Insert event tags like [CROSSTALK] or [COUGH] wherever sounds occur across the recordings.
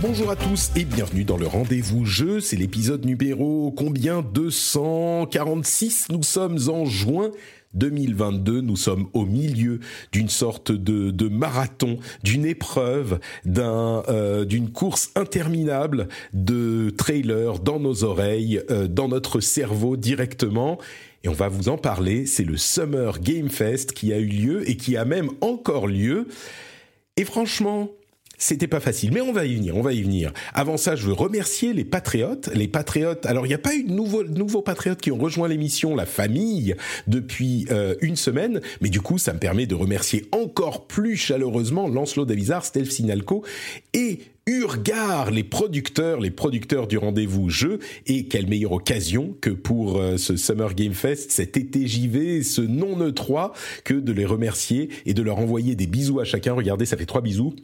Bonjour à tous et bienvenue dans le rendez-vous jeu. C'est l'épisode numéro combien? 246. Nous sommes en juin 2022, nous sommes au milieu d'une sorte de, de marathon, d'une épreuve, euh, d'une course interminable de trailers dans nos oreilles, euh, dans notre cerveau directement. Et on va vous en parler. C'est le Summer Game Fest qui a eu lieu et qui a même encore lieu. Et franchement, c'était pas facile, mais on va y venir, on va y venir. Avant ça, je veux remercier les patriotes. Les patriotes, alors il n'y a pas eu de nouveaux, patriotes qui ont rejoint l'émission, la famille, depuis euh, une semaine, mais du coup, ça me permet de remercier encore plus chaleureusement Lancelot Davizard, Steph Sinalco et Urgar, les producteurs, les producteurs du rendez-vous jeu, et quelle meilleure occasion que pour euh, ce Summer Game Fest, cet été JV, ce non E3, que de les remercier et de leur envoyer des bisous à chacun. Regardez, ça fait trois bisous.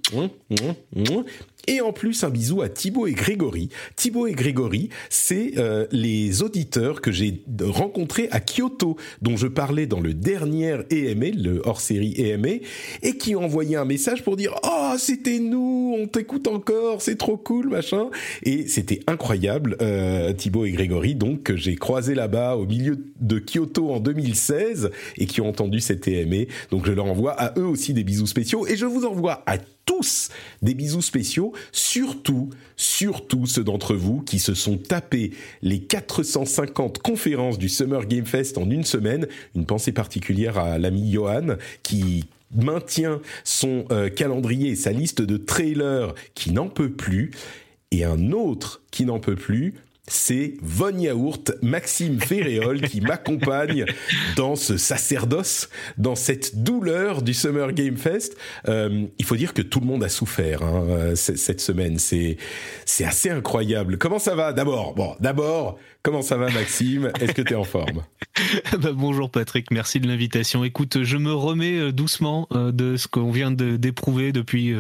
Et en plus, un bisou à Thibaut et Grégory. Thibaut et Grégory, c'est euh, les auditeurs que j'ai rencontrés à Kyoto, dont je parlais dans le dernier EMA, le hors-série EMA, et qui ont envoyé un message pour dire « Oh, c'était nous, on t'écoute encore, c'est trop cool, machin !» Et c'était incroyable, euh, Thibaut et Grégory, donc, que j'ai croisé là-bas au milieu de Kyoto en 2016, et qui ont entendu cet EMA. Donc je leur envoie à eux aussi des bisous spéciaux, et je vous envoie à tous des bisous spéciaux, surtout, surtout ceux d'entre vous qui se sont tapés les 450 conférences du Summer Game Fest en une semaine. Une pensée particulière à l'ami Johan qui maintient son euh, calendrier sa liste de trailers qui n'en peut plus. Et un autre qui n'en peut plus, c'est Von Yaourt, Maxime Ferréol, qui [LAUGHS] m'accompagne dans ce sacerdoce, dans cette douleur du Summer Game Fest. Euh, il faut dire que tout le monde a souffert hein, euh, cette semaine. C'est c'est assez incroyable. Comment ça va? D'abord, bon, d'abord, comment ça va, Maxime? Est-ce que tu es en forme? [LAUGHS] Bah, Bonjour Patrick, merci de l'invitation. Écoute, je me remets euh, doucement de ce qu'on vient d'éprouver depuis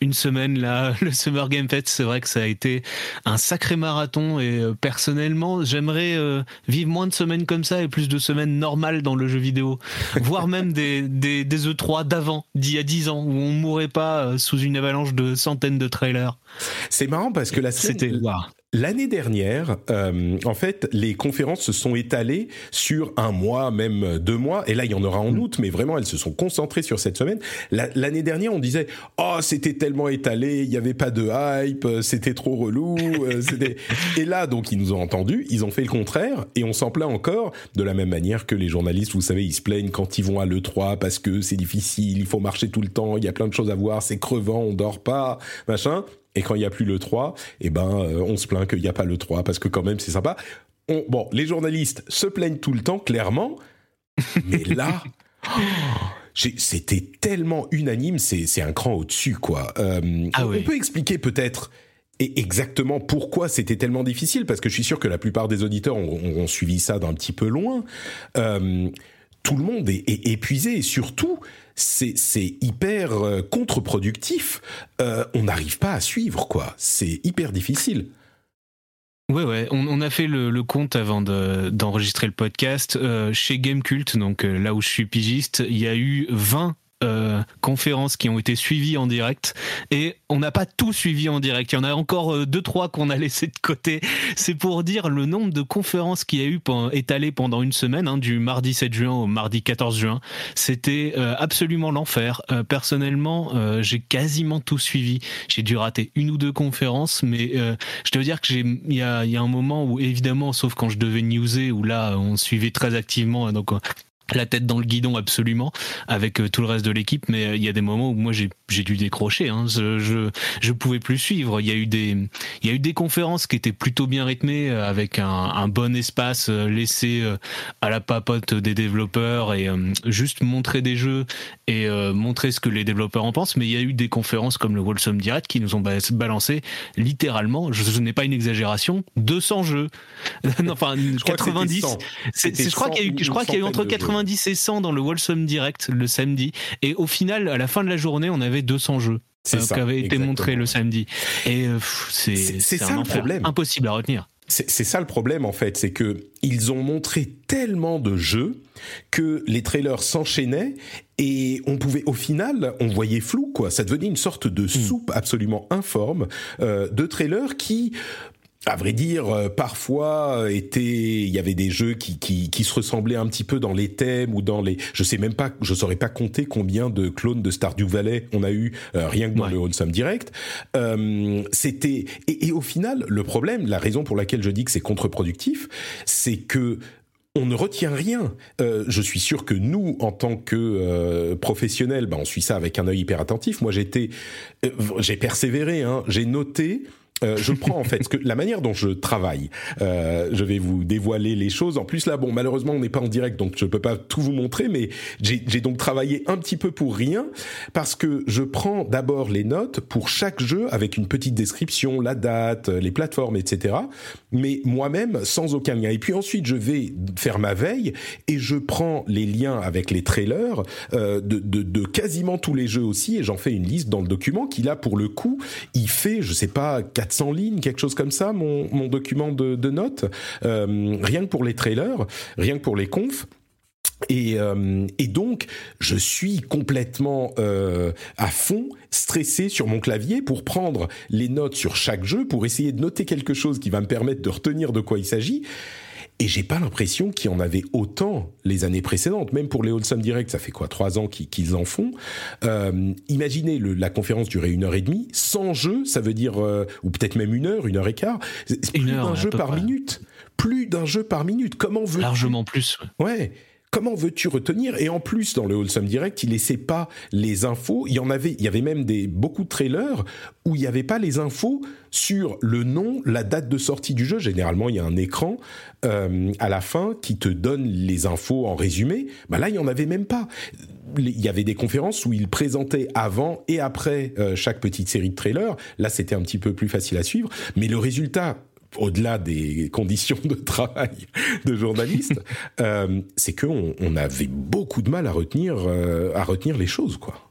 une semaine là. [LAUGHS] Le Summer Game Fest, c'est vrai que ça a été un sacré marathon et personnellement, j'aimerais euh, vivre moins de semaines comme ça et plus de semaines normales dans le jeu vidéo, [LAUGHS] voire même des, des, des E3 d'avant, d'il y a 10 ans, où on mourrait pas euh, sous une avalanche de centaines de trailers. C'est marrant parce que la C'était L'année dernière, euh, en fait, les conférences se sont étalées sur un mois, même deux mois. Et là, il y en aura en mm. août, mais vraiment, elles se sont concentrées sur cette semaine. L'année dernière, on disait, oh, c'était tellement étalé, il n'y avait pas de hype, c'était trop relou. Euh, [LAUGHS] et là, donc, ils nous ont entendus, ils ont fait le contraire, et on s'en plaint encore, de la même manière que les journalistes, vous savez, ils se plaignent quand ils vont à l'E3 parce que c'est difficile, il faut marcher tout le temps, il y a plein de choses à voir, c'est crevant, on dort pas, machin. Et quand il n'y a plus le 3, eh ben, euh, on se plaint qu'il n'y a pas le 3 parce que quand même c'est sympa. bon, les journalistes se plaignent tout le temps, clairement. [LAUGHS] Mais là, c'était tellement unanime, c'est un cran au-dessus, quoi. Euh, ah on peut expliquer peut-être et exactement pourquoi c'était tellement difficile, parce que je suis sûr que la plupart des auditeurs ont, suivi ça d'un petit peu loin. Euh, tout le monde est, épuisé et surtout, c'est hyper euh, contre-productif. Euh, on n'arrive pas à suivre, quoi. C'est hyper difficile. Ouais, ouais, on, a fait le, compte avant d'enregistrer le podcast. Euh, chez Gamecult, donc là où je suis pigiste, il y a eu 20 euh, conférences qui ont été suivies en direct et on n'a pas tout suivi en direct. Il y en a encore euh, deux trois qu'on a [LAUGHS] laissé de côté. C'est pour dire le nombre de conférences qu'il y a eu étalées pendant une semaine, hein, du mardi 7 juin au mardi 14 juin. C'était euh, absolument l'enfer. personnellement, j'ai quasiment tout suivi. J'ai dû rater une ou deux conférences, mais je dois dire que j'ai il y a, un moment où évidemment, sauf quand je devais newser, où là on suivait très activement, donc la tête dans le guidon absolument avec euh, tout le reste de l'équipe. Mais euh, il y a des moments où moi j'ai dû décrocher hein. je, je je pouvais plus suivre. Il y a eu des il y a eu des conférences qui étaient plutôt bien rythmées euh, avec un, un bon espace laissé à la papote des développeurs et juste montrer des jeux et montrer ce que les développeurs en pensent. Mais il y a eu des conférences comme le Wholesome Direct qui nous ont balancé littéralement je, je n'ai pas une exagération 200 jeux. [LAUGHS] Enfin 90 je crois qu'il y a eu je crois qu'il y a eu entre 90 90 et 100 dans le Wholesome Direct le samedi. Et au final, à la fin de la journée, on avait 200 jeux. Euh, qui avaient été montrés le samedi. Et euh, c'est ça le problème. Impossible à retenir. C'est ça le problème en fait, c'est que ils ont montré tellement de jeux que les trailers s'enchaînaient et on pouvait au final on voyait flou quoi. Ça devenait une sorte de hmm. soupe absolument informe euh, de trailers qui à vrai dire, euh, parfois euh, était, il y avait des jeux qui, qui, qui, se ressemblaient un petit peu dans les thèmes ou dans les, je sais même pas, je saurais pas compter combien de clones de Stardew Valley on a eu euh, rien que dans le Wholesome Direct. Euh, C'était et, et, au final, le problème, la raison pour laquelle je dis que c'est contre-productif, c'est que on ne retient rien. Euh, je suis sûr que nous, en tant que euh, professionnels, ben on suit ça avec un œil hyper attentif. Moi, j'étais, j'ai persévéré. Hein, j'ai noté euh, je prends en fait que la manière dont je travaille. Euh, je vais vous dévoiler les choses. En plus là, bon, malheureusement, on n'est pas en direct, donc je peux pas tout vous montrer, mais j'ai donc travaillé un petit peu pour rien parce que je prends d'abord les notes pour chaque jeu avec une petite description, la date, les plateformes, etc. Mais moi-même sans aucun lien. Et puis ensuite, je vais faire ma veille et je prends les liens avec les trailers euh, de, de, de quasiment tous les jeux aussi et j'en fais une liste dans le document qui là pour le coup, il fait, je sais pas 400 lignes, quelque chose comme ça, mon, document de, notes, euh, rien que pour les trailers, rien que pour les confs. Et, euh, donc, je suis complètement euh, à fond, stressé sur mon clavier pour prendre les notes sur chaque jeu, pour essayer de noter quelque chose qui va me permettre de retenir de quoi il s'agit. Et j'ai pas l'impression qu'il y en avait autant les années précédentes. Même pour les Wholesome Direct, ça fait quoi trois ans qu'ils en font. Euh, imaginez le, la conférence durait une heure et demie, sans jeu, ça veut dire euh, ou peut-être même une heure, une heure et quart. Plus d'un jeu par minute. Plus d'un jeu par minute. Comment veut largement plus. Ouais comment veux-tu retenir? Et en plus, dans le Wholesome Direct, il laissait pas les infos. Il y en avait, il y avait même des beaucoup de trailers où il n'y avait pas les infos sur le nom, la date de sortie du jeu. Généralement, il y a un écran euh, à la fin qui te donne les infos en résumé. Bah là, il y en avait même pas. Il y avait des conférences où il présentait avant et après euh, chaque petite série de trailers. Là, c'était un petit peu plus facile à suivre, mais le résultat au-delà des conditions de travail de journaliste, [LAUGHS] euh, c'est qu'on on avait beaucoup de mal à retenir, euh, à retenir les choses, quoi.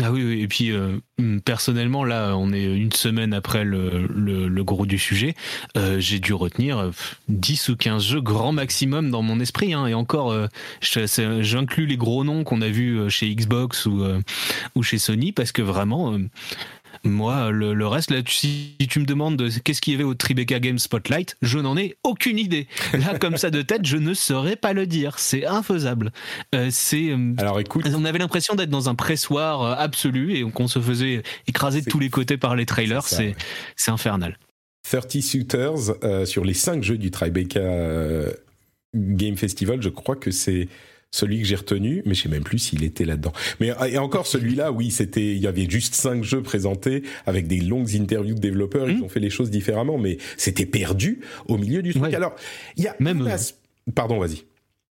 Ah oui, oui, et puis euh, personnellement, là, on est une semaine après le, le, gros du sujet. Euh, j'ai dû retenir 10 ou 15 jeux grand maximum dans mon esprit. Hein, et encore, euh, j'inclus les gros noms qu'on a vus chez Xbox ou, ou chez Sony parce que vraiment, moi, le, reste, là, si tu me demandes qu'est-ce qu'il y avait au Tribeca Game Spotlight, je n'en ai aucune idée. Là, comme ça de tête, je ne saurais pas le dire. C'est infaisable. Euh, c'est. Euh, Alors, écoute. On avait l'impression d'être dans un pressoir euh, absolu et qu'on se faisait écraser de tous les côtés par les trailers. C'est c'est infernal. 30 Shooters sur les 5 jeux du Tribeca Game Festival, je crois que c'est celui que j'ai retenu, mais je sais même plus s'il était là-dedans. Mais et encore celui-là, oui, c'était, il y avait juste cinq jeux présentés avec des longues interviews de développeurs. Ils mmh. ont fait les choses différemment, mais c'était perdu au milieu du truc. Alors, il y a même. Pardon, vas-y.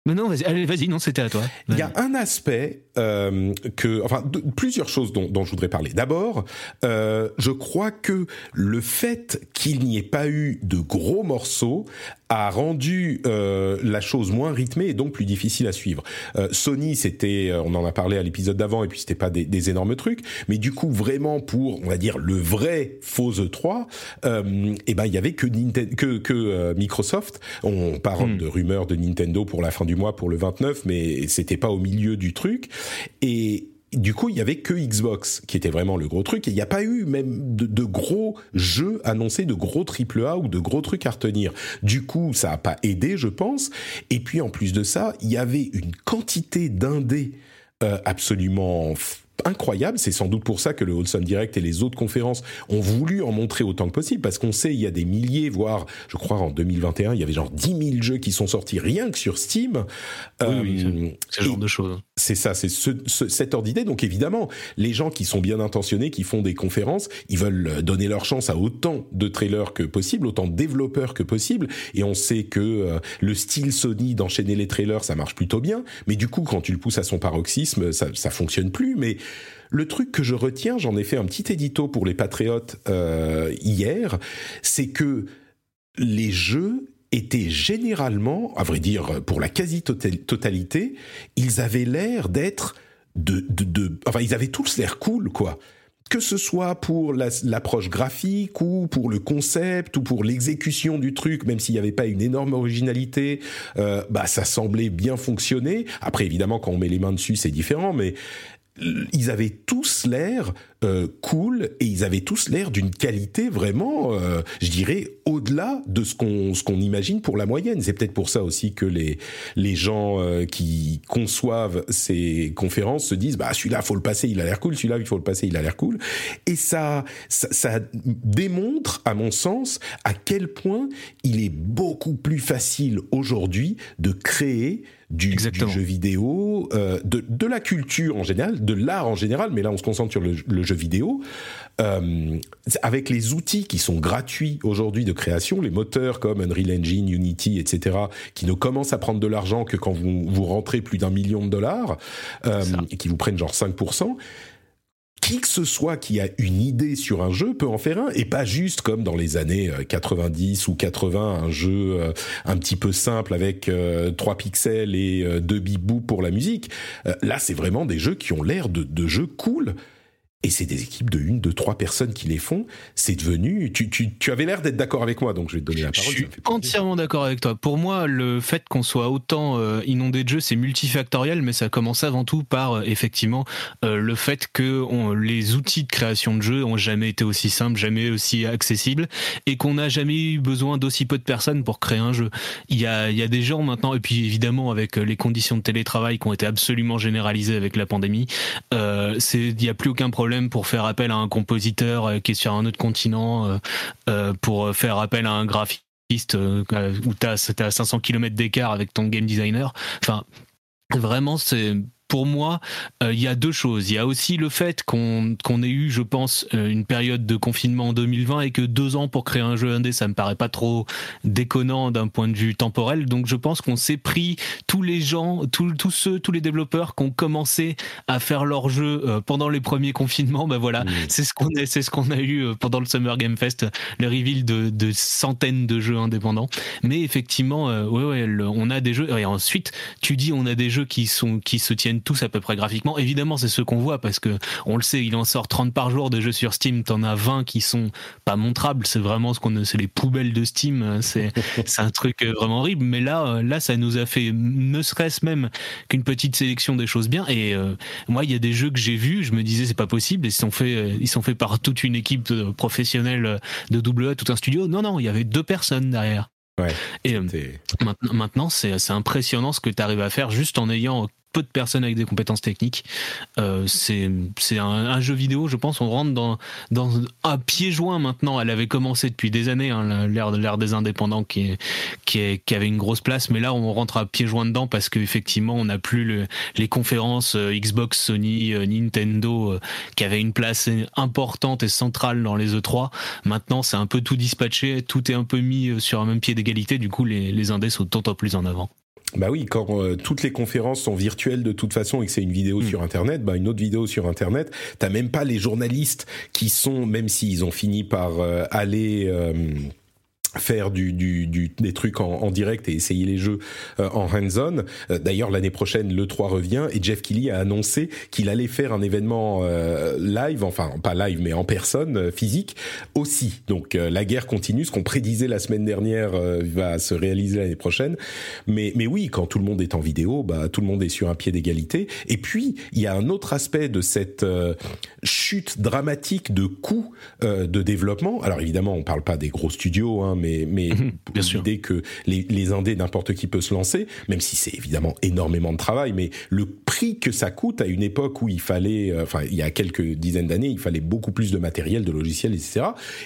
Mais non, vas-y, vas-y, non, c'était à toi. Il y a un aspect euh, que, enfin, plusieurs choses dont, dont, je voudrais parler. D'abord, euh, je crois que le fait qu'il n'y ait pas eu de gros morceaux a rendu euh, la chose moins rythmée et donc plus difficile à suivre. Euh, Sony, c'était, euh, on en a parlé à l'épisode d'avant, et puis c'était pas des, des, énormes trucs, mais du coup vraiment pour, on va dire, le vrai faux E3, euh, et eh ben il y avait que, Nintendo, que, que Microsoft. On parle hmm. de rumeurs de Nintendo pour la fin du mois, pour le 29, mais c'était pas au milieu du truc. Et du coup, il y avait que Xbox qui était vraiment le gros truc. Et il n'y a pas eu même de, gros jeux annoncés, de gros AAA ou de gros trucs à retenir. Du coup, ça n'a pas aidé, je pense. Et puis, en plus de ça, il y avait une quantité d'indés euh, absolument incroyable. C'est sans doute pour ça que le Wholesome Direct et les autres conférences ont voulu en montrer autant que possible, parce qu'on sait il y a des milliers, voire, je crois en 2021, il y avait genre 10 000 jeux qui sont sortis rien que sur Steam. Oui, euh, c'est ce genre de choses. C'est ça, c'est ce, cette ordre d'idée. Donc évidemment, les gens qui sont bien intentionnés, qui font des conférences, ils veulent donner leur chance à autant de trailers que possible, autant de développeurs que possible. Et on sait que euh, le style Sony d'enchaîner les trailers, ça marche plutôt bien. Mais du coup, quand tu le pousses à son paroxysme, ça, ça fonctionne plus. Mais le truc que je retiens, j'en ai fait un petit édito pour les patriotes euh, hier, c'est que les jeux étaient généralement, à vrai dire, pour la quasi-totalité, ils avaient l'air d'être enfin, ils avaient tous l'air cool, quoi que ce soit pour l'approche graphique ou pour le concept ou pour l'exécution du truc, même s'il n'y avait pas une énorme originalité, euh, bah ça semblait bien fonctionner. Après, évidemment, quand on met les mains dessus, c'est différent, mais ils avaient tous l'air euh, cool et ils avaient tous l'air d'une qualité vraiment, euh, je dirais, au-delà de ce qu'on ce qu'on imagine pour la moyenne. C'est peut-être pour ça aussi que les les gens euh, qui conçoivent ces conférences se disent bah celui-là faut le passer, il a l'air cool, celui-là il faut le passer, il a l'air cool. Et ça, ça ça démontre, à mon sens, à quel point il est beaucoup plus facile aujourd'hui de créer du, du, jeu vidéo, euh, de, de, la culture en général, de l'art en général, mais là on se concentre sur le, le jeu vidéo, euh, avec les outils qui sont gratuits aujourd'hui de création, les moteurs comme Unreal Engine, Unity, etc., qui ne commencent à prendre de l'argent que quand vous, vous rentrez plus d'un million de dollars, euh, et qui vous prennent genre 5%, qui que ce soit qui a une idée sur un jeu peut en faire un et pas juste comme dans les années 90 euh, ou 80 un jeu un petit peu simple avec euh, 3 pixels et 2 bibous pour la musique. là, c'est vraiment des jeux qui ont l'air de, de jeux cool et c'est des équipes de une, de trois personnes qui les font. C'est devenu. Tu, tu, tu avais l'air d'être d'accord avec moi, donc je vais te donner la parole. Je suis entièrement d'accord avec toi. Pour moi, le fait qu'on soit autant euh, inondé de jeux, c'est multifactoriel, mais ça commence avant tout par euh, effectivement euh, le fait que on, les outils de création de jeux ont jamais été aussi simples, jamais aussi accessibles, et qu'on n'a jamais eu besoin d'aussi peu de personnes pour créer un jeu. Il y a, il y a des gens maintenant, et puis évidemment avec les conditions de télétravail qui ont été absolument généralisées avec la pandémie, il n'y a plus aucun problème pour faire appel à un compositeur euh, qui est sur un autre continent, euh, euh, pour faire appel à un graphiste où tu as, as 500 km d'écart avec ton game designer. Enfin, vraiment, c'est pour moi, euh, il y a deux choses. Il y a aussi le fait qu'on ait eu, je pense, euh, une période de confinement en 2020 et que deux ans pour créer un jeu indé, ça me paraît pas trop déconnant d'un point de vue temporel. Donc je pense qu'on s'est pris tous les gens, tous, tous ceux, tous les développeurs qui ont commencé à faire leur jeu euh, pendant les premiers confinements. Ben voilà, c'est ce qu'on a, c'est ce qu'on a eu pendant le Summer Game Fest, le reveal de, de centaines de jeux indépendants. Mais effectivement, ouais, ouais, on a des jeux. Et ensuite, tu dis, on a des jeux qui sont qui se tiennent tous à peu près graphiquement. Évidemment, c'est ce qu'on voit parce que on le sait, il en sort 30 par jour de jeux sur Steam. T'en as 20 qui sont pas montrables. C'est vraiment ce qu'on, c'est les poubelles de Steam. C'est, [LAUGHS] c'est un truc euh, vraiment horrible. Mais là, euh, là, ça nous a fait, ne serait-ce même qu'une petite sélection des choses bien. Et euh, moi, il y a des jeux que j'ai vus, je me disais c'est pas possible. Ils sont faits, ils sont faits par toute une équipe professionnelle de double A, tout un studio. Non, non, il y avait deux personnes derrière. Ouais, et maintenant, maintenant c'est impressionnant ce que tu arrives à faire juste en ayant peu de personnes avec des compétences techniques. Euh, c'est un, un, jeu vidéo, je pense. On rentre dans dans un pied joint maintenant. Elle avait commencé depuis des années, hein, l'ère des indépendants qui qui, est, qui avait une grosse place, mais là on rentre à pied joint dedans parce qu'effectivement on n'a plus le, les conférences euh, Xbox, Sony, euh, Nintendo euh, qui avaient une place importante et centrale dans les E3. Maintenant c'est un peu tout dispatché, tout est un peu mis sur un même pied d'égalité. Du coup les les indés sont d'autant plus en avant. Bah oui, quand euh, toutes les conférences sont virtuelles de toute façon et que c'est une vidéo mm. sur Internet, bah une autre vidéo sur Internet, t'as même pas les journalistes qui sont, même s'ils ont fini par euh, aller euh, faire du, du, du, des trucs en, en, direct et essayer les jeux euh, en hands-on. Euh, D'ailleurs, l'année prochaine, le 3 revient et Jeff Keighley a annoncé qu'il allait faire un événement euh, live, enfin pas live mais en personne, euh, physique aussi. Donc la guerre continue, ce qu'on prédisait la semaine dernière va se réaliser l'année prochaine. Mais, mais oui, quand tout le monde est en vidéo, bah, tout le monde est sur un pied d'égalité. Et puis, il y a un autre aspect de cette chute dramatique de coûts de développement. Alors évidemment, on parle pas des gros studios, hein, mais, mais mmh, l'idée que les, les indés, n'importe qui peut se lancer, même si c'est évidemment énormément de travail, mais le prix que ça coûte à une époque où il fallait, euh, enfin il y a quelques dizaines d'années, il fallait beaucoup plus de matériel, de logiciels, etc.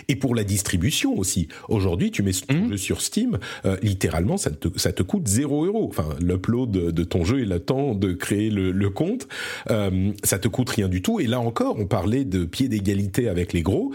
Et pour la distribution aussi. Aujourd'hui, tu mets ton mmh. jeu sur Steam, euh, littéralement, ça te, ça te coûte 0 euros. Enfin, l'upload de, ton jeu et le temps de créer le, compte, euh, ça te coûte rien du tout. Et là encore, on parlait de pied d'égalité avec les gros.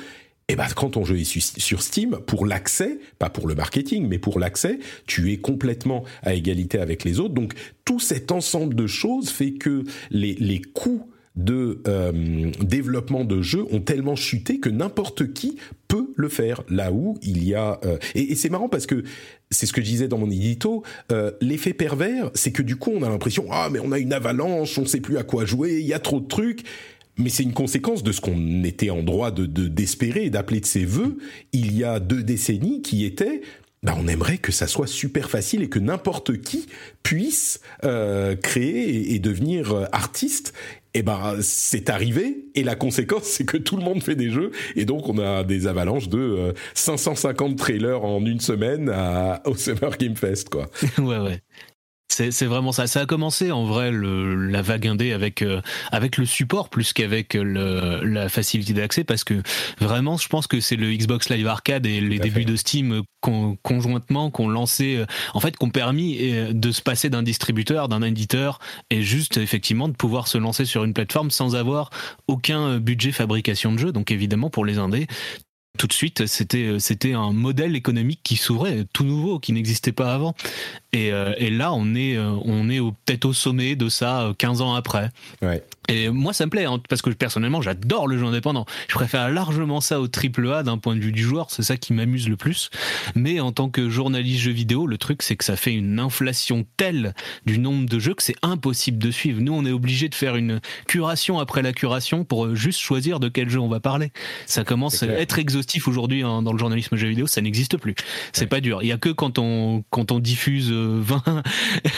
Et eh ben quand ton jeu est sur Steam, pour l'accès, pas pour le marketing, mais pour l'accès, tu es complètement à égalité avec les autres. Donc tout cet ensemble de choses fait que les, les coûts de euh, développement de jeux ont tellement chuté que n'importe qui peut le faire. Là où il y a euh, et, c'est marrant parce que c'est ce que je disais dans mon édito. Euh, l'effet pervers, c'est que du coup on a l'impression ah mais on a une avalanche, on sait plus à quoi jouer, il y a trop de trucs mais c'est une conséquence de ce qu'on était en droit de d'espérer et d'appeler de ses voeux il y a deux décennies, qui était bah on aimerait que ça soit super facile et que n'importe qui puisse euh, créer et, devenir euh, artiste. Et eh ben c'est arrivé et la conséquence c'est que tout le monde fait des jeux et donc on a des avalanches de 550 euh, trailers en une semaine à, au Summer Game Fest quoi. [LAUGHS] ouais ouais. C'est vraiment ça. Ça a commencé en vrai le, la vague indé avec euh, avec le support plus qu'avec la facilité d'accès parce que vraiment je pense que c'est le Xbox Live Arcade et les débuts de Steam conjointement qu'on lancé euh, en fait qu'on permis euh, de se passer d'un distributeur, d'un éditeur et juste effectivement de pouvoir se lancer sur une plateforme sans avoir aucun budget fabrication de jeu. Donc évidemment pour les indés, tout de suite, c'était c'était un modèle économique qui s'ouvrait, tout nouveau, qui n'existait pas avant. Et, euh, et, là, on est euh, on est peut-être au sommet de ça 15 euh, ans après. Ouais. Et moi, ça me plaît hein, parce que personnellement, j'adore le jeu indépendant. Je préfère largement ça au triple A d'un point de vue du joueur. C'est ça qui m'amuse le plus. Mais en tant que journaliste jeu vidéo, le truc c'est que ça fait une inflation telle du nombre de jeux que c'est impossible de suivre. Nous, on est obligé de faire une curation après la curation pour juste choisir de quel jeu on va parler. Ça commence à être exhaustif aujourd'hui hein, dans le journalisme jeu vidéo, ça n'existe plus. C'est pas dur. Il y a que quand on quand on diffuse 20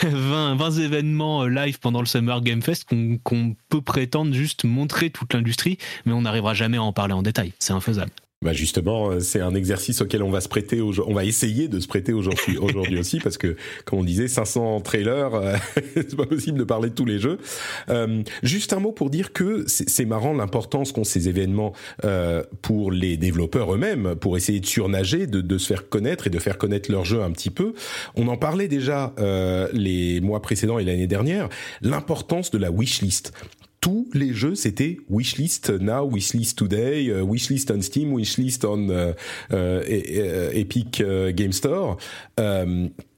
20, 20 événements euh, live pendant le Summer Game Fest qu'on peut prétendre juste montrer toute l'industrie, mais on n'arrivera jamais à en parler en détail. C'est infaisable. Bah justement, euh, c'est un exercice auquel on va se prêter, on va essayer de se prêter aujourd'hui, [LAUGHS] aujourd'hui aussi, parce que comme on disait, 500 trailers, euh, [LAUGHS] c'est pas possible de parler de tous les jeux. Euh, juste un mot pour dire que c'est marrant l'importance qu'ont ces événements euh, pour les développeurs eux-mêmes, pour essayer de surnager, de, de, se faire connaître et de faire connaître leur jeu un petit peu. On en parlait déjà euh, les mois précédents et l'année dernière, l'importance de la wishlist tous les jeux c'était wishlist now, wishlist today, euh, wishlist on Steam, wishlist on euh, euh, Epic Game Store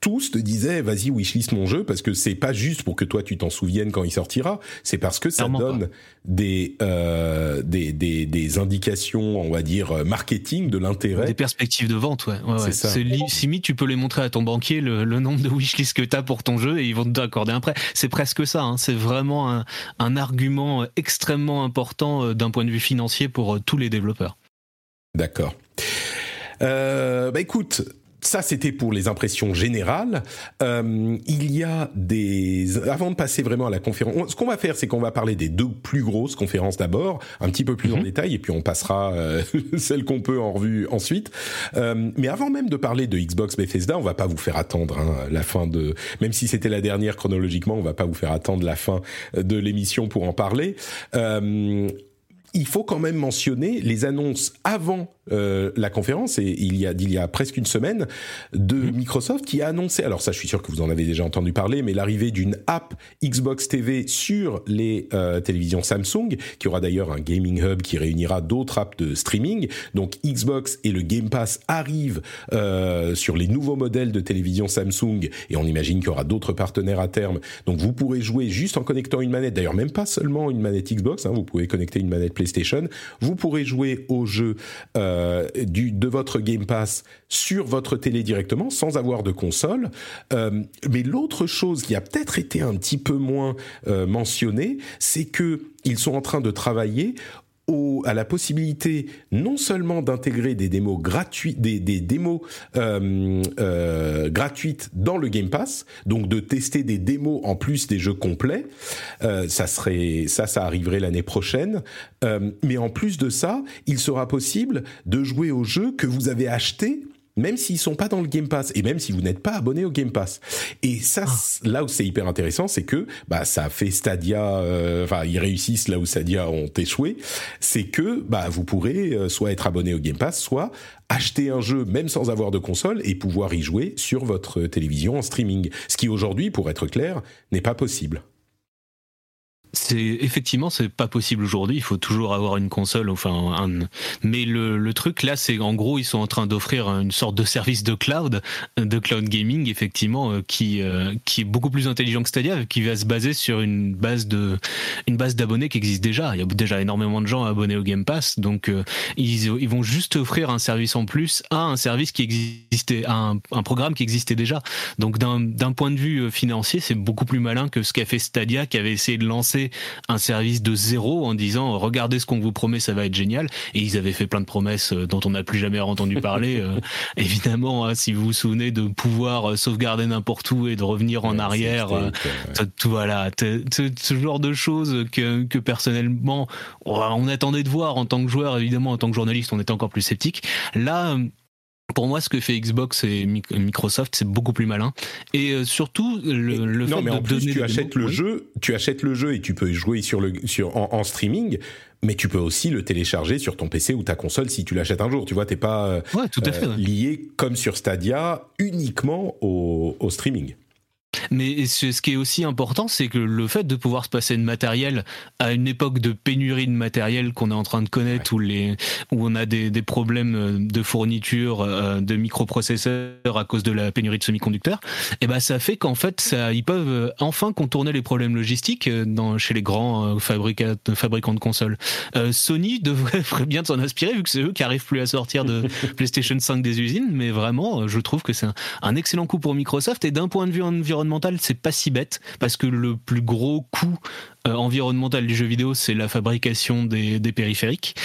tous te disaient vas-y wishlist mon jeu parce que c'est pas juste pour que toi tu t'en souviennes quand il sortira, c'est parce que ça donne des, euh, des, des des indications, on va dire marketing de l'intérêt, des perspectives de vente, ouais. ouais, c'est ça. Limite tu peux les montrer à ton banquier le, le nombre de wishlist que tu as pour ton jeu et ils vont te accorder un prêt. C'est presque ça, hein. c'est vraiment un, un argument extrêmement important euh, d'un point de vue financier pour euh, tous les développeurs. D'accord. Euh, bah écoute, ça, c'était pour les impressions générales. Euh, il y a des... Avant de passer vraiment à la conférence, ce qu'on va faire, c'est qu'on va parler des deux plus grosses conférences d'abord, un petit peu plus en mhm. détail, et puis on passera euh, [LAUGHS] celle qu'on peut en revue ensuite. Euh, mais avant même de parler de Xbox Bethesda, on va pas vous faire attendre hein, la fin de... Même si c'était la dernière chronologiquement, on va pas vous faire attendre la fin de l'émission pour en parler. Euh, il faut quand même mentionner les annonces avant euh, la conférence, et il y a d'il y a presque une semaine, de mhm. Microsoft qui a annoncé, alors ça je suis sûr que vous en avez déjà entendu parler, mais l'arrivée d'une app Xbox TV sur les euh, télévisions Samsung, qui aura d'ailleurs un gaming hub qui réunira d'autres apps de streaming. Donc Xbox et le Game Pass arrivent euh, sur les nouveaux modèles de télévision Samsung, et on imagine qu'il y aura d'autres partenaires à terme. Donc vous pourrez jouer juste en connectant une manette, d'ailleurs même pas seulement une manette Xbox, hein, vous pouvez connecter une manette PlayStation, vous pourrez jouer au jeu euh, du, de votre Game Pass sur votre télé directement sans avoir de console. Euh, mais l'autre chose qui a peut-être été un petit peu moins euh, mentionnée, c'est que ils sont en train de travailler au, à la possibilité non seulement d'intégrer des démos gratuites, des, des démos euh, euh, gratuites dans le Game Pass, donc de tester des démos en plus des jeux complets. Euh, ça serait ça, ça arriverait l'année prochaine. Euh, mais en plus de ça, il sera possible de jouer aux jeux que vous avez achetés même s'ils sont pas dans le Game Pass et même si vous n'êtes pas abonné au Game Pass. Et ça, ah. là où c'est hyper intéressant, c'est que bah ça fait Stadia, euh, enfin ils réussissent là où Stadia ont échoué, c'est que bah vous pourrez euh, soit être abonné au Game Pass, soit acheter un jeu même sans avoir de console et pouvoir y jouer sur votre télévision en streaming. Ce qui aujourd'hui, pour être clair, n'est pas possible c'est effectivement c'est pas possible aujourd'hui. Il faut toujours avoir une console. Enfin, un, mais le, le truc là, c'est en gros ils sont en train d'offrir une sorte de service de cloud, de cloud gaming effectivement, euh, qui euh, qui est beaucoup plus intelligent que Stadia, qui va se baser sur une base de une base d'abonnés qui existe déjà. Il y a déjà énormément de gens abonnés au Game Pass, donc euh, ils, ils vont juste offrir un service en plus à un service qui existait, à un, un programme qui existait déjà. Donc d'un point de vue financier, c'est beaucoup plus malin que ce qu'a fait Stadia, qui avait essayé de lancer un service de zéro en disant regardez ce qu'on vous promet, ça va être génial. Et ils avaient fait plein de promesses euh, dont on n'a plus jamais entendu parler. Euh, [LAUGHS] évidemment, hein, si vous vous souvenez de pouvoir euh, sauvegarder n'importe où et de revenir en arrière, tout, voilà, ce genre de choses que, que personnellement on attendait de voir en tant que joueur, évidemment en tant que journaliste, on était encore plus sceptique. Là, pour moi, ce que fait Xbox et Microsoft, c'est beaucoup plus malin. Et euh, surtout, le, le non, mais en plus, tu achètes le jeu, tu achètes le jeu et tu peux jouer sur le sur en, streaming. Mais tu peux aussi le télécharger sur ton PC ou ta console si tu l'achètes un jour. Tu vois, t'es pas euh, euh, lié comme sur Stadia uniquement au, au streaming. Mais ce qui est aussi important, c'est que le fait de pouvoir se passer de matériel à une époque de pénurie de matériel qu'on est en train de connaître, où, les, où on a des, des problèmes de fourniture euh, de microprocesseurs à cause de la pénurie de semi-conducteurs, et eh ben ça fait qu'en fait, ça, ils peuvent enfin contourner les problèmes logistiques euh, dans, chez les grands euh, fabricants, fabricants de consoles. Sony [LAUGHS] devrait bien s'en inspirer, vu que c'est eux qui arrivent plus à sortir de [LAUGHS] PlayStation 5 des usines, mais vraiment, je trouve que c'est un, un excellent coup pour Microsoft, et d'un point de vue environnemental, c'est pas si bête parce que le plus gros coût euh, environnemental du jeu vidéo, c'est la fabrication des, périphériques.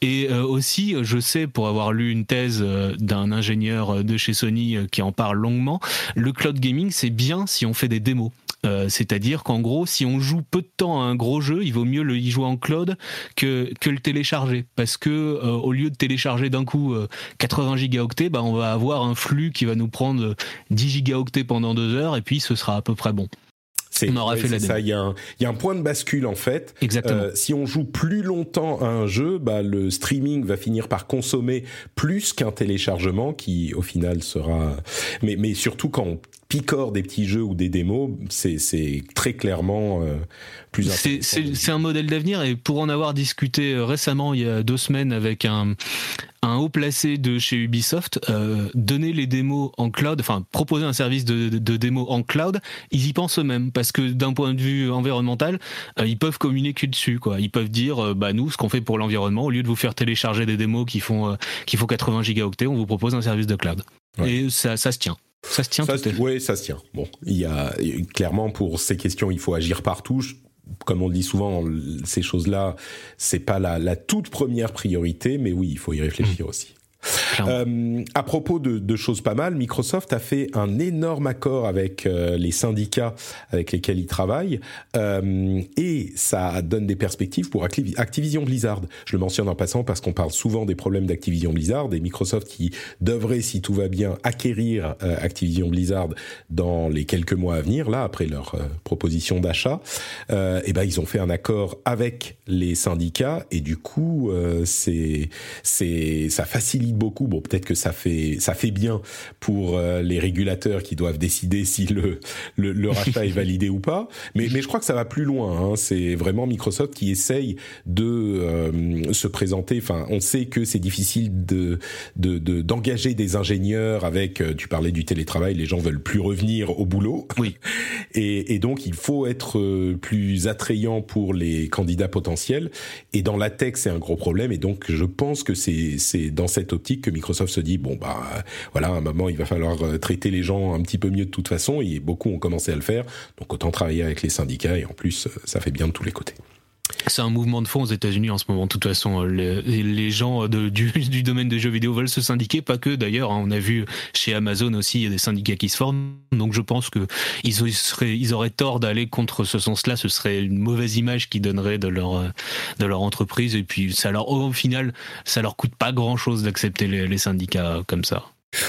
Et euh, aussi, je sais, pour avoir lu une thèse euh, d'un ingénieur de chez Sony qui en parle longuement, le cloud gaming, c'est bien si on fait des démos. C'est-à-dire qu'en gros, si on joue peu de temps à un gros jeu, il vaut mieux le y jouer en cloud que, que le télécharger. Parce que au lieu de télécharger d'un coup 80 gigaoctets, bah, on va avoir un flux qui va nous prendre 10 gigaoctets pendant deux heures et puis ce sera à peu près bon. on aura fait ça. Il y, a un, il y a un point de bascule en fait. Exactement. Euh, si on joue plus longtemps à un jeu, bah, le streaming va finir par consommer plus qu'un téléchargement qui au final sera. Mais, mais surtout quand on picore des petits jeux ou des démos, c'est très clairement euh, plus. C'est un modèle d'avenir et pour en avoir discuté euh, récemment il y a deux semaines avec un un haut placé de chez Ubisoft euh, donner les démos en cloud, enfin proposer un service de, de, démo en cloud, ils y pensent eux-mêmes parce que d'un point de vue environnemental, euh, ils peuvent communiquer dessus quoi. Ils peuvent dire bah nous ce qu'on fait pour l'environnement au lieu de vous faire télécharger des démos qui font qui font 80 gigaoctets, on vous propose un service de cloud. Et ça ça se tient. Ça se tient. Ça oui, ça se tient. Bon, il y a clairement pour ces questions, il faut agir partout comme on le dit souvent, ces choses-là, c'est pas la, la, toute première priorité, mais oui, il faut y réfléchir mmh. aussi. Euh, à propos de, de, choses pas mal, Microsoft a fait un énorme accord avec euh, les syndicats avec lesquels ils travaillent euh, et ça donne des perspectives pour Activision Blizzard. Je le mentionne en passant parce qu'on parle souvent des problèmes d'Activision Blizzard et Microsoft qui devrait, si tout va bien, acquérir euh, Activision Blizzard dans les quelques mois à venir, là après leur euh, proposition d'achat. et ben ils ont fait un accord avec les syndicats et du coup c'est c'est ça facilite beaucoup. Bon, peut-être que ça fait ça fait bien pour euh, les régulateurs qui doivent décider si le le, rachat est validé ou pas. Mais mais je crois que ça va plus loin. Hein. C'est vraiment Microsoft qui essaye de euh, se présenter. Enfin, on sait que c'est difficile de d'engager des ingénieurs avec. Euh, tu parlais du télétravail. Les gens veulent plus revenir au boulot. Oui. [LAUGHS] Et, et donc il faut être plus attrayant pour les candidats potentiels. Et dans la tech, c'est un gros problème. Et donc je pense que c'est c'est dans cette que Microsoft se dit bon bah voilà à un moment il va falloir euh, traiter les gens un petit peu mieux de toute façon et beaucoup ont commencé à le faire donc autant travailler avec les syndicats et en plus euh, ça fait bien de tous les côtés. C'est un mouvement de fond aux États-Unis en ce moment. De toute façon, les, les gens de, [LAUGHS] du, domaine des jeux vidéo veulent se syndiquer, pas que d'ailleurs. Hein. on a vu chez Amazon aussi, il y a des syndicats qui se forment. Donc je pense que ils, auraient tort d'aller contre ce sens-là. Ce serait une mauvaise image qu'ils donneraient de leur de leur entreprise. Et puis ça leur, au final, ça leur coûte pas grand-chose d'accepter les syndicats comme ça.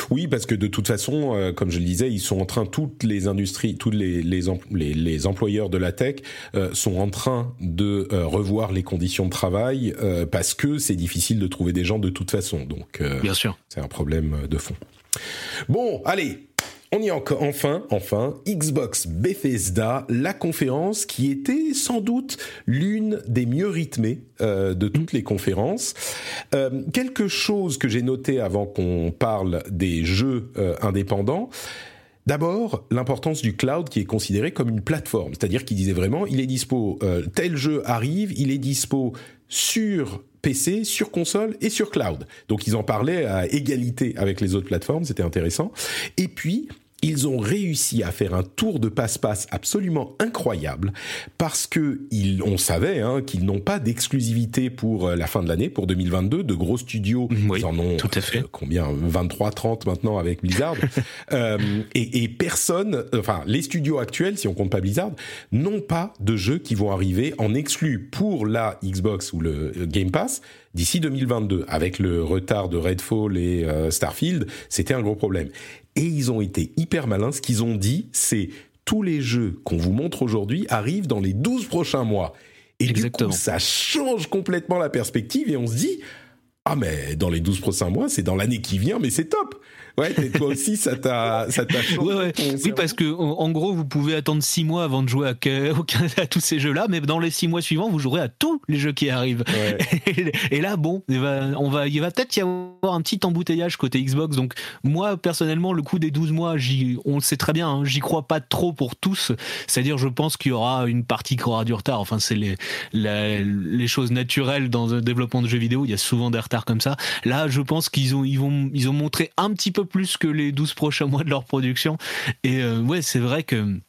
Oui, parce que de toute façon, euh, comme je le disais, ils sont en train, toutes les industries, tous les, les, les, employeurs de la tech euh, sont en train de euh, revoir les conditions de travail parce que c'est difficile de trouver des gens de toute façon. Donc, bien sûr, c'est un problème de fond. Bon, allez, on y est encore, enfin, enfin, Xbox Bethesda, la conférence qui était sans doute l'une des mieux rythmées euh, de toutes les conférences. Euh, quelque chose que j'ai noté avant qu'on parle des jeux euh, indépendants. D'abord, l'importance du cloud qui est considéré comme une plateforme, c'est-à-dire qu'il disait vraiment, il est dispo, tel jeu arrive, il est dispo sur PC, sur console et sur cloud. Donc ils en parlaient à égalité avec les autres plateformes, c'était intéressant. Et puis, ils ont réussi à faire un tour de passe-passe absolument incroyable parce que ils, on savait hein, qu'ils n'ont pas d'exclusivité pour euh, la fin de l'année, pour 2022. De gros studios, ils en ont tout à fait. Euh, combien 23, 30 maintenant avec Blizzard. [LAUGHS] euh, et, et, personne, enfin les studios actuels, si on compte pas Blizzard, n'ont pas de jeux qui vont arriver en exclu pour la Xbox ou le Game Pass d'ici 2022. Avec le retard de Redfall et euh, Starfield, c'était un gros problème. Et ils ont été hyper malins. Ce qu'ils ont dit, c'est tous les jeux qu'on vous montre aujourd'hui arrivent dans les 12 prochains mois. Et du coup, ça change complètement la perspective et on se dit, ah mais dans les 12 prochains mois, c'est dans l'année qui vient, mais c'est top. Ouais, et toi aussi, ça t'a, ça t'a changé. Ouais, Oui, parce que en, gros, vous pouvez attendre six mois avant de jouer à, [LAUGHS] à, tous ces jeux-là, mais dans les six mois suivants, vous jouerez à tous les jeux qui arrivent. [LAUGHS] Et, là, bon, il va, on va, il va peut-être y avoir un petit embouteillage côté Xbox. Donc, moi, personnellement, le coup des 12 mois, on le sait très bien, hein, j'y crois pas trop pour tous. C'est-à-dire, je pense qu'il y aura une partie qui aura du retard. Enfin, c'est les, les choses naturelles dans le développement de jeux vidéo. Il y a souvent des retards comme ça. Là, je pense qu'ils ont, ils vont, ils ont montré un petit peu plus que les 12 prochains mois de leur production. Et euh, ouais, c'est vrai que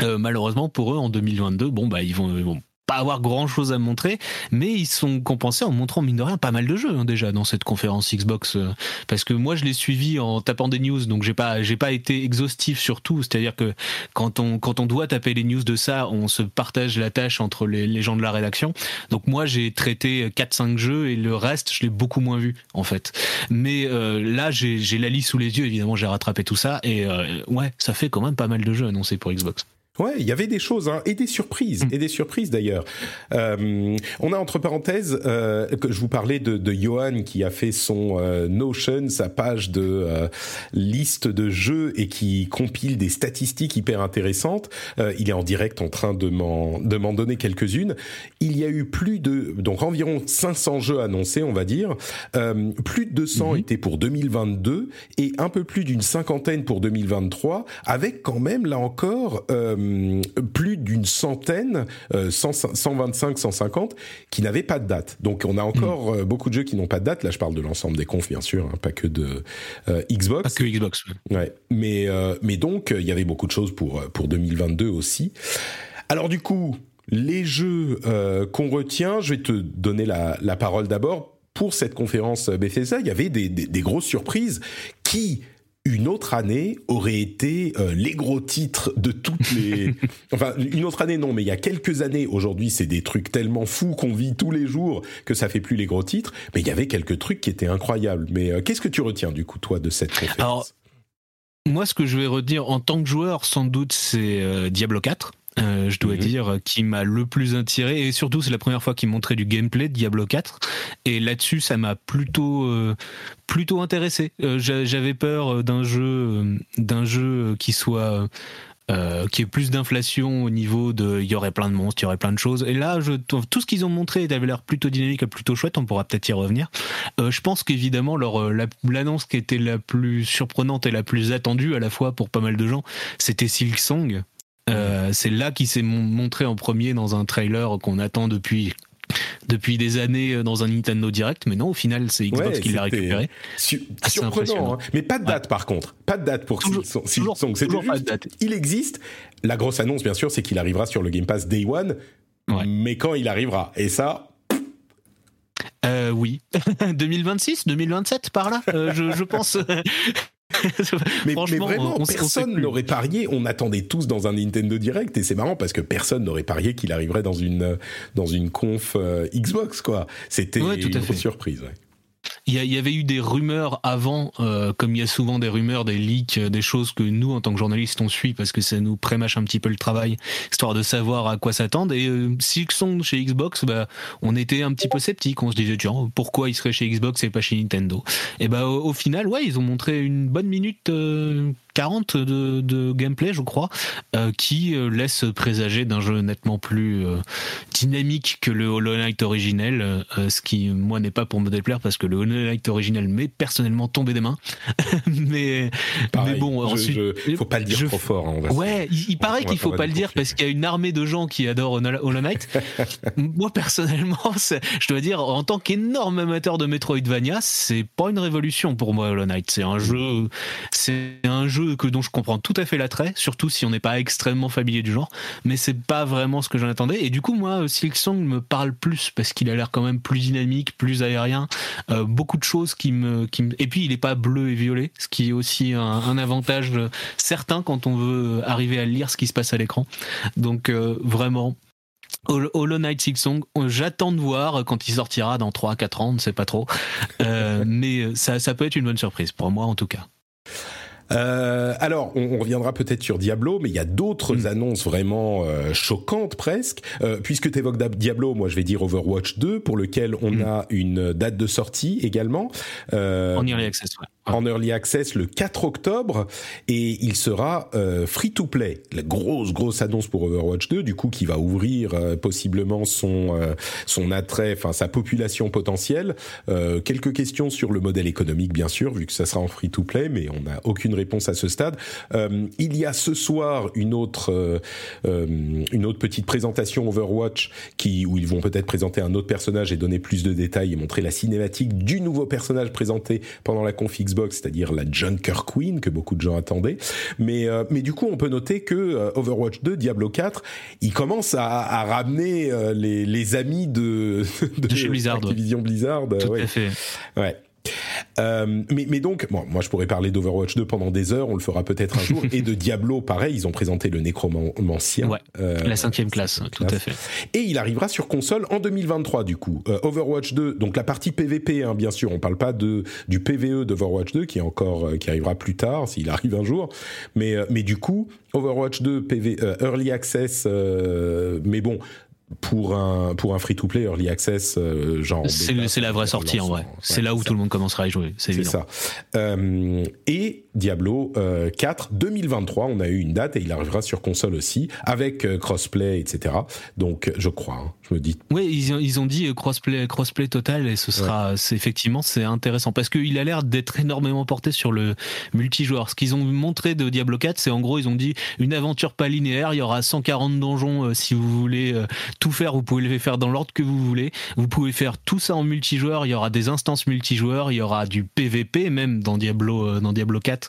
euh, malheureusement pour eux en 2022, bon bah ils vont, ils vont pas avoir grand chose à montrer, mais ils sont compensés en montrant mine de rien pas mal de jeux hein, déjà dans cette conférence Xbox. Euh, parce que moi je l'ai suivi en tapant des news, donc j'ai pas j'ai pas été exhaustif sur tout. C'est-à-dire que quand on quand on doit taper les news de ça, on se partage la tâche entre les, gens de la rédaction. Donc moi j'ai traité 4-5 jeux et le reste je l'ai beaucoup moins vu en fait. Mais euh, là j'ai la liste sous les yeux évidemment j'ai rattrapé tout ça et euh, ouais ça fait quand même pas mal de jeux annoncés pour Xbox. Ouais, il y avait des choses hein, et des surprises et des surprises d'ailleurs. Euh, on a entre parenthèses euh, que je vous parlais de, de Johan qui a fait son euh, Notion, sa page de euh, liste de jeux et qui compile des statistiques hyper intéressantes. Euh, il est en direct en train de m'en de m'en donner quelques-unes. Il y a eu plus de donc environ 500 jeux annoncés, on va dire. plus de 200 mhm. étaient pour 2022 et un peu plus d'une cinquantaine pour 2023, avec quand même là encore. Euh, euh, plus d'une centaine, 125, euh, 150, qui n'avaient pas de date. Donc on a encore mm. euh, beaucoup de jeux qui n'ont pas de date. Là, je parle de l'ensemble des confs, bien sûr, hein, pas que de Xbox. Pas que Xbox. Ouais. Mais mais donc il y avait beaucoup de choses pour pour 2022 aussi. Alors du coup, les jeux qu'on retient, je vais te donner la, la parole d'abord. Pour cette conférence Bethesda, il y avait des, des, des grosses surprises qui une autre année aurait été euh, les gros titres de toutes les... [LAUGHS] enfin, une autre année non, mais il y a quelques années, aujourd'hui c'est des trucs tellement fous qu'on vit tous les jours que ça fait plus les gros titres, mais il y avait quelques trucs qui étaient incroyables. Mais euh, qu'est-ce que tu retiens du coup, toi, de cette conférence? Alors, moi, ce que je vais retenir en tant que joueur, sans doute, c'est euh, Diablo 4. Euh, je dois mhm. dire, qui m'a le plus attiré. Et surtout, c'est la première fois qu'il montrait du gameplay de Diablo 4. Et là-dessus, ça m'a plutôt, euh, plutôt intéressé. Euh, j'avais peur d'un jeu, d'un jeu qui soit qui est plus d'inflation au niveau de il y aurait plein de monstres, il y aurait plein de choses. Et là, je tout ce qu'ils ont montré avait l'air plutôt dynamique et plutôt chouette. On pourra peut-être y revenir. Je pense qu'évidemment, l'annonce qui était la plus surprenante et la plus attendue à la fois pour pas mal de gens, c'était Silksong. Euh, c'est là qu'il s'est montré en premier dans un trailer qu'on attend depuis depuis des années euh, dans un Nintendo Direct, mais non, au final, c'est Xbox qui l'a récupéré. surprenant, hein. mais pas de date par contre, pas de date pour toujours, Silksong. Toujours, juste, date. il existe. La grosse annonce, bien sûr, c'est qu'il arrivera sur le Game Pass Day One, mais quand il arrivera, et ça. Euh, oui, [LAUGHS] 2026, 2027 par là, euh, je, je pense. [LAUGHS] [LAUGHS] mais, vraiment, personne n'aurait parié. On attendait tous dans un Nintendo Direct et c'est marrant parce que personne n'aurait parié qu'il arriverait dans une dans une conf euh, Xbox quoi. C'était une surprise. Il y, avait eu des rumeurs avant, euh, comme il y a souvent des rumeurs, des leaks, euh, des choses que nous, en tant que journalistes, on suit parce que ça nous prémâche un petit peu le travail, histoire de savoir à quoi s'attendre. Et euh, s'ils sont chez Xbox, bah, on était un petit peu sceptiques. On se disait, tiens, pourquoi ils seraient chez Xbox et pas chez Nintendo? Et bah, au, final, ouais, ils ont montré une bonne minute. 40 de, gameplay, je crois, qui laisse présager d'un jeu nettement plus dynamique que le Hollow Knight originel, ce qui, moi, n'est pas pour me déplaire parce que le Knight original m'est personnellement tombé des mains. [LAUGHS] mais, mais bon, ensuite. Il faut pas le dire trop fort. Hein, ouais, il, paraît qu'il faut pas le dire parce qu'il y a une armée de gens qui adorent Hollow Knight. [LAUGHS] Moi, personnellement, [LAUGHS] je dois dire, en tant qu'énorme amateur de Metroidvania, c'est pas une révolution pour moi, Hollow Knight. C'est un jeu, c'est un jeu que, dont je comprends tout à fait l'attrait, surtout si on n'est pas extrêmement familier du genre, mais c'est pas vraiment ce que j'en attendais. Et du coup, moi, Silksong me parle plus parce qu'il a l'air quand même plus dynamique, plus aérien, euh, beaucoup de choses qui me, qui Et puis, il n'est pas bleu et violet, ce qui est aussi un, avantage certain quand on veut arriver à lire ce qui se passe à l'écran. Donc, euh, vraiment, Hollow Knight Six Song, j'attends de voir quand il sortira dans 3-4 ans, on ne sait pas trop. Euh, [LAUGHS] mais ça, ça peut être une bonne surprise, pour moi en tout cas. Euh, alors, on, reviendra peut-être sur Diablo, mais il y a d'autres mm. annonces vraiment euh, choquantes presque. Euh, puisque tu évoques Diablo, moi je vais dire Overwatch 2, pour lequel on mm. a une date de sortie également. en early access, ouais. En early access le 4 octobre, et il sera free to play. La grosse grosse annonce pour Overwatch 2, du coup qui va ouvrir possiblement son son attrait, enfin sa population potentielle. quelques questions sur le modèle économique bien sûr, vu que ça sera en free to play, mais on n'a aucune réponse à ce stade. Euh, il y a ce soir une autre, euh, euh, une autre petite présentation Overwatch qui, où ils vont peut-être présenter un autre personnage et donner plus de détails et montrer la cinématique du nouveau personnage présenté pendant la conf Xbox, c'est-à-dire la Junker Queen que beaucoup de gens attendaient. Mais, mais du coup, on peut noter que Overwatch 2, Diablo 4, il commence à, à ramener les, les, amis de, [LAUGHS] de, de chez Blizzard, Activision Blizzard. Tout à fait. Ouais. Euh, mais, mais, donc, bon, moi je pourrais parler d'Overwatch 2 pendant des heures, on le fera peut-être un jour. [LAUGHS] et de Diablo, pareil, ils ont présenté le Nécromancien. Ouais, euh, la cinquième classe, tout à fait. Et il arrivera sur console en 2023 du coup. Euh, Overwatch 2, donc la partie PVP, hein, bien sûr, on parle pas de du PVE d'Overwatch 2 qui est encore qui arrivera plus tard s'il arrive un jour. Mais mais du coup, Overwatch 2 PV Early Access, mais bon pour un pour un free to play early access euh, genre c'est la vraie sortie en vrai. C'est là où tout le monde commencera à y jouer. C'est ça. Euh, et Diablo 4 euh, 2023 on a eu une date et il arrivera sur console aussi avec crossplay etc donc je crois hein, je me dis. Oui ils, ils ont dit crossplay crossplay total et ce sera c'est effectivement c'est intéressant. Parce qu'il a l'air d'être énormément porté sur le multijoueur. Ce qu'ils ont montré de Diablo 4 c'est en gros ils ont dit une aventure pas linéaire il y aura 140 donjons si vous voulez tout faire, vous pouvez le faire dans l'ordre que vous voulez. Vous pouvez faire tout ça en multijoueur. Il y aura des instances multijoueurs, il y aura du PVP même dans Diablo euh, dans Diablo 4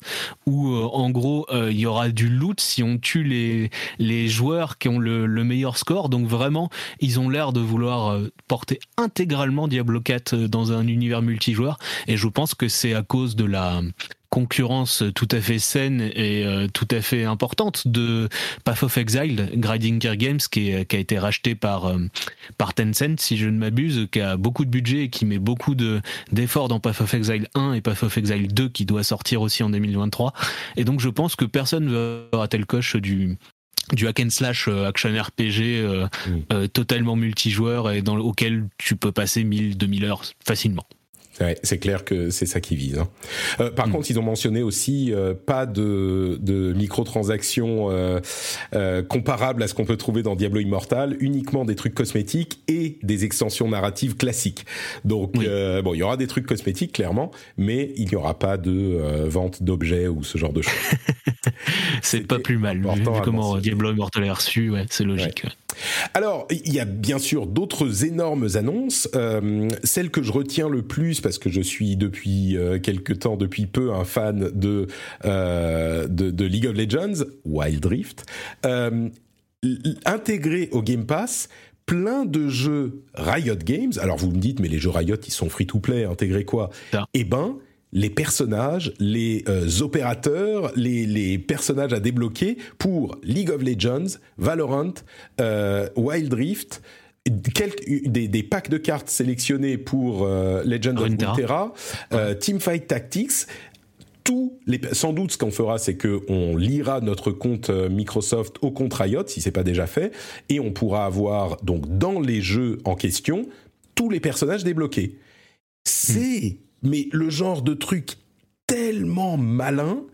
où euh, en gros euh, il y aura du loot si on tue les les joueurs qui ont le, le meilleur score. Donc vraiment, ils ont l'air de vouloir porter intégralement Diablo 4 dans un univers multijoueur et je pense que c'est à cause de la concurrence tout à fait saine et euh, tout à fait importante de Path of Exile, Grinding Gear Games, qui, qui, a été racheté par, euh, par Tencent, si je ne m'abuse, qui a beaucoup de budget et qui met beaucoup d'efforts dans Path of Exile 1 et Path of Exile 2, qui doit sortir aussi en 2023. Et donc je pense que personne ne va rater le coche du, du hack and slash euh, action RPG mm. totalement multijoueur et dans auquel tu peux passer 1000 2000 heures facilement. Ouais, c'est clair que c'est ça qu'ils visent. Hein. Euh, par mm. contre, ils ont mentionné aussi euh, pas de, de microtransactions euh, comparables à ce qu'on peut trouver dans Diablo Immortal, uniquement des trucs cosmétiques et des extensions narratives classiques. Donc, bon, il y aura des trucs cosmétiques clairement, mais il n'y aura pas de vente d'objets ou ce genre de choses. [LAUGHS] c'est pas plus mal. Vu comment Diablo Immortal est reçu, ouais, c'est logique. Alors, il y a bien sûr d'autres énormes annonces. Celle que je retiens le plus, parce que je suis depuis euh, quelque temps, depuis peu, un fan de, euh, de, de, League of Legends, Wild Rift, euh, intégré au Game Pass plein de jeux Riot Games. Alors vous me dites, mais les jeux Riot, ils sont free-to-play, intégrés quoi Eh ben, les personnages, les euh, opérateurs, les, les, personnages à débloquer pour League of Legends, Valorant, euh, Wild Rift, quelques, des, des, packs de cartes sélectionnés pour euh, Legend of Runeterra, euh, Teamfight Tactics. Tous les, sans doute, ce qu'on fera, c'est que on lira notre compte euh, Microsoft au compte Riot, si c'est pas déjà fait, et on pourra avoir donc dans les jeux en question tous les personnages débloqués. C'est hmm. mais le genre de truc tellement malin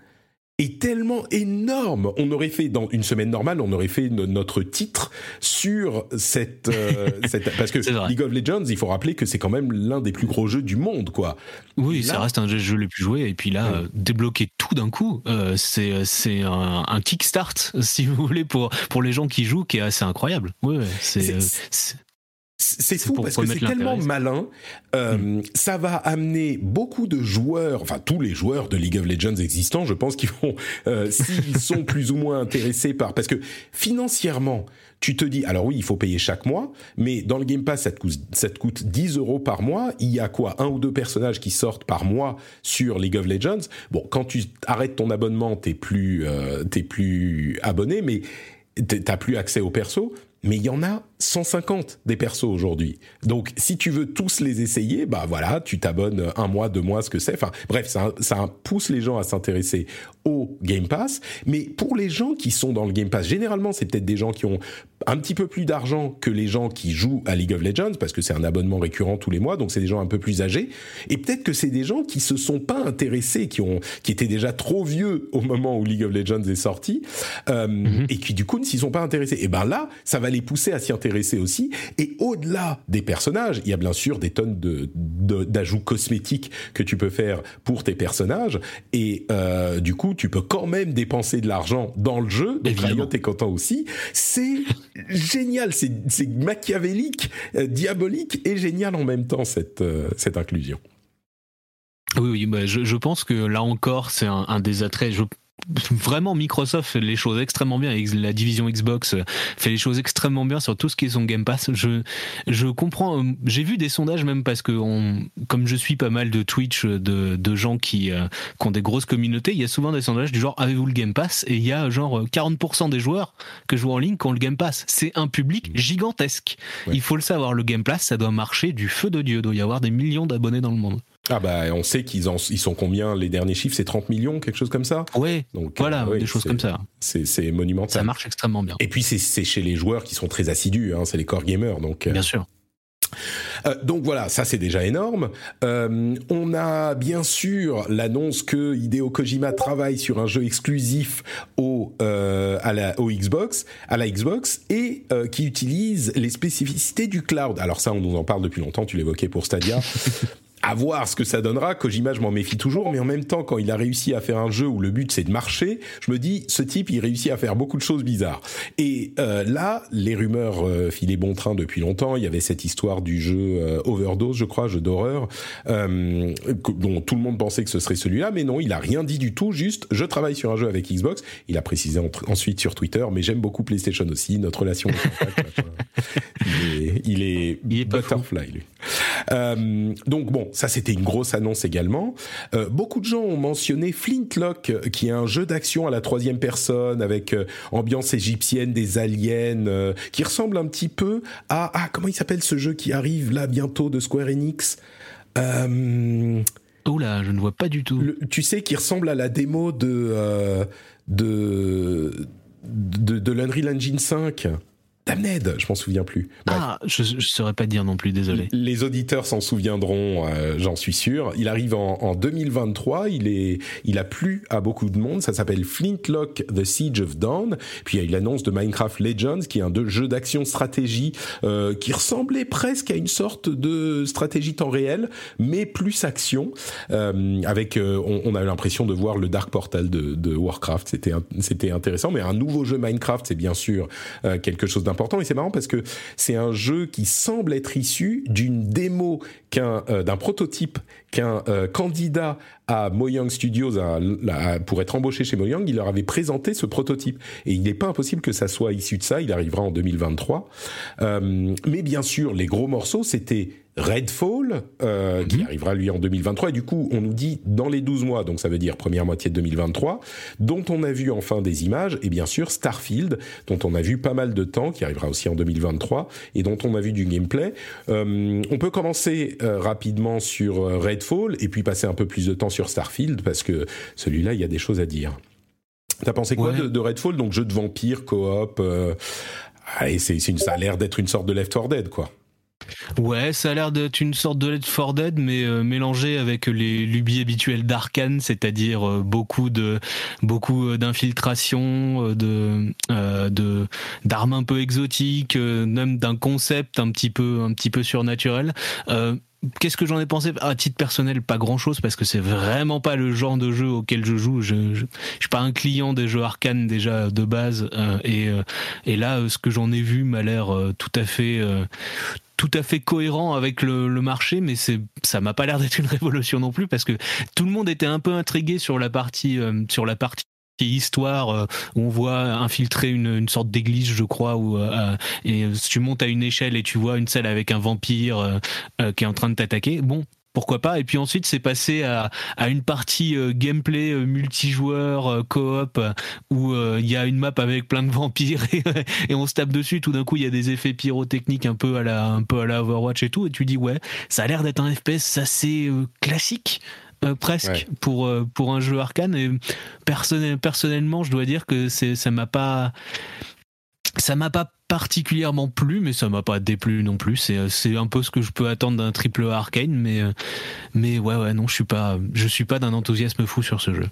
est tellement énorme. On aurait fait dans une semaine normale, on aurait fait notre titre sur cette, euh, [LAUGHS] cette parce que League of Legends, il faut rappeler que c'est quand même l'un des plus gros jeux du monde, quoi. Oui, ça reste un des jeux les plus joués. Et puis là, euh, débloquer tout d'un coup, euh, c'est c'est un, un, kickstart, [LAUGHS] si vous voulez, pour pour les gens qui jouent, qui est assez incroyable. Oui, c'est c'est fou parce que c'est tellement malin. Euh, mm. Ça va amener beaucoup de joueurs, enfin tous les joueurs de League of Legends existants, je pense qu'ils vont, euh, s'ils [LAUGHS] sont plus ou moins intéressés par, parce que financièrement, tu te dis, alors oui, il faut payer chaque mois, mais dans le Game Pass, ça te coûte, ça te coûte 10 euros par mois. Il y a quoi, un ou deux personnages qui sortent par mois sur League of Legends? Bon, quand tu arrêtes ton abonnement, t'es plus, euh, t'es plus abonné, mais t'as plus accès au perso mais il y en a 150 des persos aujourd'hui. Donc, si tu veux tous les essayer, bah voilà, tu t'abonnes un mois, deux mois, ce que c'est. Enfin, bref, ça, ça pousse les gens à s'intéresser au Game Pass. Mais pour les gens qui sont dans le Game Pass, généralement, c'est peut-être des gens qui ont un petit peu plus d'argent que les gens qui jouent à League of Legends, parce que c'est un abonnement récurrent tous les mois, donc c'est des gens un peu plus âgés. Et peut-être que c'est des gens qui se sont pas intéressés, qui ont, qui étaient déjà trop vieux au moment où League of Legends est sorti, euh, mhm. et qui du coup ne s'y sont pas intéressés. Et ben là, ça va les pousser à s'y intéresser aussi. Et au-delà des personnages, il y a bien sûr des tonnes de, d'ajouts cosmétiques que tu peux faire pour tes personnages. Et euh, du coup, tu peux quand même dépenser de l'argent dans le jeu. Donc Riot est content aussi. C'est génial, c'est, c'est machiavélique, euh, diabolique et génial en même temps cette, euh, cette inclusion. Oui, oui, bah, je, je, pense que là encore, c'est un, un des attraits. Je [LAUGHS] vraiment Microsoft fait les choses extrêmement bien la division Xbox fait les choses extrêmement bien sur tout ce qui est son Game Pass. Je je comprends j'ai vu des sondages même parce que on, comme je suis pas mal de Twitch de, de gens qui, euh, qui ont des grosses communautés il y a souvent des sondages du genre avez-vous le Game Pass? Et il y a genre 40% des joueurs que jouent en ligne qui ont le Game Pass. C'est un public gigantesque. Il faut le savoir le Game Pass ça doit marcher du feu de Dieu. Il doit y avoir des millions d'abonnés dans le monde ah bah on sait qu'ils ils sont combien les derniers chiffres c'est 30 millions quelque chose comme ça. Oui. Donc voilà des choses comme ça. C'est monumental. Ça marche extrêmement bien. Et puis c'est chez les joueurs qui sont très assidus hein, c'est les core gamers donc. Euh, bien sûr. Euh, donc voilà, ça c'est déjà énorme. Euh, on a bien sûr l'annonce que Hideo Kojima travaille sur un jeu exclusif au euh, à la au Xbox, à la Xbox et euh, qui utilise les spécificités du cloud. Alors ça, on nous en parle depuis longtemps. Tu l'évoquais pour Stadia. [LAUGHS] à voir ce que ça donnera. Kojima, je m'en méfie toujours, mais en même temps, quand il a réussi à faire un jeu où le but c'est de marcher, je me dis, ce type, il réussit à faire beaucoup de choses bizarres. Et euh, là, les rumeurs euh, filaient bon train depuis longtemps. Il y avait cette histoire du jeu euh, Overdose, je crois, jeu d'horreur, euh, dont tout le monde pensait que ce serait celui-là, mais non, il a rien dit du tout. Juste, je travaille sur un jeu avec Xbox. Il a précisé ensuite sur Twitter, mais j'aime beaucoup PlayStation aussi. Notre relation, [LAUGHS] il est, il est, il est butterfly, lui. Euh, donc bon, ça c'était une grosse annonce également. Euh, beaucoup de gens ont mentionné Flintlock, qui est un jeu d'action à la troisième personne avec euh, ambiance égyptienne, des aliens, euh, qui ressemble un petit peu à ah comment il s'appelle ce jeu qui arrive là bientôt de Square Enix? Euh, Oula, je ne vois pas du tout. tu sais, qui ressemble à la démo de de de, de l'Unreal Engine 5. Damned, je m'en souviens plus. Ah, je, je saurais pas dire non plus, désolé. Les auditeurs s'en souviendront, euh, j'en suis sûr. Il arrive en, en, 2023, il est, il a plu à beaucoup de monde. Ça s'appelle Flintlock: The Siege of Dawn. Puis il y a eu l'annonce de Minecraft Legends, qui est un jeu d'action stratégie euh, qui ressemblait presque à une sorte de stratégie temps réel, mais plus action. Euh, avec, euh, on, on, a l'impression de voir le Dark Portal de, de Warcraft. C'était, c'était intéressant. Mais un nouveau jeu Minecraft, c'est bien sûr euh, quelque chose d'important et c'est marrant parce que c'est un jeu qui semble être issu d'une démo euh, d'un prototype qu'un euh, candidat à Mojang Studios pour être embauché chez Mojang, il leur avait présenté ce prototype et il n'est pas impossible que ça soit issu de ça. Il arrivera en 2023, euh, mais bien sûr les gros morceaux c'était Redfall, euh, qui mhm. arrivera lui en 2023. Et du coup, on nous dit dans les 12 mois, donc ça veut dire première moitié de 2023, dont on a vu enfin des images, et bien sûr Starfield, dont on a vu pas mal de temps, qui arrivera aussi en 2023, et dont on a vu du gameplay. Euh, on peut commencer euh, rapidement sur Redfall, et puis passer un peu plus de temps sur Starfield, parce que celui-là, il y a des choses à dire. T'as pensé quoi de, Redfall? Donc jeu de vampire, coop. et c'est, ça a l'air d'être une sorte de Left 4 Dead, quoi. Ouais, ça a l'air d'être une sorte de Left 4 Dead, mais euh, mélangé avec les lubies habituelles d'Arkane, c'est-à-dire euh, beaucoup de beaucoup euh, d'infiltration, de d'armes un peu exotiques, même d'un concept un petit peu un petit peu surnaturel. Qu'est-ce que j'en ai pensé? À titre personnel, pas grand-chose parce que c'est vraiment pas le genre de jeu auquel je joue. Je, je, suis pas un client des jeux arcane déjà de base et et là, ce que j'en ai vu m'a l'air tout à fait tout à fait cohérent avec le, marché, mais c'est ça m'a pas l'air d'être une [LAUGHS] révolution non plus parce que tout le monde était un peu intrigué sur la partie euh, sur la partie histoire euh, où on voit infiltrer une, une sorte d'église je crois où euh, et tu montes à une échelle et tu vois une salle avec un vampire qui est en train de t'attaquer. Bon pourquoi pas. Et puis ensuite, c'est passé à, à, une partie euh, gameplay euh, multijoueur euh, coop où il y a une map avec plein de vampires [LAUGHS] et, on se tape dessus. Tout d'un coup, il y a des effets pyrotechniques un peu à la un peu à la Overwatch et tout. Et tu dis ouais, ça a l'air d'être un FPS assez classique. presque pour pour un jeu arcane et personnel, personnellement je dois dire que c'est ça m'a pas ça m'a pas particulièrement plu, mais ça m'a pas déplu non plus. C'est, euh, c'est un peu ce que je peux attendre d'un triple arcane, mais, euh, mais ouais, ouais, non, je suis pas, je suis pas d'un enthousiasme fou sur ce jeu.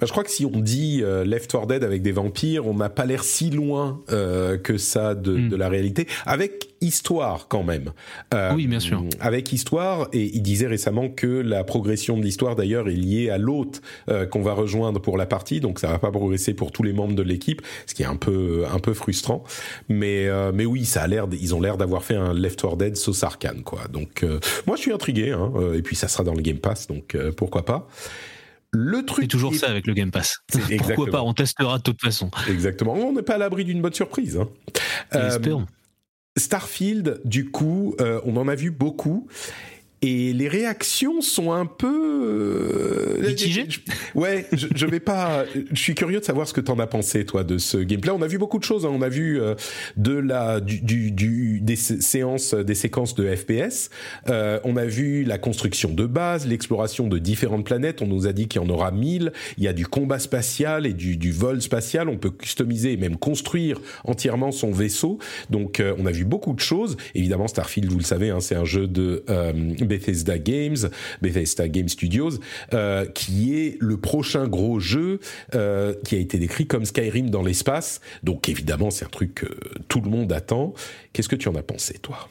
Bah, je crois que si on dit euh, Left 4 Dead avec des vampires, on n'a pas l'air si loin euh, que ça de, hmm. de, la réalité. Avec histoire quand même. Euh, oui, bien sûr. Avec histoire, et il disait récemment que la progression de l'histoire d'ailleurs est liée à l'hôte euh, qu'on va rejoindre pour la partie, donc ça va pas progresser pour tous les membres de l'équipe, ce qui est un peu un peu frustrant. Mais euh, mais oui, ça a l'air, ils ont l'air d'avoir fait un Left 4 Dead sauce arcane quoi. Donc moi je suis intrigué, hein, et puis ça sera dans le Game Pass, donc pourquoi pas. Le truc. C'est toujours ça avec le Game Pass. [LAUGHS] Pourquoi pas? On testera de toute façon. Exactement. On n'est pas à l'abri d'une bonne surprise. Hein. Euh, Starfield, du coup, euh, on en a vu beaucoup et les réactions sont un peu euh, mitigées. Ouais, je, je, vais pas. Je suis curieux de savoir ce que t'en as pensé toi de ce gameplay. On a vu beaucoup de choses. Hein. On a vu euh, de la du, du, du, des séances, des séquences de FPS. Euh, on a vu la construction de base, l'exploration de différentes planètes. On nous a dit qu'il y en aura 1000. Il y a du combat spatial et du, du vol spatial. On peut customiser et même construire entièrement son vaisseau. Donc euh, on a vu beaucoup de choses. Évidemment, Starfield, vous le savez, hein, c'est un jeu de euh, Bethesda Games, Bethesda Game Studios, euh, qui est le prochain gros jeu euh, qui a été décrit comme Skyrim dans l'espace. Donc évidemment, c'est un truc que tout le monde attend. Qu'est-ce que tu en as pensé, toi?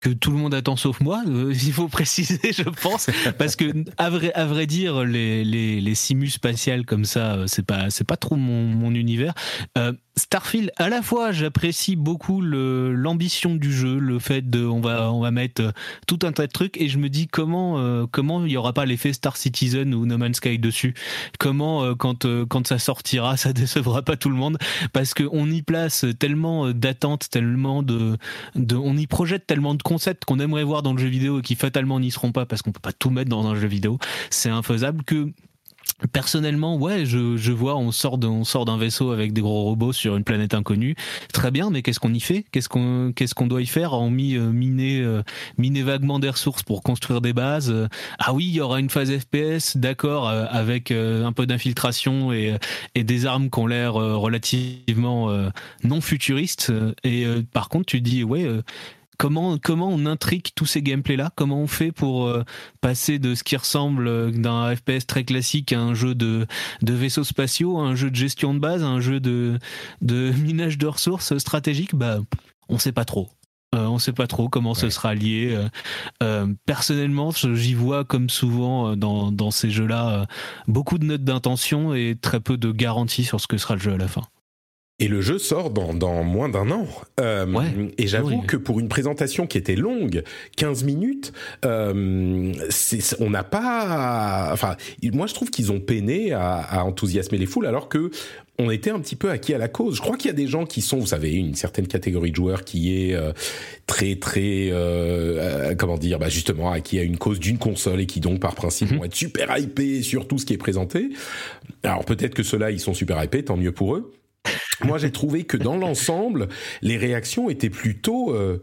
Que tout le monde attend sauf moi, euh, [LAUGHS] il faut préciser, je pense, parce que à vrai, à vrai dire, les, les, les simus spatiales comme ça, c'est pas pas trop mon, mon univers. Starfield, à la fois, j'apprécie beaucoup l'ambition du jeu, le fait de, on va, on va mettre euh, tout un tas de trucs, et je me dis comment, euh, comment il y aura pas l'effet Star Citizen ou No Man's Sky dessus. Comment, euh, quand, quand ça sortira, ça [LAUGHS] décevra pas tout le monde, parce que on y place tellement d'attentes, tellement de, de, on y projette tellement de concepts qu'on aimerait voir dans le jeu vidéo et qui fatalement n'y seront pas parce qu'on peut pas tout mettre dans un jeu vidéo. C'est infaisable que Personnellement, ouais, je, je vois, on sort d'un, on sort d'un vaisseau avec des gros robots sur une planète inconnue. Très bien, mais qu'est-ce qu'on y fait? Qu'est-ce qu'on, qu'est-ce qu'on doit y faire En mis, euh, miner, euh, miner vaguement des ressources pour construire des bases? ah oui, il y aura une phase FPS, d'accord, euh, avec un peu d'infiltration et, et des armes qui ont l'air relativement non futuristes. Et par contre, tu dis, ouais, comment comment on intrigue tous ces gameplays là Comment on fait pour euh, passer de ce qui ressemble euh, d'un FPS très classique à un jeu de de vaisseaux spatiaux, à un jeu de gestion de base, à un jeu de de [LAUGHS] minage de ressources stratégiques? Bah, on sait pas trop. Euh, on sait pas trop comment ce sera lié. personnellement, j'y vois comme souvent dans, dans ces jeux-là beaucoup de notes d'intention et très peu de garanties sur ce que sera le jeu à la fin. Et le jeu sort dans, dans moins d'un an. Euh, et j'avoue que pour une présentation qui était longue, 15 minutes, euh, on n'a pas... Enfin, moi je trouve qu'ils ont peiné à, à, enthousiasmer les foules alors que on était un petit peu acquis à la cause. Je crois qu'il y a des gens qui sont, vous savez, une certaine catégorie de joueurs qui est euh, très très euh, euh, comment dire, bah justement acquis à une cause d'une console et qui donc par principe mhm. vont être super hypés sur tout ce qui est présenté. Alors peut-être que ceux-là ils sont super hypés, tant mieux pour eux. Moi j'ai trouvé que dans l'ensemble les réactions étaient plutôt euh,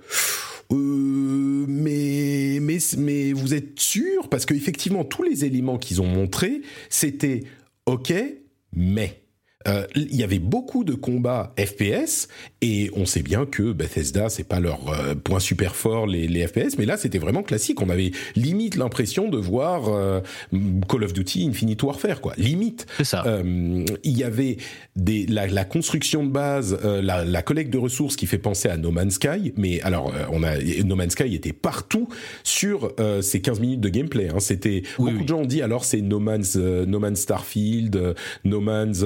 mais mais mais vous êtes sûr? Parce qu'effectivement tous les éléments qu'ils ont montrés c'était ok mais euh, il y avait beaucoup de combats FPS et on sait bien que Bethesda c'est pas leur euh, point super fort les, les, FPS mais là c'était vraiment classique. On avait limite l'impression de voir euh, Call of Duty Infinite Warfare quoi. Limite. C'est ça. Il y avait des la, la construction de base la, la, collecte de ressources qui fait penser à No Man's Sky mais alors on a No Man's Sky était partout sur ces 15 minutes de gameplay hein. c'était beaucoup de gens ont dit alors c'est No Man's No Man's Starfield No Man's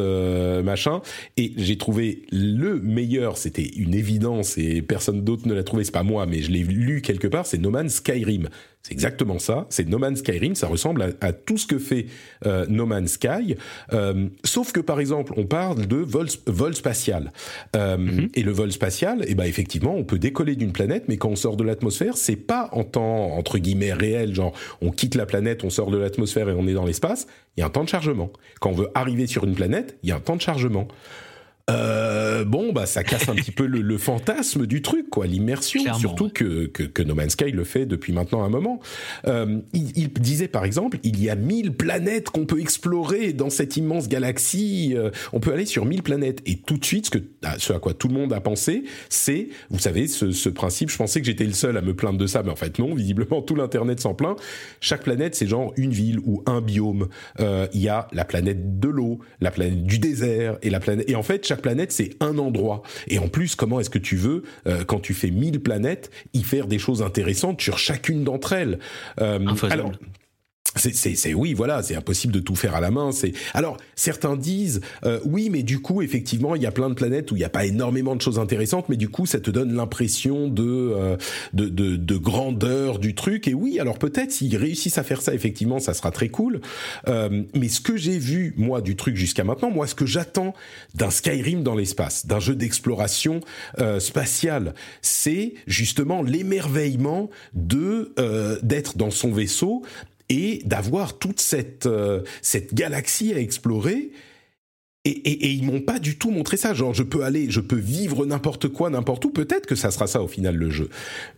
euh, machin. Et j'ai trouvé le meilleur, c'était une évidence et personne d'autre ne l'a trouvé, c'est pas moi, mais je l'ai lu quelque part, c'est No Man's Skyrim. C'est exactement ça. C'est No Man's Skyrim. Ça ressemble à, tout ce que fait euh, No Man's Sky. Euh, sauf que par exemple, on parle de vol, vol spatial. Euh, mhm. Et le vol spatial, eh ben effectivement, on peut décoller d'une planète, mais quand on sort de l'atmosphère, c'est pas en temps entre guillemets réel, genre on quitte la planète, on sort de l'atmosphère et on est dans l'espace. Il y a un temps de chargement. Quand on veut arriver sur une planète, il y a un temps de chargement euh, bon, bah ça casse un petit peu le, fantasme du truc, quoi, l'immersion. Surtout que, que, que, No Man's Sky le fait depuis maintenant un moment. Euh, il, il, disait par exemple, il y a 1000 planètes qu'on peut explorer dans cette immense galaxie. Euh, on peut aller sur 1000 planètes. Et tout de suite, ce, que, ah, ce à quoi tout le monde a pensé, c'est, vous savez, ce, ce principe. Je pensais que j'étais le seul à me plaindre de ça, mais en fait non. Visiblement, tout l'internet s'en plaint. Chaque planète, c'est genre une ville ou un biome. Euh, il y a la planète de l'eau, la planète du désert et la planète. Et en fait, chaque planète, c'est un endroit. Et en plus, comment est-ce que tu veux, euh, quand tu fais 1000 planètes, y faire des choses intéressantes sur chacune d'entre elles? Euh, Alors, c'est, oui, voilà, c'est impossible de tout faire à la main. C'est alors certains disent euh, oui, mais du coup, effectivement, il y a plein de planètes où il n'y a pas énormément de choses intéressantes, mais du coup, ça te donne l'impression de, euh, de, de, de grandeur du truc. Et oui, alors peut-être s'ils réussissent à faire ça, effectivement, ça sera très cool. Euh, mais ce que j'ai vu moi du truc jusqu'à maintenant, moi, ce que j'attends d'un Skyrim dans l'espace, d'un jeu d'exploration euh, spatiale, c'est justement l'émerveillement de euh, d'être dans son vaisseau et d'avoir toute cette euh, cette galaxie à explorer. Et, et, ils m'ont pas du tout montré ça. Genre, je peux aller, je peux vivre n'importe quoi, n'importe où. Peut-être que ça sera ça au final le jeu.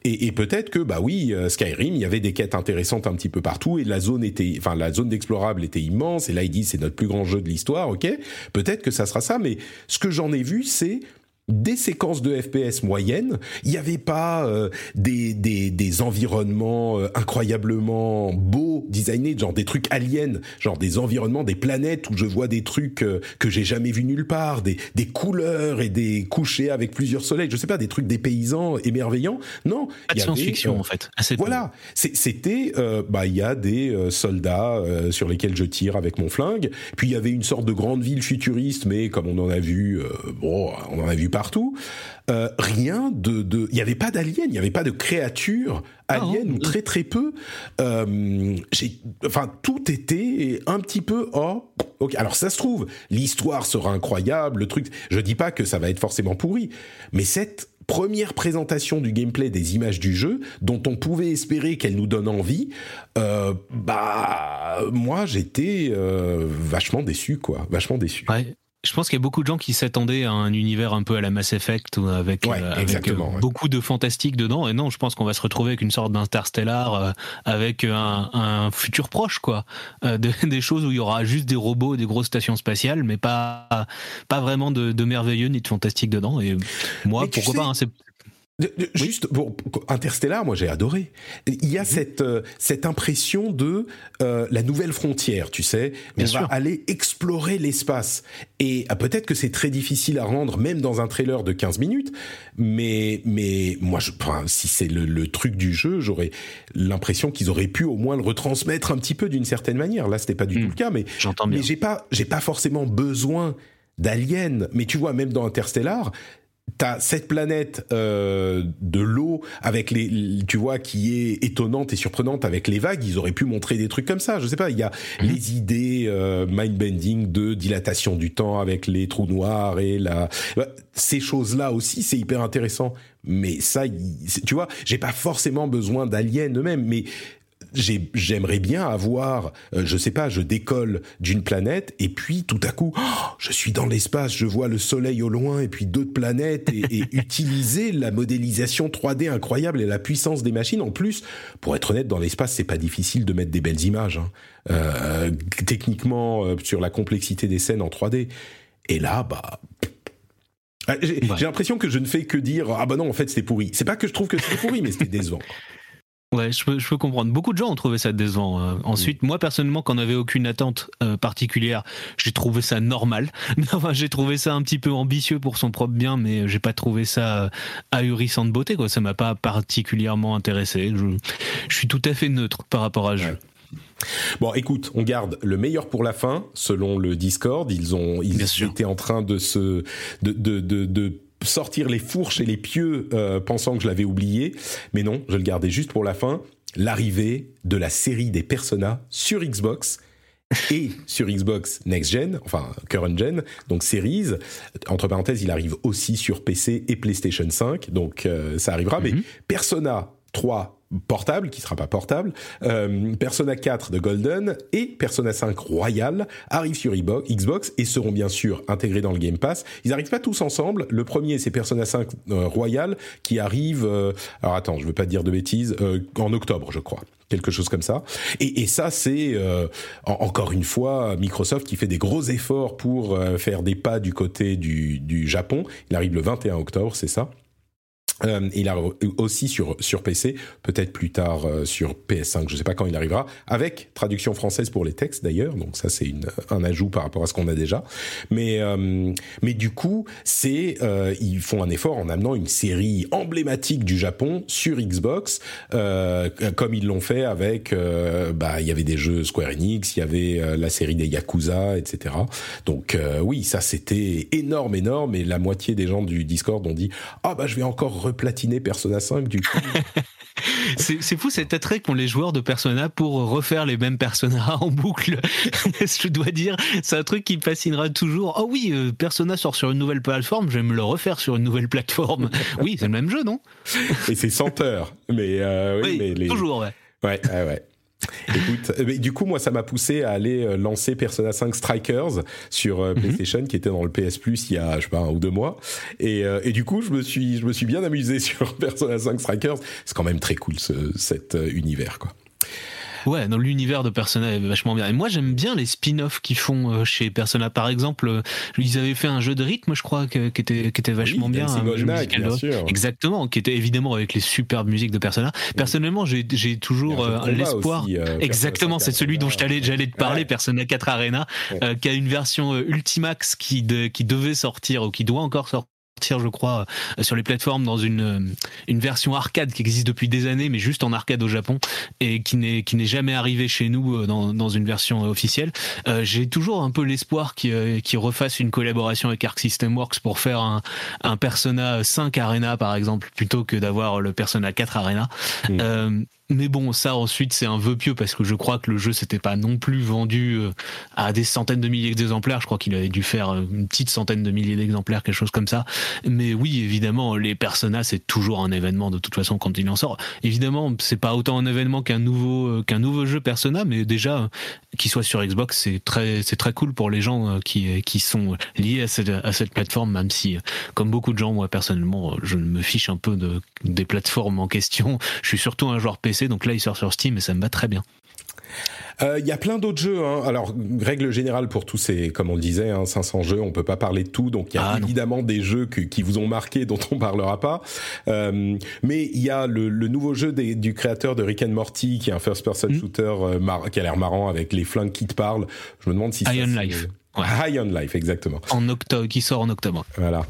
Et, et peut-être que bah oui, euh, Skyrim, il y avait des quêtes intéressantes un petit peu partout et la zone était, enfin la zone d'explorable était immense. Et là, ils disent c'est notre plus grand jeu de l'histoire. Ok, peut-être que ça sera ça. Mais ce que j'en ai vu, c'est des séquences de FPS moyennes. Il n'y avait pas euh, des, des, des, environnements euh, incroyablement beaux, designés, genre des trucs aliens, genre des environnements, des planètes où je vois des trucs euh, que j'ai jamais vus nulle part, des, des couleurs et des couchers avec plusieurs soleils. Je sais pas, des trucs des paysans émerveillants. Non, il y science-fiction en fait. voilà, c'était, bah il y a des soldats sur lesquels je tire avec mon flingue. Puis il y avait une sorte de grande ville futuriste, mais comme on en a vu, bon, on en a vu partout. Euh, rien de, de, il n'y avait pas d'aliens, il n'y avait pas de créatures aliens ou très très peu. Euh, enfin, tout était un petit peu oh. ok Alors ça se trouve, l'histoire sera incroyable, le truc. Je dis pas que ça va être forcément pourri, mais cette première présentation du gameplay des images du jeu, dont on pouvait espérer qu'elle nous donne envie, euh, bah moi j'étais euh, vachement déçu quoi, vachement déçu. Ouais. Je pense qu'il y a beaucoup de gens qui s'attendaient à un univers un peu à la Mass Effect avec, euh, euh, beaucoup de fantastique dedans. Et non, je pense qu'on va se retrouver avec une sorte d'interstellar euh, avec un, un, futur proche, quoi. [LAUGHS] des choses où il y aura juste des robots, des grosses stations spatiales, mais pas pas vraiment de, de merveilleux ni de fantastique dedans. Et moi, pourquoi pas hein, Juste pour Interstellar, moi j'ai adoré. Il y a mhm. cette euh, cette impression de euh, la nouvelle frontière, tu sais. on va aller explorer l'espace. Et ah, peut-être que c'est très difficile à rendre, même dans un trailer de 15 minutes. Mais mais moi, je, enfin, si c'est le, le, truc du jeu, j'aurais l'impression qu'ils auraient pu au moins le retransmettre un petit peu d'une certaine manière. Là, c'était pas du tout hmm. le cas, mais j'entends bien. Mais j'ai pas j'ai pas forcément besoin d'aliens. Mais tu vois, même dans Interstellar, t'as cette planète euh, de l'eau avec les, tu vois, qui est étonnante et surprenante avec les vagues. Ils auraient pu montrer des trucs comme ça. Je sais pas. Il y a mhm. les idées euh, mind bending de dilatation du temps avec les trous noirs et la. Bah, ces choses-là aussi, c'est hyper intéressant. Mais ça, tu vois, j'ai pas forcément besoin d'aliens eux-mêmes, mais j'aimerais bien avoir, euh, je sais pas, je décolle d'une planète et puis tout à coup, oh, je suis dans l'espace, je vois le soleil au loin et puis d'autres planètes et, [LAUGHS] utiliser la modélisation 3D incroyable et la puissance des machines. En plus, pour être honnête, dans l'espace, c'est pas difficile de mettre des belles images. Hein. Euh, techniquement, euh, sur la complexité des scènes en 3D. Et là, bah, ah, j'ai l'impression que je ne fais que dire ah bah non en fait c'était pourri. C'est pas que je trouve que c'était pourri mais c'était décevant. Ouais, je peux, je peux comprendre. Beaucoup de gens ont trouvé ça décevant. Euh. ensuite, moi personnellement, quand on n'avait aucune attente euh, particulière, j'ai trouvé ça normal. [LAUGHS] enfin, j'ai trouvé ça un petit peu ambitieux pour son propre bien, mais j'ai pas trouvé ça euh, ahurissant de beauté. Quoi, ça m'a pas particulièrement intéressé. Je, je, suis tout à fait neutre par rapport à ce jeu. Bon, écoute, on garde le meilleur pour la fin, selon le Discord. Ils ont, ils étaient en train de se, de, de, de, de sortir les fourches et les pieux euh, pensant que je l'avais oublié, mais non, je le gardais juste pour la fin. L'arrivée de la série des Persona sur Xbox et sur Xbox Next Gen, enfin Current Gen, donc Series. Entre parenthèses, il arrive aussi sur PC et PlayStation 5, donc euh, ça arrivera. Mais mhm. Persona 3 portable, qui sera pas portable, euh, Persona 4 de Golden et Persona 5 Royal arrivent sur Xbox et seront bien sûr intégrés dans le Game Pass. Ils arrivent pas tous ensemble. Le premier, c'est Persona 5 euh, Royal qui arrive, euh, alors attends, je veux pas dire de bêtises, en octobre, je crois quelque chose comme ça. Et, et ça, c'est encore une fois Microsoft qui fait des gros efforts pour faire des pas du côté du, du Japon. Il arrive le 21 octobre, c'est ça? Euh, il a aussi sur sur PC, peut-être plus tard euh, sur PS5, je sais pas quand il arrivera, avec traduction française pour les textes d'ailleurs. Donc ça c'est un ajout par rapport à ce qu'on a déjà. Mais euh, mais du coup c'est ils font un effort en amenant une série emblématique du Japon sur Xbox, comme ils l'ont fait avec bah il y avait des jeux Square Enix, il y avait la série des Yakuza, etc. Donc oui ça c'était énorme énorme et la moitié des gens du Discord ont dit ah bah je vais encore platiner Persona 5 du coup. [LAUGHS] c'est fou cet attrait qu'ont les joueurs de Persona pour refaire les mêmes Persona [LAUGHS] en boucle. je dois dire, c'est un truc qui me fascinera toujours. Oh oui, euh, Persona sort sur une nouvelle plateforme, je vais me le refaire sur une nouvelle plateforme. Oui, c'est le même jeu, non? Et c'est 100 heures. Mais, euh, oui, mais toujours, ouais. Ouais, ouais, ouais. [LAUGHS] Écoute, euh, du coup, moi, ça m'a poussé à aller euh, lancer Persona 5 Strikers sur euh, mhm. PlayStation, qui était dans le PS Plus il y a, je sais pas, un ou deux mois. Et, et du coup, je me suis, je me suis bien amusé [LAUGHS] sur Persona 5 Strikers. C'est quand même très cool ce, cet univers, quoi. Ouais, dans l'univers de Persona est vachement bien. Et moi, j'aime bien les spin-offs qu'ils font euh, chez Persona. Par exemple, euh, ils avaient fait un jeu de rythme, je crois, qui était, qui était vachement bien. bien sûr. Exactement, qui était évidemment avec les superbes musiques de Persona. Personnellement, j'ai toujours euh, l'espoir. Exactement, c'est celui dont j'allais te parler, Persona 4 Arena, qui a une version Ultimax qui, de, qui devait sortir ou qui doit encore sortir je crois, euh, sur les plateformes dans une, euh, une version arcade qui existe depuis des années, mais juste en arcade au Japon et qui n'est qui n'est jamais arrivé chez nous euh, dans, dans une version officielle. J'ai toujours un peu l'espoir qu'ils qu refassent une collaboration avec Arc System Works pour faire un, un Persona 5 Arena par exemple, plutôt que d'avoir le Persona 4 Arena. Mm. Mais bon, ça ensuite c'est un vœu pieux parce que je crois que le jeu s'était pas non plus vendu euh, à des centaines de milliers d'exemplaires. Je crois qu'il avait dû faire euh, une petite centaine de milliers d'exemplaires, quelque chose comme ça. Mais oui, évidemment, les Persona c'est toujours un événement de toute façon quand il en sort. Évidemment, c'est pas autant un événement qu'un nouveau euh, qu'un nouveau jeu Persona, mais déjà qu'il soit sur Xbox, c'est très très cool pour les gens qui qui sont liés à cette à cette plateforme, même si comme beaucoup de gens, moi personnellement, je me fiche un peu de des plateformes en question. Je suis surtout un joueur PC donc là il sort sur Steam et ça me va très bien. Euh, il y a plein d'autres jeux. Hein. Alors, règle générale pour tous ces, comme on le disait, hein, 500 jeux, on peut pas parler de tout. Donc, il y a ah, évidemment des jeux qui vous ont marqué, [LAUGHS] dont on parlera pas. Euh, mais il y a le, nouveau jeu du créateur de Rick and Morty, qui est un first-person hmm. shooter euh, qui a l'air marrant avec les flingues qui te parlent. Je me demande si High on Life. High on Life, exactement. En octobre, qui sort en octobre. Voilà.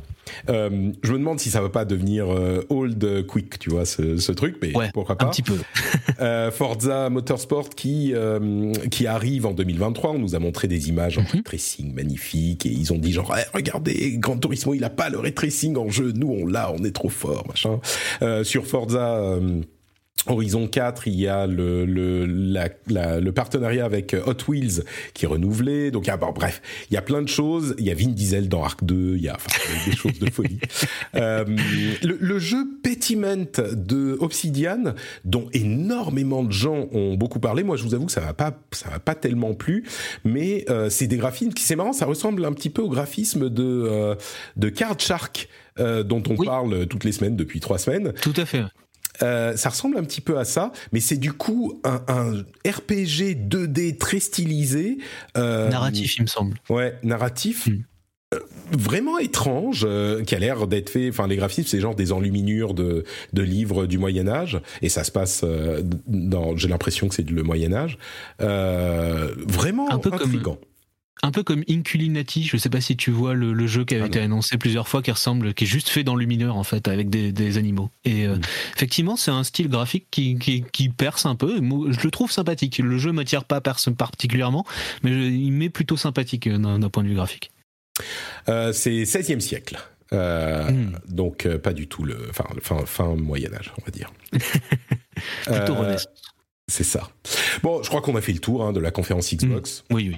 Euh, je me demande si ça va pas devenir euh, old quick, tu vois, ce, truc, mais pourquoi pas. Un petit peu. [LAUGHS] euh, Forza Motorsport qui euh, qui arrive en 2023. On nous a montré des images en ray tracing magnifiques et ils ont dit genre eh, regardez, Gran Turismo il a pas le ray tracing en jeu, nous on l'a, on est trop fort, machin. sur Forza Horizon 4, il y a le, le, le partenariat avec Hot Wheels qui est renouvelé. Donc, ah, bon, bref, il y a plein de choses. Il y a Vin Diesel dans Arc 2, il y a enfin, des choses de folie. [LAUGHS] Euh, le, le, jeu Petiment de Obsidian, dont énormément de gens ont beaucoup parlé. Moi, je vous avoue que ça m'a pas, ça m'a pas tellement plu, mais euh, c'est des graphismes qui, c'est marrant, ça ressemble un petit peu au graphisme de euh, de Card Shark. Euh, dont on parle toutes les semaines depuis trois semaines. Tout à fait. Euh, ça ressemble un petit peu à ça, mais c'est du coup un, un, RPG 2D très stylisé. Euh, narratif, il me semble. Ouais, narratif. Hmm. Euh, vraiment étrange, euh, qui a l'air d'être fait. Enfin, les graphismes, c'est genre des enluminures de, de livres du Moyen Âge, et ça se passe dans. J'ai l'impression que c'est le Moyen Âge. vraiment un peu intrigant un peu comme Inculinati, je sais pas si tu vois le, jeu qui avait ah été annoncé plusieurs fois, qui ressemble, qui est juste fait dans lumineur en fait, avec des, animaux. Et euh, mm. effectivement, c'est un style graphique qui, qui, perce un peu. Je le trouve sympathique. Le jeu m'attire pas particulièrement, mais il m'est plutôt sympathique euh, d'un point de vue graphique. Euh, c'est 16e siècle. Mm. Donc pas du tout le fin, fin, fin Moyen Âge, on va dire. [LAUGHS] plutôt Renaissance. C'est ça. Bon, je crois qu'on a fait le tour hein, de la conférence Xbox. Mm. Oui, oui.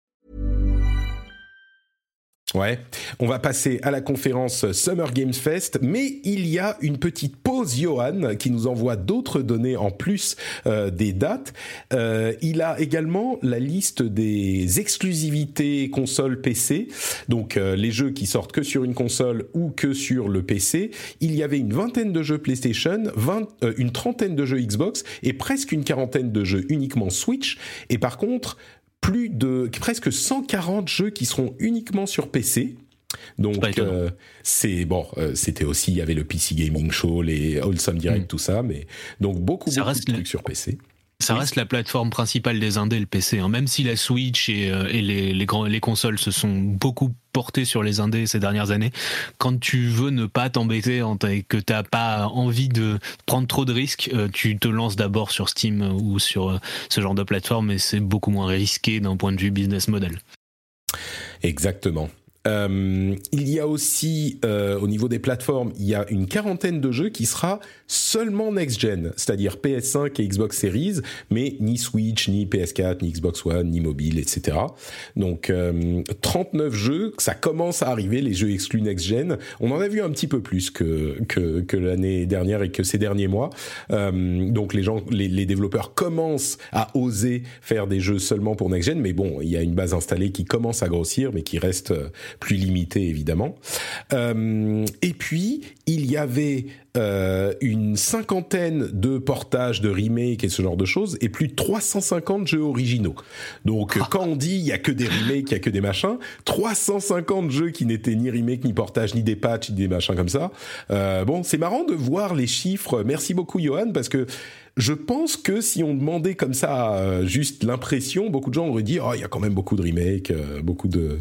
Ouais, on va passer à la conférence Summer Games Fest, mais il y a une petite pause, Johan, qui nous envoie d'autres données en plus euh, des dates. Euh, il a également la liste des exclusivités console PC, donc euh, les jeux qui sortent que sur une console ou que sur le PC. Il y avait une vingtaine de jeux PlayStation, 20, une trentaine de jeux Xbox et presque une quarantaine de jeux uniquement Switch. Et par contre, plus de presque 140 jeux qui seront uniquement sur PC. Donc euh, c'est bon, euh, c'était aussi il y avait le PC Gaming Show, les Wholesome Direct, mm. tout ça, mais donc beaucoup, beaucoup de trucs sur PC. Ça reste la plateforme principale des indés, le PC. Hein. Même si la Switch et, euh, les, les, les consoles se sont beaucoup portées sur les indés ces dernières années, quand tu veux ne pas t'embêter et que tu n'as pas envie de prendre trop de risques, euh, tu te lances d'abord sur Steam ou sur euh, ce genre de plateforme et c'est beaucoup moins risqué d'un point de vue business model. Exactement. Euh, il y a aussi, euh, au niveau des plateformes, il y a une quarantaine de jeux qui sera seulement next-gen, c'est-à-dire PS5 et Xbox Series, mais ni Switch, ni PS4, ni Xbox One, ni mobile, etc. Donc, euh, 39 jeux, ça commence à arriver, les jeux exclus next-gen. On en a vu un petit peu plus que, que, que l'année dernière et que ces derniers mois. Euh, donc, les gens, les, les développeurs commencent à oser faire des jeux seulement pour next-gen, mais bon, il y a une base installée qui commence à grossir, mais qui reste plus limité évidemment. Euh, et puis il y avait euh, une cinquantaine de portages, de remakes et ce genre de choses, et plus de 350 jeux originaux. Donc ah. quand on dit il y a que des remakes, il y a que des machins, 350 jeux qui n'étaient ni remakes, ni portages, ni des patchs, ni des machins comme ça. Euh, bon, c'est marrant de voir les chiffres. Merci beaucoup Johan parce que je pense que si on demandait comme ça euh, juste l'impression, beaucoup de gens auraient dit oh il y a quand même beaucoup de remakes, euh, beaucoup de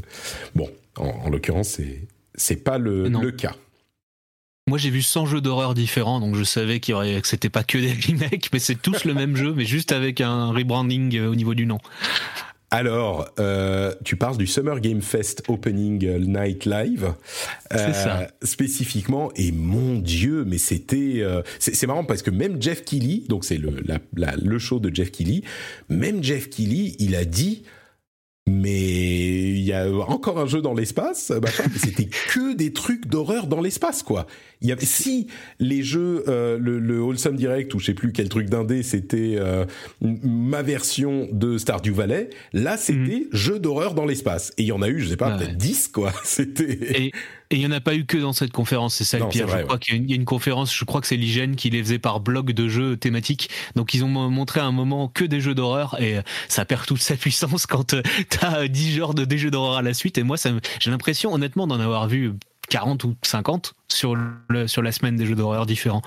bon. En, l'occurrence, c'est c'est pas le, le cas. Moi, j'ai vu 100 jeux d'horreur différents, donc je savais qu'il y aurait, que c'était pas que des [LAUGHS] remakes, mais c'est tous le même jeu, mais juste avec un rebranding euh, au niveau du nom. Alors, euh, tu parles du Summer Game Fest Opening Night Live. C'est ça. Spécifiquement, et mon Dieu, mais c'était... c'est marrant parce que même Jeff Keighley, donc c'est le, le show de Jeff Keighley, même Jeff Keighley, il a dit mais il y a encore un jeu dans l'espace, mais c'était [LAUGHS] que des trucs d'horreur dans l'espace, quoi. Il y avait si les jeux, euh, le, le Wholesome Direct ou je sais plus quel truc d'indé, c'était euh, ma version de Stardew Valley. Là, c'était mhm. jeu d'horreur dans l'espace. Et il y en a eu, je sais pas, peut-être 10 quoi. [LAUGHS] C'était. Et il y en a pas eu que dans cette conférence, c'est ça le pire. je crois qu'il y, a une conférence, je crois que c'est l'hygiène qui les faisait par bloc de jeux thématiques. Donc ils ont montré à un moment que des jeux d'horreur et ça perd toute sa puissance [LAUGHS] quand euh, t'as 10 genres de des jeux d'horreur à la suite. Et moi, j'ai l'impression honnêtement d'en avoir vu 40 ou 50 sur le, sur la semaine des jeux d'horreur différents.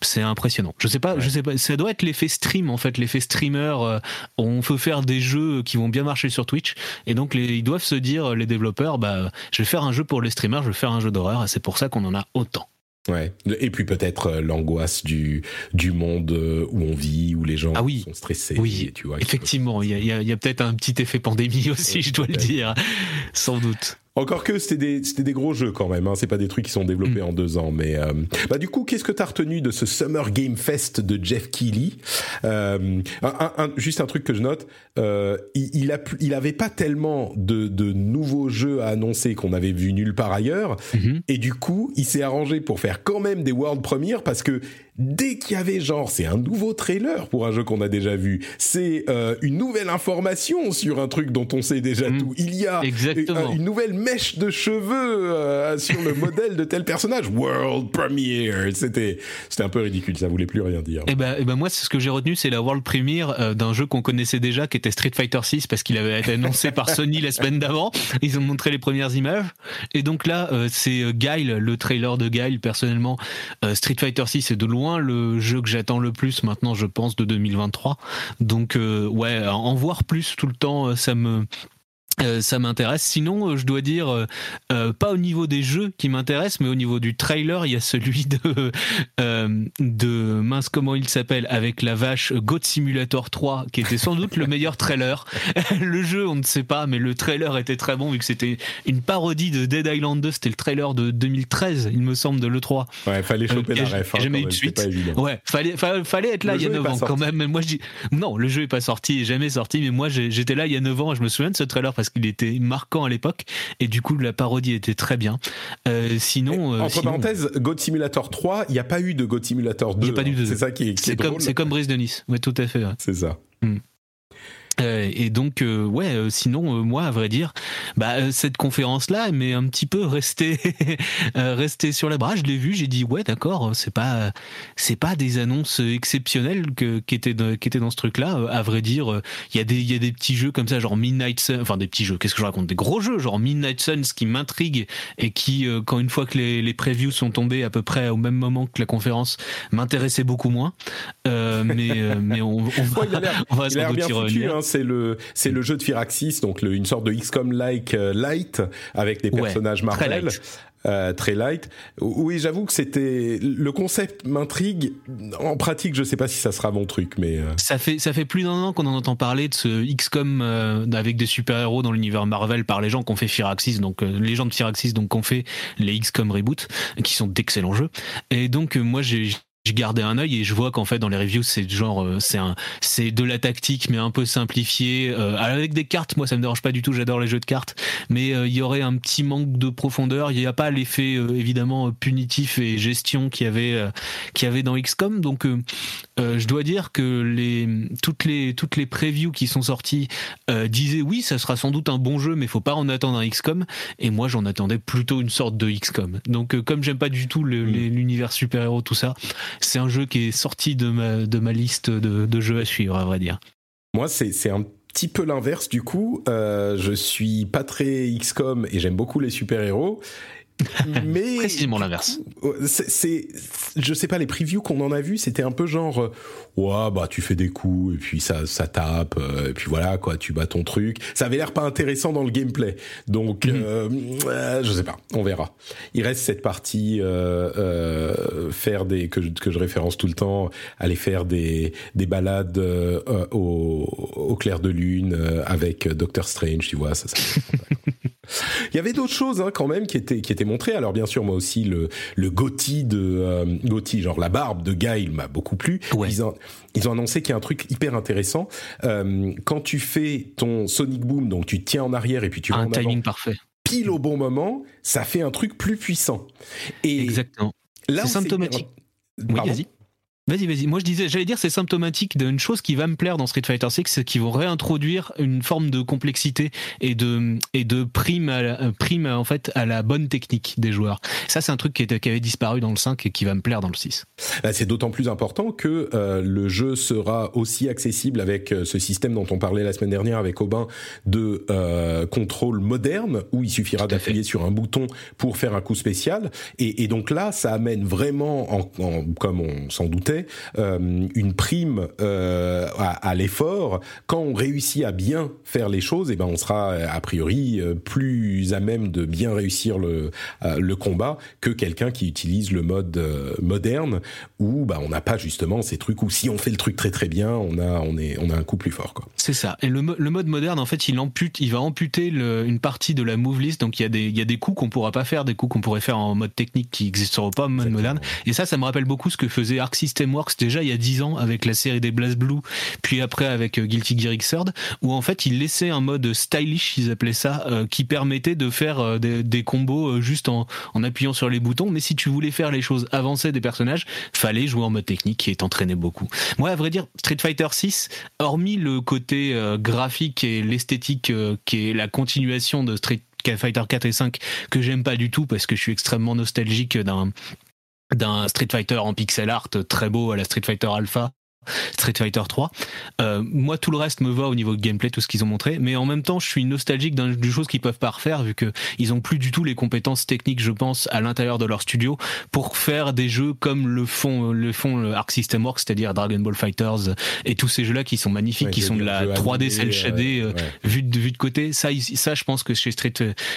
C'est impressionnant. Je sais pas, je sais pas, ça doit être l'effet stream en fait, l'effet streamer. Euh, on peut faire des jeux qui vont bien marcher sur Twitch et donc les, ils doivent se dire les développeurs, bah je vais faire un jeu pour les streamers, je vais faire un jeu d'horreur et c'est pour ça qu'on en a autant. Ouais. Et puis peut-être euh, l'angoisse du du monde euh, où on vit, où les gens ah oui. sont stressés. Oui, tu vois. Effectivement, il y a, y a peut-être un petit effet pandémie [LAUGHS] aussi, je dois le dire, sans doute. Encore que c'était des, des gros jeux quand même, hein. c'est pas des trucs qui sont développés mm. en deux ans. Mais euh, bah du coup, qu'est-ce que t'as retenu de ce Summer Game Fest de Jeff Keighley? Euh, un, Juste un truc que je note, euh, il, il, a, il avait pas tellement de, de nouveaux jeux à annoncer qu'on avait vu nulle part ailleurs, mm-hmm. et du coup, il s'est arrangé pour faire quand même des world premiers parce que dès qu'il y avait genre c'est un nouveau trailer pour un jeu qu'on a déjà vu, c'est euh, une nouvelle information sur un truc dont on sait déjà mm. tout. Il y a une nouvelle mèche de cheveux euh, sur le [LAUGHS] modèle de tel personnage. World premiere, c'était c'était un peu ridicule, ça voulait plus rien dire. Et eh ben, ben moi ce que j'ai retenu c'est la world premiere euh, d'un jeu qu'on connaissait déjà qui était Street Fighter 6 parce qu'il avait été annoncé par [LAUGHS] Sony la semaine d'avant. Ils ont montré les premières images et donc là c'est Guile, le trailer de Guile personnellement Street Fighter 6 est de loin le jeu que j'attends le plus maintenant, je pense, de 2023. Donc euh, ouais, en voir plus tout le temps, euh, ça me euh, ça m'intéresse. Sinon, euh, je dois dire, euh, pas au niveau des jeux qui m'intéressent, mais au niveau du trailer, il y a celui de [LAUGHS] de mince comment il s'appelle avec la vache Goat Simulator 3, qui était sans doute le [LAUGHS] meilleur trailer. [LAUGHS] le jeu, on ne sait pas, mais le trailer était très bon vu que c'était une parodie de Dead Island 2. C'était le trailer de 2013, il me semble, de le 3. Ouais, fallait choper la ref. Hein, jamais eu de suite. Ouais, fallait fallait être là il y a 9 ans quand même. moi, je non, le jeu est pas sorti, jamais sorti, mais moi j'étais là il y a 9 ans. Et je me souviens de ce trailer parce qu'il était marquant à l'époque et du coup la parodie était très bien. Euh, sinon, euh, entre parenthèses, God Simulator 3, il n'y a pas eu de God Simulator 2. pas hein. C'est ça qui est, c'est comme c'est comme Brice de Nice. Ouais, tout à fait. C'est ça. Hmm. Euh, et donc euh, ouais, euh, sinon moi à vrai dire, bah cette conférence là, mais un petit peu resté [LAUGHS] resté sur les bras. Je l'ai vu, j'ai dit ouais d'accord, c'est pas c'est pas des annonces exceptionnelles que qui étaient qui étaient dans ce truc là. À vrai dire, il y a des il y a des petits jeux comme ça genre Midnight Sun, enfin des petits jeux. Qu'est-ce que je raconte Des gros jeux genre Midnight Suns qui m'intriguent et qui quand une fois que les les previews sont tombés à peu près au même moment que la conférence m'intéressaient beaucoup moins. mais mais on, on va, on va. Hein, c'est le c'est le jeu de Firaxis, donc une sorte de XCOM-like euh, light avec des personnages Marvel. Euh, très light. Oui, j'avoue que c'était le concept m'intrigue. En pratique, je sais pas si ça sera mon truc, mais euh. ça fait ça fait plus d'un an qu'on en entend parler de ce XCOM avec des super héros dans l'univers Marvel par les gens qui ont fait Firaxis, donc les gens de Firaxis, donc qui ont fait les XCOM reboot, qui sont d'excellents jeux. Et donc moi j'ai je gardais un œil et je vois qu'en fait dans les reviews c'est genre euh, c'est un c'est de la tactique mais un peu simplifié euh, avec des cartes moi ça me dérange pas du tout j'adore les jeux de cartes. Mais euh, il y aurait un petit manque de profondeur. Il n'y a pas l'effet évidemment punitif et gestion qu'il y avait qu'il y avait dans XCOM donc je dois dire que les toutes les toutes les previews qui sont sorties disaient oui ça sera sans doute un bon jeu mais faut pas en attendre un XCOM et moi j'en attendais plutôt une sorte de XCOM donc comme j'aime pas du tout l'univers super héros tout ça c'est un jeu qui est sorti de ma, liste de, jeux à suivre, à vrai dire. Moi, c'est un petit peu l'inverse du coup. Euh, je suis pas très XCOM et j'aime beaucoup les super-héros. [LAUGHS] mais précisément l'inverse. C'est, je sais pas, les previews qu'on en a vu, c'était un peu genre, euh, ouais, bah tu fais des coups et puis ça, ça tape, euh, et puis voilà quoi, tu bats ton truc. Ça avait l'air pas intéressant dans le gameplay, donc mhm. euh, je sais pas, on verra. Il reste cette partie faire des que je, que je référence tout le temps, aller faire des des balades au, au clair de lune avec Doctor Strange, tu vois, ça. ça [LAUGHS] Il y avait d'autres choses hein, quand même qui étaient qui étaient montrées. Alors bien sûr, moi aussi le le Gotti de euh, genre la barbe de Guy, m'a beaucoup plu. Ils, ont, ils ont annoncé qu'il y a un truc hyper intéressant. Euh, quand tu fais ton Sonic Boom, donc tu tiens en arrière et puis tu un timing parfait. Pile au bon moment, ça fait un truc plus puissant. Et Exactement. C'est symptomatique. Oui, vas-y. Vas-y, vas-y. Moi, je disais, j'allais dire, c'est symptomatique d'une chose qui va me plaire dans Street Fighter 6, c'est qu'ils vont réintroduire une forme de complexité et de et de prime à la, prime en fait à la bonne technique des joueurs. Ça, c'est un truc qui, était, qui avait disparu dans le 5 et qui va me plaire dans le 6. Bah, c'est d'autant plus important que euh, le jeu sera aussi accessible avec euh, ce système dont on parlait la semaine dernière avec Aubin de euh, contrôle moderne où il suffira d'appuyer sur un bouton pour faire un coup spécial. Et, et donc là, ça amène vraiment, en, en, comme on s'en doutait euh, une prime euh, à, l'effort. Quand on réussit à bien faire les choses, et eh ben on sera a priori euh, plus à même de bien réussir le le combat que quelqu'un qui utilise le mode moderne où bah on n'a pas justement ces trucs où si on fait le truc très très bien, on a on est on a un coup plus fort quoi. C'est ça. Et le, le mode moderne en fait, il ampute, il va amputer le, une partie de la move list. Donc il y a des il y a des coups qu'on pourra pas faire, des coups qu'on pourrait faire en mode technique qui n'existeront pas en mode moderne. Et ça, ça me rappelle beaucoup ce que faisait Arc System Déjà il y a 10 ans avec la série des Blast Blue, puis après avec euh, Guilty Gear Xrd, où en fait ils laissaient un mode stylish, ils appelaient ça, euh, qui permettait de faire euh, des, combos juste en, appuyant sur les boutons. Mais si tu voulais faire les choses avancées des personnages, fallait jouer en mode technique et t'entraîner beaucoup. Moi, à vrai dire, Street Fighter 6, hormis le côté graphique et l'esthétique qui est la continuation de Street Fighter 4 et 5 que j'aime pas du tout parce que je suis extrêmement nostalgique d'un d'un Street Fighter en pixel art très beau à la Street Fighter Alpha Street Fighter 3. Euh, moi, tout le reste me va au niveau de gameplay, tout ce qu'ils ont montré, mais en même temps, je suis nostalgique d'une chose qu'ils peuvent pas refaire vu que ils ont plus du tout les compétences techniques, je pense, à l'intérieur de leur studio pour faire des jeux comme le font le font le Arc System Works, c'est-à-dire Dragon Ball Fighters et tous ces jeux-là qui sont magnifiques, qui sont de la 3D cel shaded euh, vue de vue de côté. Ça, ça, je pense que chez Street,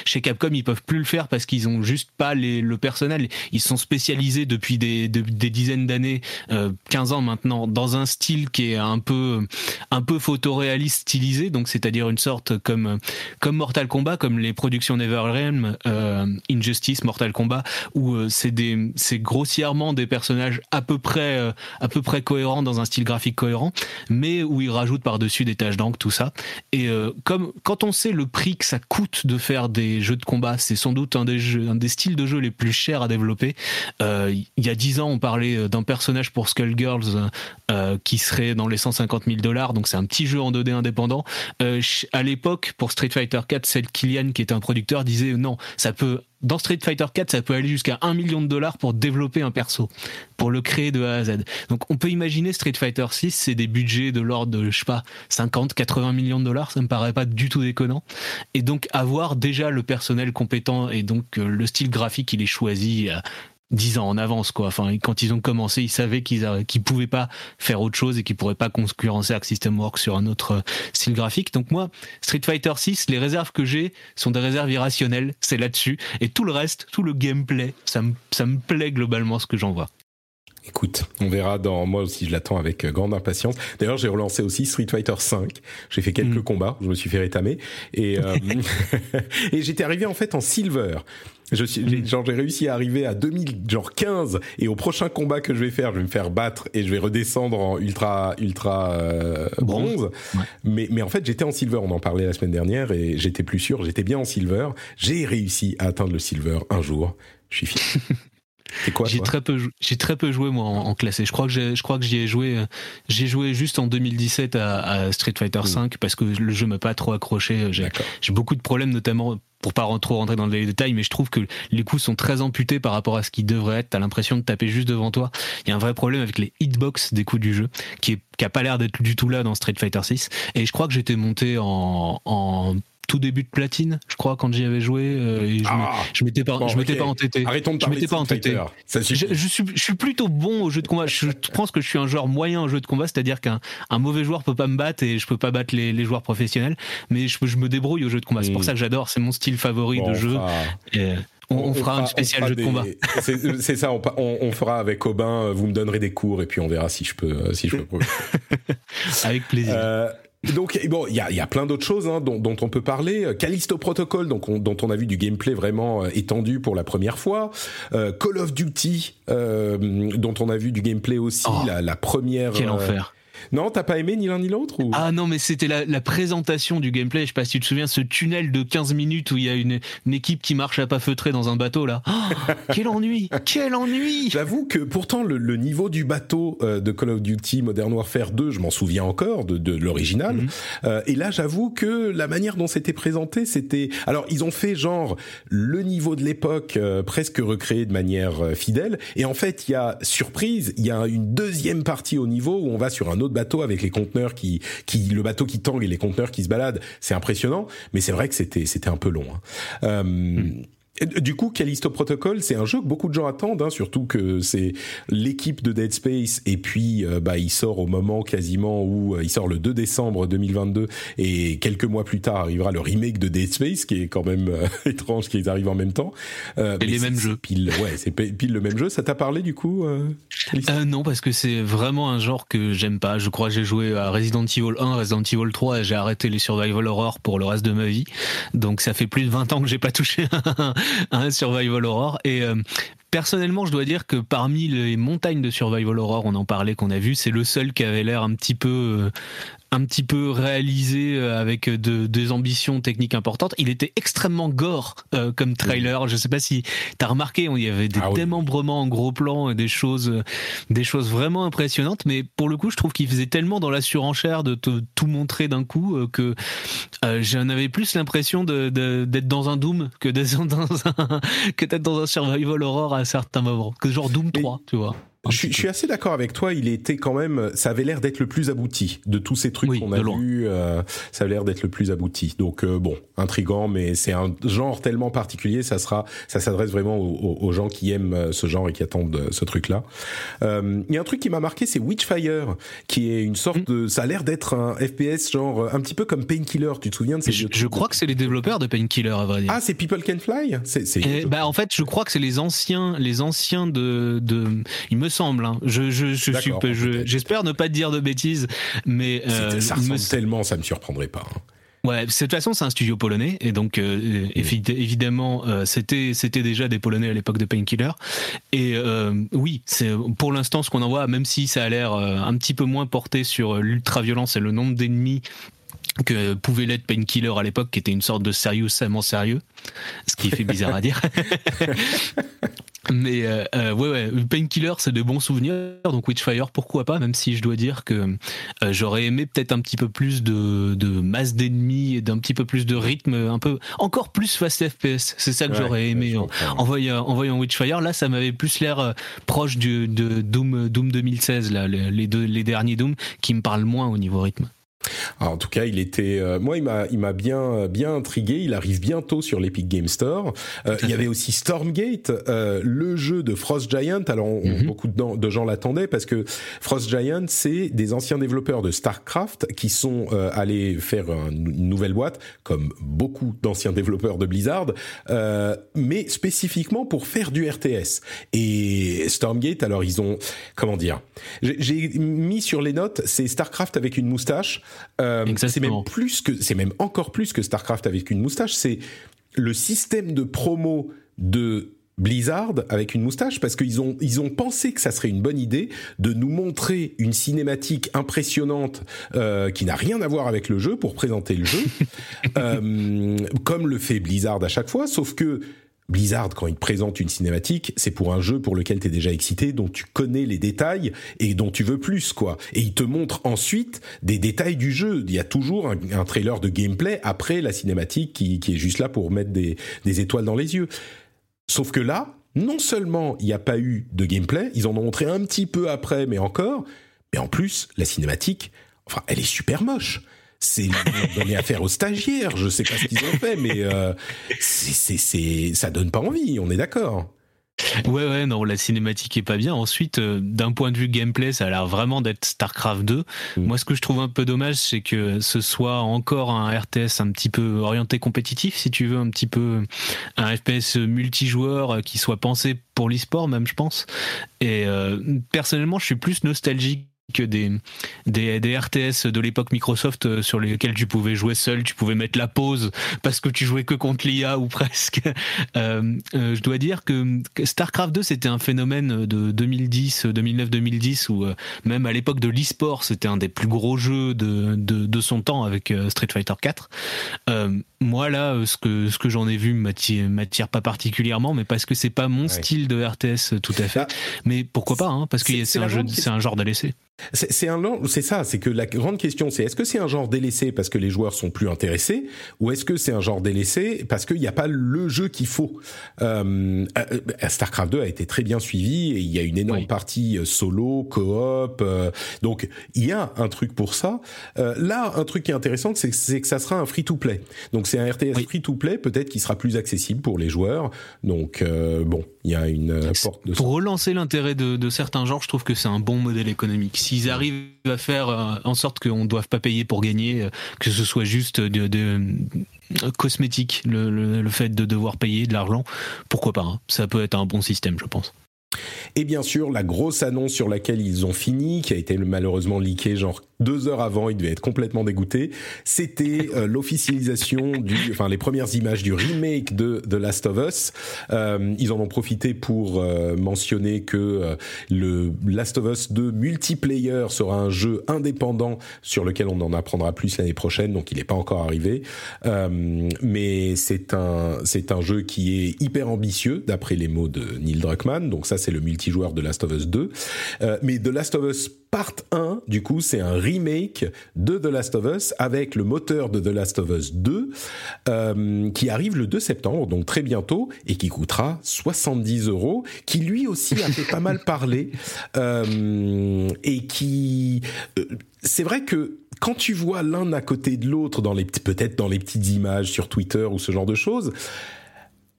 chez Capcom, ils peuvent plus le faire parce qu'ils ont juste pas les, le personnel. Ils sont spécialisés depuis des, des dizaines d'années, euh, 15 ans maintenant, dans un un style qui est un peu un peu photoréaliste stylisé, donc c'est-à-dire une sorte comme comme Mortal Kombat, comme les productions NetherRealm, euh, Injustice, Mortal Kombat, où euh, c'est des c'est grossièrement des personnages à peu près euh, à peu près cohérents dans un style graphique cohérent, mais où ils rajoutent par-dessus des taches d'encre, tout ça. Et comme quand on sait le prix que ça coûte de faire des jeux de combat, c'est sans doute un des jeux, un des styles de jeu les plus chers à développer. il y a dix ans, on parlait d'un personnage pour Skullgirls qui serait dans les 150 000 dollars. Donc c'est un petit jeu en 2D indépendant. Euh, à l'époque, pour Street Fighter 4, celle Killian, qui était un producteur, disait non, ça peut dans Street Fighter 4, ça peut aller jusqu'à 1 million de dollars pour développer un perso, pour le créer de A à Z. Donc on peut imaginer Street Fighter 6, c'est des budgets de l'ordre de, je sais pas, 50, 80 millions de dollars, ça me paraît pas du tout déconnant. Et donc avoir déjà le personnel compétent et donc euh, le style graphique, il est choisi dix ans en avance quoi. Enfin, quand ils ont commencé, ils savaient qu'ils qu'ils pouvaient pas faire autre chose et qu'ils pourraient pas concurrencer Arc System Works sur un autre euh, style graphique. Donc moi, Street Fighter 6, les réserves que j'ai sont des réserves irrationnelles, c'est là-dessus et tout le reste, tout le gameplay, ça me ça me plaît globalement ce que j'en vois. Écoute, on verra dans moi aussi, je l'attends avec euh, grande impatience. D'ailleurs, j'ai relancé aussi Street Fighter 5. J'ai fait quelques mm. combats, je me suis fait rétamer et euh, [LAUGHS] [LAUGHS] et j'étais arrivé en fait en silver. Je suis, genre, j'ai réussi à arriver à 2000, genre 15, et au prochain combat que je vais faire, je vais me faire battre et je vais redescendre en ultra, ultra euh, bronze. Mais, mais en fait, j'étais en silver. On en parlait la semaine dernière et j'étais plus sûr. J'étais bien en silver. J'ai réussi à atteindre le silver un jour. Je suis fier. [LAUGHS] J'ai très peu, j'ai très peu joué moi en, classé. Je crois que j'ai, je crois que j'y ai joué, euh, j'ai joué juste en 2017 à, Street Fighter V mm. parce que le jeu m'a pas trop accroché. J'ai, beaucoup de problèmes, notamment pour pas trop rentrer dans les détails, mais je trouve que les coups sont très amputés par rapport à ce qu'ils devraient être. T'as l'impression de taper juste devant toi. Il y a un vrai problème avec les hitbox des coups du jeu, qui est, qui a pas l'air d'être du tout là dans Street Fighter 6. Et je crois que j'étais monté en, en tout début de platine, je crois, quand j'y avais joué. et je Ah. m'étais pas, je m'étais pas entêté. Arrêtons de Je parler m'étais de pas entêté. Ça. Je, je suis, je suis plutôt bon au jeu de combat. Je pense que je suis un joueur moyen au jeu de combat, c'est-à-dire qu'un un mauvais joueur peut pas me battre et je peux pas battre les, les joueurs professionnels, mais je, je me débrouille au jeu de combat. C'est pour Mm. ça que j'adore, c'est mon style favori Bon, de jeu. Et on, on fera un spécial fera jeu de combat. [LAUGHS] C'est ça, on, fera avec Aubin. euh, Vous me donnerez des cours et puis on verra si je peux, euh, si je peux. [LAUGHS] Avec plaisir. Euh, donc bon, il y a, y a plein d'autres choses hein, dont, dont on peut parler. Callisto Protocol, donc on- dont on a vu du gameplay vraiment euh, étendu pour la première fois. Euh, Call of Duty, euh, dont on a vu du gameplay aussi Oh, la, la première. Quel euh, enfer. Non, t'as pas aimé ni l'un ni l'autre ou? Ah non, mais c'était la, la présentation du gameplay. Je sais pas si tu te souviens, ce tunnel de 15 minutes où il y a une, une équipe qui marche à pas feutré dans un bateau là. Oh, [LAUGHS] quel ennui Quel ennui J'avoue que pourtant le, le niveau du bateau euh, de Call of Duty Modern Warfare 2, je m'en souviens encore de, de l'original. Mhm. Euh, et là, j'avoue que la manière dont c'était présenté, c'était alors ils ont fait genre le niveau de l'époque euh, presque recréé de manière euh, fidèle. Et en fait, il y a surprise, il y a une deuxième partie au niveau où on va sur un autre bateau avec les conteneurs qui, qui le bateau qui tangue et les conteneurs qui se baladent. C'est impressionnant, mais c'est vrai que c'était c'était un peu long. hein. Euh, du coup, Callisto Protocol, c'est un jeu que beaucoup de gens attendent, hein, surtout que c'est l'équipe de Dead Space, et puis euh, bah, il sort au moment quasiment où euh, il sort le 2 décembre 2022, et quelques mois plus tard arrivera le remake de Dead Space, qui est quand même euh, [LAUGHS] étrange qu'ils arrivent en même temps. Et les mêmes jeux. Pile, ouais, c'est pile le même jeu. Ça t'a parlé du coup non, parce que c'est vraiment un genre que j'aime pas. Je crois que j'ai joué à Resident Evil 1, Resident Evil 3 et j'ai arrêté les survival horror pour le reste de ma vie. Donc ça fait plus de 20 ans que j'ai pas touché [LAUGHS] à un [LAUGHS] survival horror. Et euh, personnellement, je dois dire que parmi les montagnes de survival horror, on en parlait, qu'on a vu, c'est le seul qui avait l'air un petit peu... euh, un petit peu réalisé euh, avec de, des ambitions techniques importantes. Il était extrêmement gore euh, comme trailer. Je sais pas si t'as remarqué, il y avait des Ah oui. démembrements en gros plan et des choses, euh, des choses vraiment impressionnantes. Mais pour le coup, je trouve qu'il faisait tellement dans la surenchère de te- tout montrer d'un coup euh, que euh, j'en avais plus l'impression de- de- d'être dans un Doom que d'être dans un [LAUGHS] que d'être dans un survival horror à certains moments. Que genre Doom 3, tu vois. Je, suis- petit je suis assez d'accord avec toi. Il était quand même, ça avait l'air d'être le plus abouti de tous ces trucs Oui, qu'on a vus. euh, ça avait l'air d'être le plus abouti. Donc euh, bon, intrigant, mais c'est un genre tellement particulier. Ça sera, ça s'adresse vraiment aux, gens qui aiment euh, ce genre et qui attendent ce truc-là. Euh, Il y a un truc qui m'a marqué, c'est Witchfire, qui est une sorte de, ça a l'air d'être un FPS genre un petit peu comme Painkiller. Tu te souviens de ces Je, je crois que c'est les développeurs de Painkiller, à vrai dire. Ah, c'est People Can Fly? C'est. Et, bah en fait, je crois que c'est les anciens, les anciens de, de, il me semble. Hein, je, je, je suis, D'accord, je- peut-être. j'espère ne pas dire de bêtises, mais euh, ça il me ressemble tellement, ça me surprendrait pas. hein. Ouais, de toute façon, c'est un studio polonais, et donc euh, évi- évidemment, euh, c'était c'était déjà des Polonais à l'époque de Painkiller. Et euh, oui, c'est pour l'instant ce qu'on en voit, même si ça a l'air euh, un petit peu moins porté sur euh, l'ultra-violence et le nombre d'ennemis que pouvait l'être Painkiller à l'époque, qui était une sorte de sérieux seulement sérieux, ce qui fait bizarre à dire. [LAUGHS] Mais euh, euh, ouais, ouais, Painkiller, c'est de bons souvenirs. Donc Witchfire, pourquoi pas, même si je dois dire que euh, j'aurais aimé peut-être un petit peu plus de, de masse d'ennemis et d'un petit peu plus de rythme, un peu encore plus fast FPS. C'est ça que Ouais, j'aurais aimé en, en voyant, en voyant Witchfire. Là, ça m'avait plus l'air euh, proche du, de Doom, Doom 2016, là, les, les deux, les derniers Doom, qui me parlent moins au niveau rythme. Alors, en tout cas, il était, euh, moi, il m'a, il m'a bien, bien intrigué. Il arrive bientôt sur l'Epic Game Store. Euh, il y avait aussi Stormgate, euh, le jeu de Frost Giant. Alors, on- Mhm. beaucoup de, de gens l'attendaient parce que Frost Giant, c'est des anciens développeurs de Starcraft qui sont euh, allés faire un- une nouvelle boîte, comme beaucoup d'anciens développeurs de Blizzard, euh, mais spécifiquement pour faire du RTS. Et Stormgate, alors ils ont, comment dire, j'ai j'ai mis sur les notes, c'est Starcraft avec une moustache. Euh, c'est même plus que, c'est même encore plus que Starcraft avec une moustache. C'est le système de promo de Blizzard avec une moustache parce qu'ils ont ils ont pensé que ça serait une bonne idée de nous montrer une cinématique impressionnante euh, qui n'a rien à voir avec le jeu pour présenter le jeu [LAUGHS] euh, comme le fait Blizzard à chaque fois sauf que Blizzard, quand il te présente une cinématique, c'est pour un jeu pour lequel tu es déjà excité, dont tu connais les détails et dont tu veux plus, quoi. Et il te montre ensuite des détails du jeu. Il y a toujours un, trailer de gameplay après la cinématique qui, qui est juste là pour mettre des, des étoiles dans les yeux. Sauf que là, non seulement il n'y a pas eu de gameplay, ils en ont montré un petit peu après, mais encore, mais en plus, la cinématique, enfin, elle est super moche. C'est donné à faire aux stagiaires. Je sais pas ce qu'ils ont fait, mais euh, c'est, c'est, ça donne pas envie. On est d'accord. Ouais, ouais, non, la cinématique est pas bien. Ensuite, euh, d'un point de vue gameplay, ça a l'air vraiment d'être StarCraft 2. Mm. Moi, ce que je trouve un peu dommage, c'est que ce soit encore un RTS un petit peu orienté compétitif, si tu veux, un petit peu un FPS multijoueur qui soit pensé pour l'e-sport, même, je pense. Et euh, personnellement, je suis plus nostalgique que des, des, des RTS de l'époque Microsoft euh, sur lesquels tu pouvais jouer seul, tu pouvais mettre la pause parce que tu jouais que contre l'IA ou [LAUGHS] presque. Euh, euh, je dois dire que StarCraft 2 c'était un phénomène de 2010, 2009-2010 où euh, même à l'époque de l'e-sport c'était un des plus gros jeux de, de, de son temps avec Street Fighter 4. moi là, ce que, ce que j'en ai vu m'attire pas particulièrement, mais parce que c'est pas mon ouais. style de RTS tout à fait. Ah, mais pourquoi pas, hein, parce que c'est un, jeu, c'est un genre d'ALC. C'est un c'est ça, c'est que la grande question c'est est-ce que c'est un genre délaissé parce que les joueurs sont plus intéressés ou est-ce que c'est un genre délaissé parce qu'il n'y a pas le jeu qu'il faut? Euh, Starcraft 2 a été très bien suivi et il y a une énorme oui. partie solo, coop, euh, donc il y a un truc pour ça. Euh, là, un truc qui est intéressant, c'est que ça sera un free-to-play. Donc c'est un RTS oui. free-to-play, peut-être qui sera plus accessible pour les joueurs. Donc euh, bon, il y a une porte de pour relancer l'intérêt de, de certains genres, je trouve que c'est un bon modèle économique s'ils arrivent à faire euh, en sorte qu'on ne doive pas payer pour gagner, euh, que ce soit juste de, de cosmétique, le, le, le, fait de devoir payer de l'argent, pourquoi pas hein. Ça peut être un bon système, je pense. Et bien sûr, la grosse annonce sur laquelle ils ont fini, qui a été malheureusement leakée genre deux heures avant, il devait être complètement dégoûté, c'était [LAUGHS] euh, l'officialisation du, enfin les premières images du remake de The Last of Us. Euh, ils en ont profité pour euh, mentionner que le Last of Us 2 multiplayer sera un jeu indépendant sur lequel on en apprendra plus l'année prochaine, donc il n'est pas encore arrivé. Mais c'est un c'est un jeu qui est hyper ambitieux d'après les mots de Neil Druckmann. Donc ça c'est le multijoueur de Last of Us 2. Euh, mais The Last of Us Part 1, du coup, c'est un remake de The Last of Us avec le moteur de The Last of Us 2 euh, qui arrive le 2 septembre, donc très bientôt, et qui coûtera 70 euros, qui lui aussi a fait pas mal [LAUGHS] parler euh, et qui... C'est vrai que quand tu vois l'un à côté de l'autre dans les peut-être dans les petites images sur Twitter ou ce genre de choses,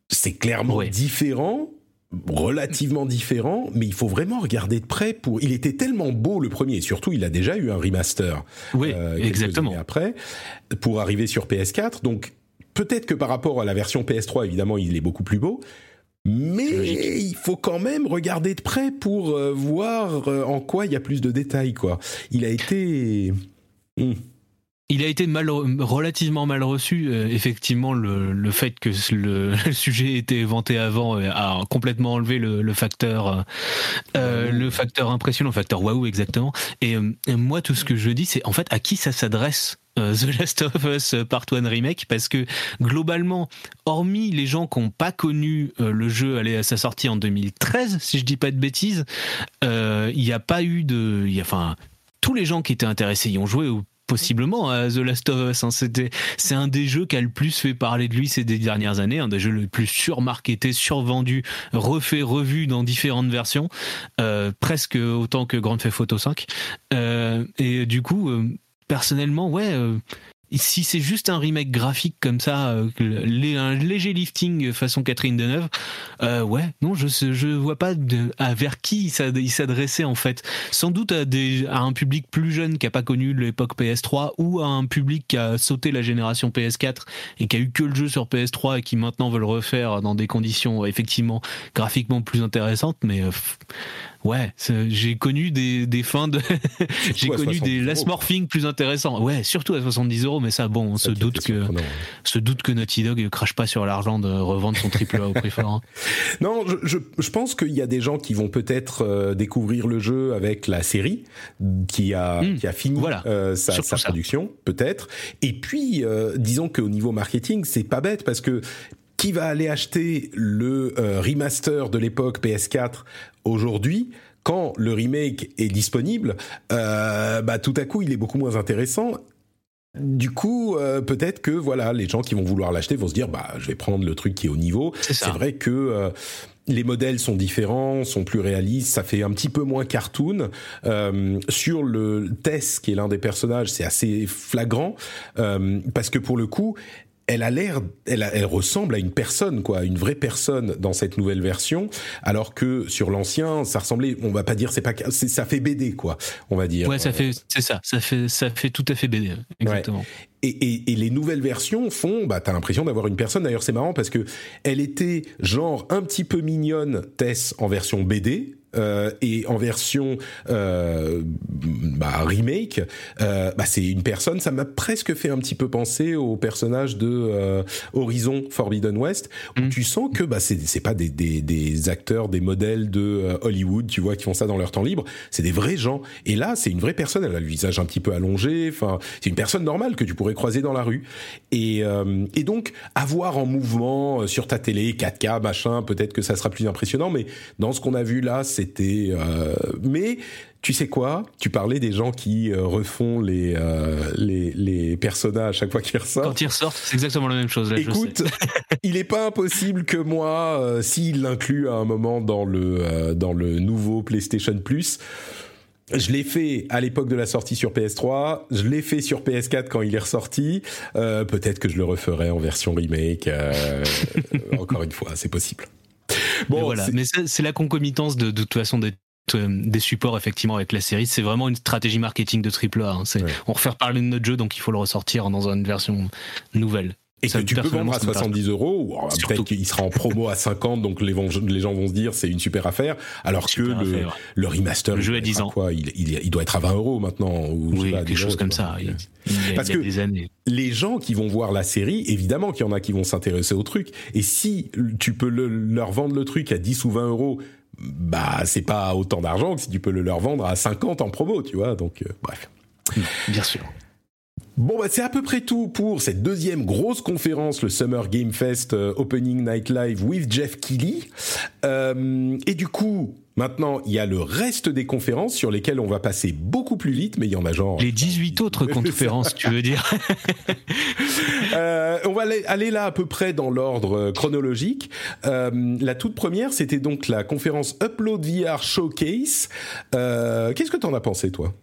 c'est clairement ouais. différent relativement différent, mais il faut vraiment regarder de près pour. Il était tellement beau le premier, et surtout il a déjà eu un remaster. Oui, euh, exactement. Après, pour arriver sur PS4, donc peut-être que par rapport à la version PS3, évidemment, il est beaucoup plus beau. Mais Logique. il faut quand même regarder de près pour euh, voir euh, en quoi il y a plus de détails, quoi. Il a été. Mmh il a été mal, relativement mal reçu. Euh, effectivement, le, le, fait que le, [LAUGHS] le, sujet était vanté avant euh, a complètement enlevé le, le facteur, euh, le facteur impressionnant, le facteur waouh exactement. Et, et, moi, tout ce que je dis, c'est en fait à qui ça s'adresse. The Last of Us Part 1 Remake? Parce que globalement, hormis les gens qui n'ont pas connu le jeu aller à sa sortie en 2013, si je dis pas de bêtises, il euh, n'y a pas eu de, y a, enfin, tous les gens qui étaient intéressés y ont joué ou possiblement à The Last of Us. Hein. C'était, c'est un des jeux qui a le plus fait parler de lui ces dernières années, un des jeux les plus surmarketés, survendus, refait, revu dans différentes versions, euh, presque autant que Grand Theft Auto 5. Euh, et du coup, euh, personnellement, ouais si c'est juste un remake graphique comme ça, euh, un léger lifting façon Catherine Deneuve, euh, ouais, non, je je vois pas de, à vers qui il s'adressait en fait. Sans doute à, des, à un public plus jeune qui a pas connu l'époque PS3 ou à un public qui a sauté la génération PS4 et qui a eu que le jeu sur PS3 et qui maintenant veut le refaire dans des conditions effectivement graphiquement plus intéressantes, mais euh, ouais, j'ai connu des, des fins de, [LAUGHS] j'ai connu des last morphing plus intéressants. Ouais, surtout à 70 euros, mais ça, bon, on se doute que, se doute que Naughty Dog crache pas sur l'argent de revendre son triple A au prix fort. Hein. [LAUGHS] Non, je, je, je, pense qu'il y a des gens qui vont peut-être euh, découvrir le jeu avec la série qui a, mmh, qui a fini voilà, euh, sa, sa production, peut-être. Et puis, euh, disons qu'au niveau marketing, c'est pas bête parce que qui va aller acheter le euh, remaster de l'époque PS4 aujourd'hui quand le remake est disponible, euh, bah tout à coup il est beaucoup moins intéressant. Du coup, euh, peut-être que voilà, les gens qui vont vouloir l'acheter vont se dire bah je vais prendre le truc qui est au niveau. C'est vrai que les modèles sont différents, sont plus réalistes, ça fait un petit peu moins cartoon. Euh, sur le Tess, qui est l'un des personnages, c'est assez flagrant euh, parce que pour le coup, elle a l'air, elle, elle, ressemble à une personne, quoi, une vraie personne dans cette nouvelle version, alors que sur l'ancien, ça ressemblait, on va pas dire, c'est pas, ça fait BD, quoi, on va dire. Ouais, ça fait, c'est ça, ça fait, ça fait tout à fait BD, exactement. Et, et, et, les nouvelles versions font, bah, t'as l'impression d'avoir une personne. D'ailleurs, c'est marrant parce que elle était genre un petit peu mignonne, Tess, en version BD, euh, et en version euh, bah, remake, euh, bah, c'est une personne. Ça m'a presque fait un petit peu penser au personnage de Horizon Forbidden West, où mm. tu sens que bah, c'est pas des, des, des, acteurs, des modèles de Hollywood, tu vois, qui font ça dans leur temps libre. C'est des vrais gens. Et là, c'est une vraie personne. Elle a le visage un petit peu allongé. Enfin, c'est une personne normale que tu pourrais croiser dans la rue. Et, et donc avoir en mouvement sur ta télé 4K, machin, peut-être que ça sera plus impressionnant. Mais dans ce qu'on a vu là, c'était. Euh, mais tu sais quoi? Tu parlais des gens qui euh, refont les, euh, les, les personnages à chaque fois qu'ils ressortent. Quand ils ressortent, c'est exactement la même chose. Là, Écoute, [LAUGHS] il est pas impossible que moi, euh, s'il l'inclut à un moment dans le euh, dans le nouveau PlayStation Plus. Je l'ai fait à l'époque de la sortie sur PS3, je l'ai fait sur PS4 quand il est ressorti. Peut-être que je le referai en version remake. [LAUGHS] encore une fois, c'est possible. Bon, mais voilà, mais c'est la concomitance de, de toute façon des des supports effectivement avec la série. C'est vraiment une stratégie marketing de triple A. Hein. Ouais. On refait parler de notre jeu, donc il faut le ressortir dans une version nouvelle. Et ça, que tu peux vendre à 70 euros, peut-être qu'il sera en promo à 50, donc les, les, gens vont se dire c'est une super affaire, alors super que affaire, le, ouais. le, remaster, le jeu à 10 ans, quoi, il, il, il, doit être à 20 euros maintenant, ou oui, quelque chose comme ça. Il, il Parce a que des années. les gens qui vont voir la série, évidemment qu'il y en a qui vont s'intéresser au truc, et si tu peux le, leur vendre le truc à 10 ou 20 euros, bah c'est pas autant d'argent que si tu peux le leur vendre à 50 en promo, tu vois. Donc euh, bref. Bien sûr. Bon, bah, c'est à peu près tout pour cette deuxième grosse conférence, le Summer Game Fest euh, Opening Night Live with Jeff Keighley. Euh, et du coup, Maintenant, il y a le reste des conférences sur lesquelles on va passer beaucoup plus vite, mais il y en a genre... Les 18 autres [LAUGHS] conférences, tu veux dire [LAUGHS] euh, On va aller, aller, là à peu près dans l'ordre chronologique. Euh, la toute première, c'était donc la conférence Upload VR Showcase. Euh, Qu'est-ce que t'en as pensé, toi?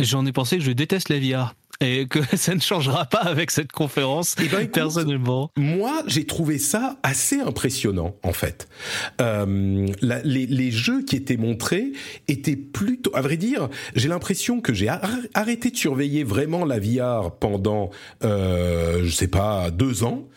J'en ai pensé que je déteste la VR et que [LAUGHS] ça ne changera pas avec cette conférence et ben, écoute, personnellement. Moi, j'ai trouvé ça assez impressionnant en fait. Euh, la, les, les, jeux qui étaient montrés étaient plutôt, à vrai dire, j'ai l'impression que j'ai arrêté de surveiller vraiment la VR pendant, euh, je sais pas, deux ans.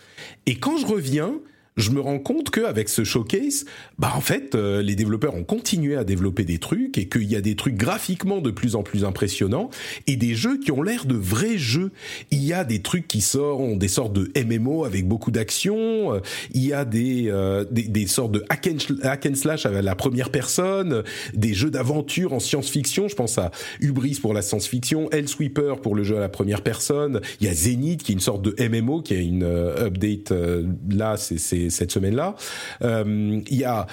Et quand je reviens, je me rends compte qu'avec ce showcase, bah en fait, euh, les développeurs ont continué à développer des trucs et qu'il y a des trucs graphiquement de plus en plus impressionnants et des jeux qui ont l'air de vrais jeux. Il y a des trucs qui sortent, des sortes de MMO avec beaucoup d'action. Euh, il y a des, euh, des, des sortes de hack and, slash avec la première personne, des jeux d'aventure en science-fiction. Je pense à Hubris pour la science-fiction, Hellsweeper pour le jeu à la première personne. Il y a Zenith qui est une sorte de MMO qui a une euh, update là, c'est cette semaine-là. Euh, il y a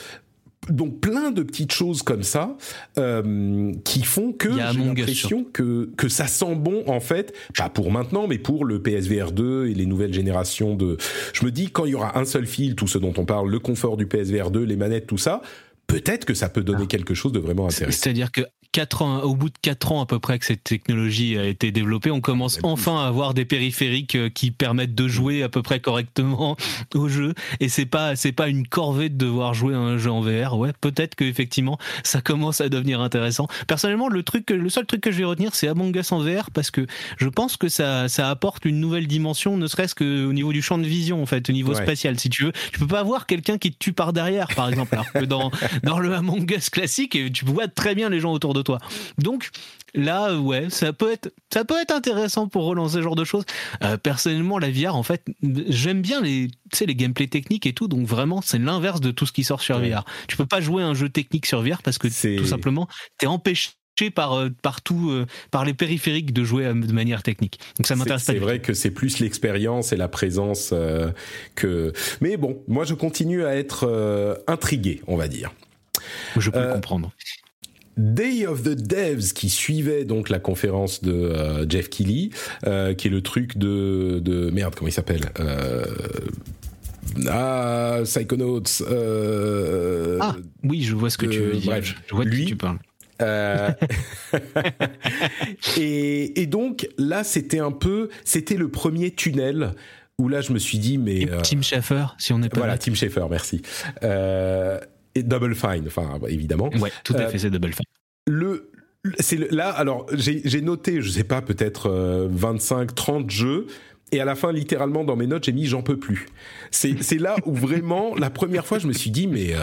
donc plein de petites choses comme ça euh, qui font que j'ai l'impression que que ça sent bon en fait pas pour maintenant mais pour le PSVR 2 et les nouvelles générations de je me dis quand il y aura un seul fil tout ce dont on parle le confort du PSVR 2 les manettes tout ça peut-être que ça peut donner ah. quelque chose de vraiment intéressant c'est-à-dire que 4 ans, au bout de 4 ans à peu près que cette technologie a été développée, on commence enfin à avoir des périphériques euh, qui permettent de jouer à peu près correctement [LAUGHS] au jeu. Et c'est pas, c'est pas une corvée de devoir jouer à un jeu en VR. Ouais, peut-être que effectivement, ça commence à devenir intéressant. Personnellement, le truc, le seul truc que je vais retenir, c'est Among Us en VR parce que je pense que ça, ça apporte une nouvelle dimension, ne serait-ce qu'au niveau du champ de vision, en fait, au niveau ouais. spatial, si tu veux. Tu peux pas avoir quelqu'un qui te tue par derrière, par exemple, alors que dans, [LAUGHS] dans le Among Us classique, tu vois très bien les gens autour de toi. Donc là, ouais, ça peut être, ça peut être intéressant pour relancer ce genre de choses. Euh, personnellement, la VR, en fait, j'aime bien les, les gameplays techniques et tout. Donc vraiment, c'est l'inverse de tout ce qui sort sur ouais. VR. Tu peux pas jouer un jeu technique sur VR parce que tout simplement, t'es empêché par euh, partout euh, par les périphériques de jouer de manière technique. Donc ça m'intéresse pas. C'est vrai que c'est plus l'expérience et la présence euh, que. Mais bon, moi je continue à être intrigué, on va dire. Je peux comprendre. Day of the Devs qui suivait donc la conférence de euh, Jeff Keighley, euh, qui est le truc de, de merde comment il s'appelle euh, ah, Psychonauts. ah, oui, je vois ce que tu veux dire. Bref, je vois de lui, qui tu parles. [LAUGHS] et, et, donc là, c'était un peu, c'était le premier tunnel où là, je me suis dit, mais Tim Schafer, si on n'est pas voilà, Tim Schafer, merci. Et Double Fine, enfin évidemment. Ouais, tout à fait, c'est Double Fine. Le c'est là, alors j'ai noté, je sais pas, peut-être 25, 30 jeux et à la fin, littéralement, dans mes notes, j'ai mis j'en peux plus. C'est là où vraiment, la première fois, je me suis dit, mais euh,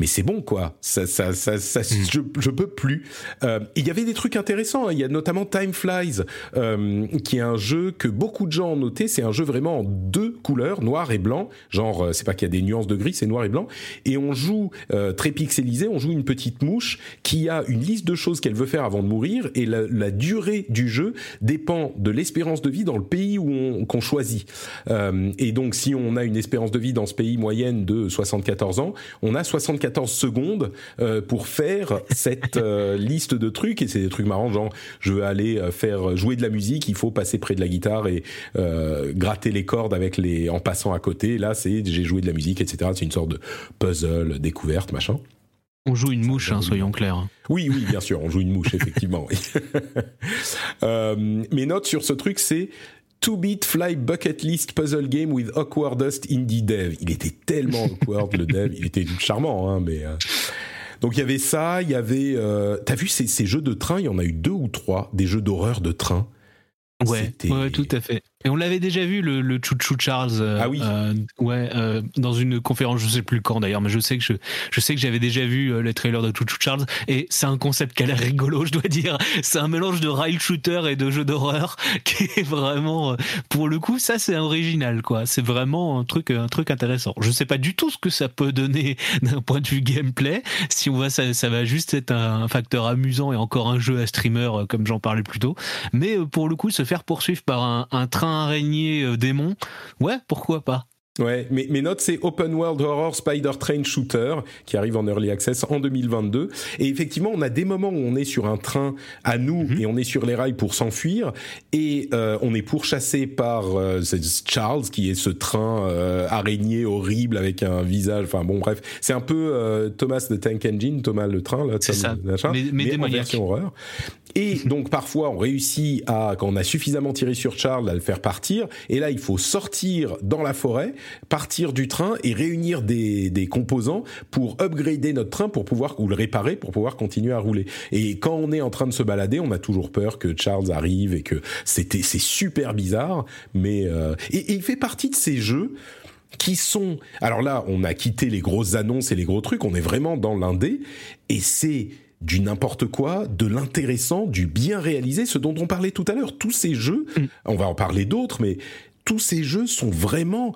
mais c'est bon quoi, ça, ça, ça, ça mm. je, je peux plus. Euh, il y avait des trucs intéressants, hein. il y a notamment Time Flies, euh, qui est un jeu que beaucoup de gens ont noté, c'est un jeu vraiment en deux couleurs, noir et blanc, genre euh, c'est pas qu'il y a des nuances de gris, c'est noir et blanc, et on joue euh, très pixelisé, on joue une petite mouche qui a une liste de choses qu'elle veut faire avant de mourir, et la, la durée du jeu dépend de l'espérance de vie dans le pays où on qu'on choisit. Euh, et donc si on a une espérance de vie dans ce pays moyenne de 74 ans, on a 74 14 secondes euh, pour faire cette euh, [LAUGHS] liste de trucs et c'est des trucs marrants genre je veux aller euh, faire jouer de la musique il faut passer près de la guitare et gratter les cordes avec les en passant à côté là c'est j'ai joué de la musique etc c'est une sorte de puzzle découverte machin on joue une mouche, hein, soyons clairs. Oui, oui, bien sûr, on joue une mouche, [LAUGHS] effectivement. [LAUGHS] mes notes sur ce truc, c'est 2-Bit Fly Bucket List Puzzle Game with Awkwardest Indie Dev. Il était tellement awkward le dev, il était charmant, hein, mais. Euh. Donc il y avait ça, il y avait. Euh... T'as vu ces, ces, jeux de train? Il y en a eu deux ou trois, des jeux d'horreur de train. Ouais, ouais, tout à fait. Et on l'avait déjà vu le, le Chouchou Charles. Euh, ah oui. Euh, ouais, euh, dans une conférence, je sais plus quand d'ailleurs, mais je sais que je, je sais que j'avais déjà vu euh, les trailers de Chouchou Charles et c'est un concept qui a l'air rigolo, je dois dire. C'est un mélange de rail shooter et de jeu d'horreur [LAUGHS] qui est vraiment, euh, pour le coup, ça c'est original quoi. C'est vraiment un truc, un truc intéressant. Je sais pas du tout ce que ça peut donner [LAUGHS] d'un point de vue gameplay. Si on voit ça, ça va juste être un facteur amusant et encore un jeu à streamer comme j'en parlais plus tôt. Mais pour le coup, se faire poursuivre par un, un train araignée euh, démon, ouais, pourquoi pas Ouais, mais mes notes c'est Open World Horror Spider Train Shooter qui arrive en early access en 2022 et effectivement on a des moments où on est sur un train à nous mhm. et on est sur les rails pour s'enfuir. Et euh, on est pourchassé par euh, Charles qui est ce train euh, araignée horrible avec un visage enfin bon bref. C'est un peu euh, Thomas de Tank Engine Thomas le train là c'est ça. Mais, mais, mais en version horreur. Et [LAUGHS] donc parfois on réussit à, quand on a suffisamment tiré sur Charles, à le faire partir. Et là il faut sortir dans la forêt, partir du train et réunir des, des composants pour upgrader notre train pour pouvoir ou le réparer pour pouvoir continuer à rouler. Et quand on est en train de se balader, on a toujours peur que Charles arrive et que c'était c'est super bizarre. Mais euh, et, et il fait partie de ces jeux qui sont alors là on a quitté les grosses annonces et les gros trucs on est vraiment dans l'indé et c'est du n'importe quoi, de l'intéressant, du bien réalisé, ce dont on parlait tout à l'heure. Tous ces jeux, mm. on va en parler d'autres, mais tous ces jeux sont vraiment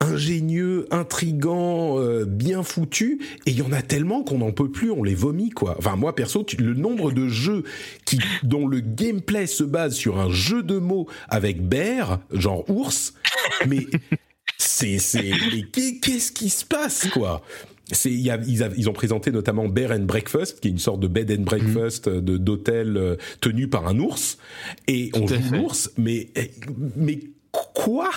ingénieux, intrigants, euh, bien foutus, et il y en a tellement qu'on n'en peut plus, on les vomit quoi. Enfin moi perso, le nombre de jeux qui dont le gameplay se base sur un jeu de mots avec bear, genre ours, mais c'est c'est qu'est-ce qui se passe quoi? C'est il y a, ils, ils, ont présenté notamment Bear and Breakfast qui est une sorte de bed and breakfast mhm. de d'hôtel euh, tenu par un ours et on joue l'ours mais mais quoi?